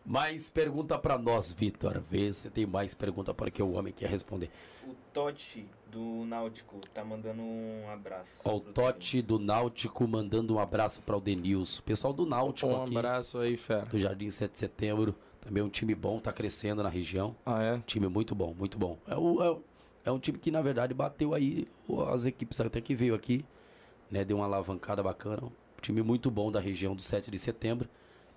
S1: Mais pergunta pra nós, Vitor. Vê se tem mais pergunta para que o homem quer responder.
S3: O Totti do Náutico tá mandando um abraço.
S1: Ó, o Totti do Náutico mandando um abraço para o Denilson. Pessoal do Náutico
S2: Um
S1: aqui,
S2: abraço aí, fera.
S1: do Jardim 7 de Setembro. Também um time bom, tá crescendo na região.
S2: Ah, é?
S1: Time muito bom, muito bom. É, o- é é um time que, na verdade, bateu aí as equipes até que veio aqui, né? Deu uma alavancada bacana. Um time muito bom da região do 7 de setembro.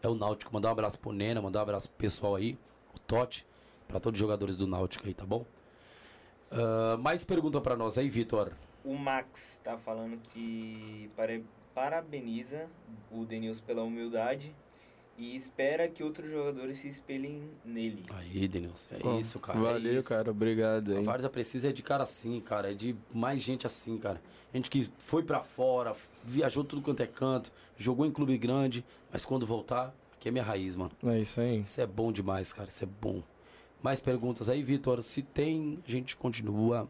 S1: É o Náutico. Mandar um abraço pro Nena, mandar um abraço pro pessoal aí, o Totti, pra todos os jogadores do Náutico aí, tá bom? Ah, mais pergunta pra nós aí, Vitor.
S3: O Max tá falando que parabeniza o Denilson pela humildade e espera que outros jogadores se espelhem nele.
S1: Aí, Denilson. É
S2: Bom,
S1: isso, cara. é
S2: Valeu,
S1: isso.
S2: cara. Obrigado,
S1: A
S2: hein?
S1: Várzea precisa é de cara assim, cara. É de mais gente assim, cara. Gente que foi pra fora, viajou tudo quanto é canto, jogou em clube grande, mas quando voltar, aqui é minha raiz, mano.
S2: É isso aí.
S1: Isso é bom demais, cara. Isso é bom. Mais perguntas aí, Vitor? Se tem, a gente continua.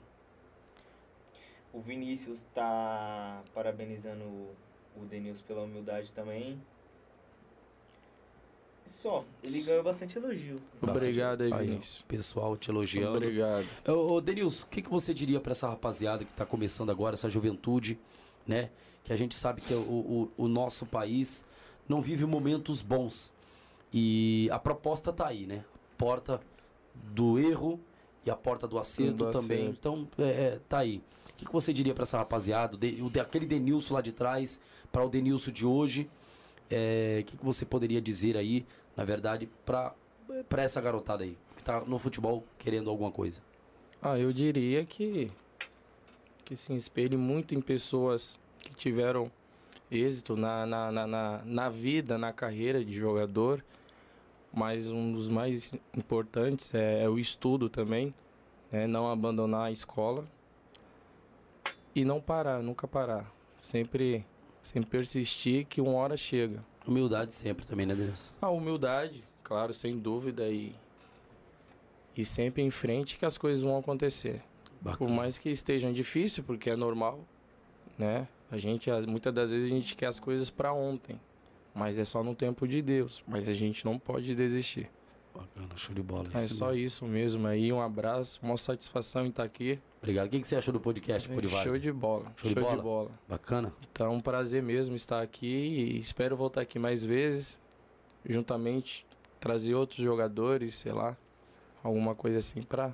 S3: O Vinícius tá parabenizando o- o Denilson pela humildade também. Só, ele ganhou bastante elogio.
S2: Obrigado aí, Vinícius.
S1: Pessoal te elogiando.
S2: Obrigado.
S1: Ô, ô Denilson, o que, que você diria pra essa rapaziada que tá começando agora, essa juventude, né? Que a gente sabe que o, o, o nosso país não vive momentos bons. E a proposta tá aí, né? A porta do erro e a porta do acerto
S2: Do
S1: também.
S2: acerto.
S1: Então, é, é, tá aí. O que, que você diria pra essa rapaziada? O de, o aquele Denilson lá de trás, para o Denilson de hoje. É, que, que você poderia dizer aí, na verdade, pra essa garotada aí, que tá no futebol querendo alguma coisa?
S2: Ah, eu diria que que se espelhe muito em pessoas que tiveram êxito na, na, na, na, na vida, na carreira de jogador. Mas um dos mais importantes é, é o estudo também, né? Não abandonar a escola e não parar, nunca parar. Sempre, sempre persistir que uma hora chega.
S1: Humildade sempre também, né, Denilson?
S2: A humildade, claro, sem dúvida, e, e sempre em frente que as coisas vão acontecer. Por
S1: Bacana.
S2: mais que estejam difíceis, porque é normal, né? A gente, as- muitas das vezes, a gente quer as coisas para ontem. Mas é só no tempo de Deus. Mas a gente não pode desistir.
S1: Bacana, show de bola.
S2: É
S1: isso
S2: só
S1: mesmo.
S2: isso mesmo aí. Um abraço, uma satisfação em estar aqui.
S1: Obrigado. O que, que você achou do podcast Polivárzea?
S2: Show de bola.
S1: Show de bola? Bacana?
S2: Então, é um prazer mesmo estar aqui e espero voltar aqui mais vezes. juntamente trazer outros jogadores, sei lá, alguma coisa assim pra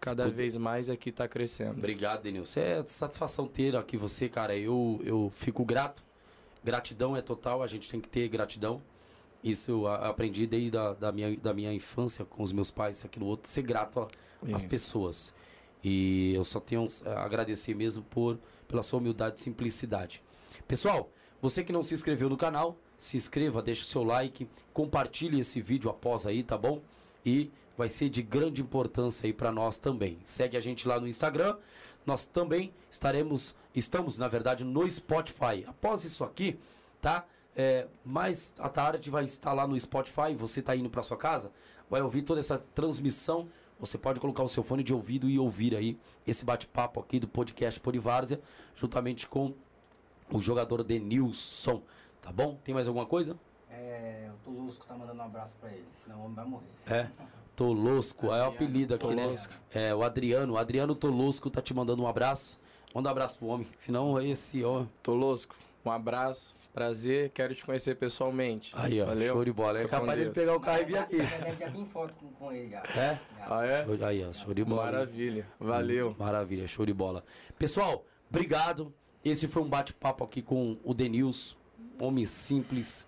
S2: cada vez mais aqui tá crescendo.
S1: Obrigado, Denilson. É satisfação ter aqui você, cara. Eu, eu fico grato. Gratidão é total, a gente tem que ter gratidão. Isso eu aprendi desde a, da, minha, da minha infância com os meus pais, isso, aquilo outro, ser grato às pessoas. E eu só tenho a agradecer mesmo por, pela sua humildade e simplicidade. Pessoal, você que não se inscreveu no canal, se inscreva, deixe o seu like, compartilhe esse vídeo após aí, tá bom? E vai ser de grande importância aí para nós também. Segue a gente lá no Instagram. Nós também estaremos, estamos na verdade no Spotify. Após isso aqui, tá? É, mais à tarde vai estar lá no Spotify. Você tá indo para sua casa, vai ouvir toda essa transmissão. Você pode colocar o seu fone de ouvido e ouvir aí esse bate-papo aqui do podcast Polivárzia, juntamente com o jogador Denilson. Tá bom? Tem mais alguma coisa?
S4: É, o Tulusco tá mandando um abraço pra ele, senão o homem vai morrer.
S1: É. Tolosco, é o apelido aqui,
S2: Tolosco.
S1: né? É, o Adriano. O Adriano Tolosco tá te mandando um abraço. Manda um abraço pro homem, senão esse, ó.
S2: Tolosco, um abraço, prazer, quero te conhecer pessoalmente.
S1: Aí, ó,
S2: Valeu.
S1: show de bola. É capaz dele
S2: Deus.
S1: pegar o carro e vir aqui.
S4: Já, já tem foto com, com ele já.
S1: É?
S4: Já.
S2: Ah, é?
S1: Show- Aí, ó, show de bola.
S2: Maravilha, valeu.
S1: Maravilha, show de bola. Pessoal, obrigado. Esse foi um bate-papo aqui com o Denilson, homem simples,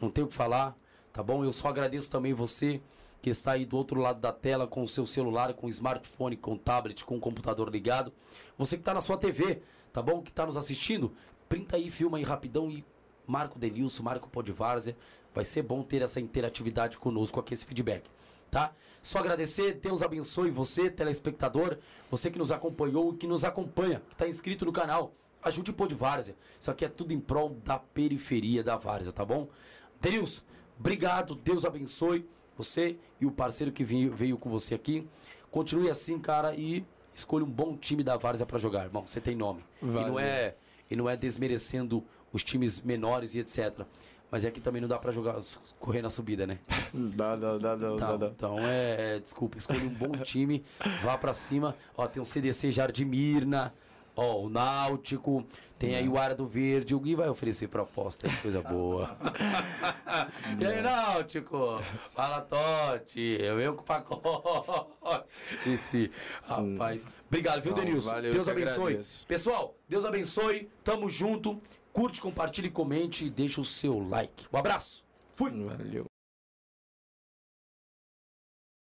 S1: não tem o que falar, tá bom? Eu só agradeço também você que está aí do outro lado da tela com o seu celular, com o smartphone, com o tablet, com o computador ligado. Você que está na sua TV, tá bom? Que está nos assistindo, printa aí, filma aí rapidão e marca o Denilson, marca o Podvárzia. Vai ser bom ter essa interatividade conosco aqui, esse feedback, tá? Só agradecer, Deus abençoe você, telespectador, você que nos acompanhou e que nos acompanha, que está inscrito no canal. Ajude o Podvárzia. Isso aqui é tudo em prol da periferia da Várzea, tá bom? Denilson, obrigado, Deus abençoe você e o parceiro que veio, veio com você aqui. Continue assim, cara, e escolha um bom time da Várzea para jogar, irmão. Você tem nome. E não é e não é desmerecendo os times menores e etc. Mas é que também não dá para jogar correr na subida, né?
S2: Dá, dá, dá, dá,
S1: Tá,
S2: dá,
S1: então é, é, desculpa, escolha um bom time, vá pra cima. Ó, tem o CDC Jardim Mirna, ó, o Náutico, tem aí o Área do Verde. O Gui vai oferecer proposta, coisa boa. e aí, Náutico? Fala, Totti, eu venho com o pacote. Esse rapaz. Obrigado, viu, Denilson? Deus
S2: eu que
S1: abençoe.
S2: agradeço.
S1: Pessoal, Deus abençoe. Tamo junto. Curte, compartilhe, comente e deixa o seu like. Um abraço. Fui.
S2: Valeu.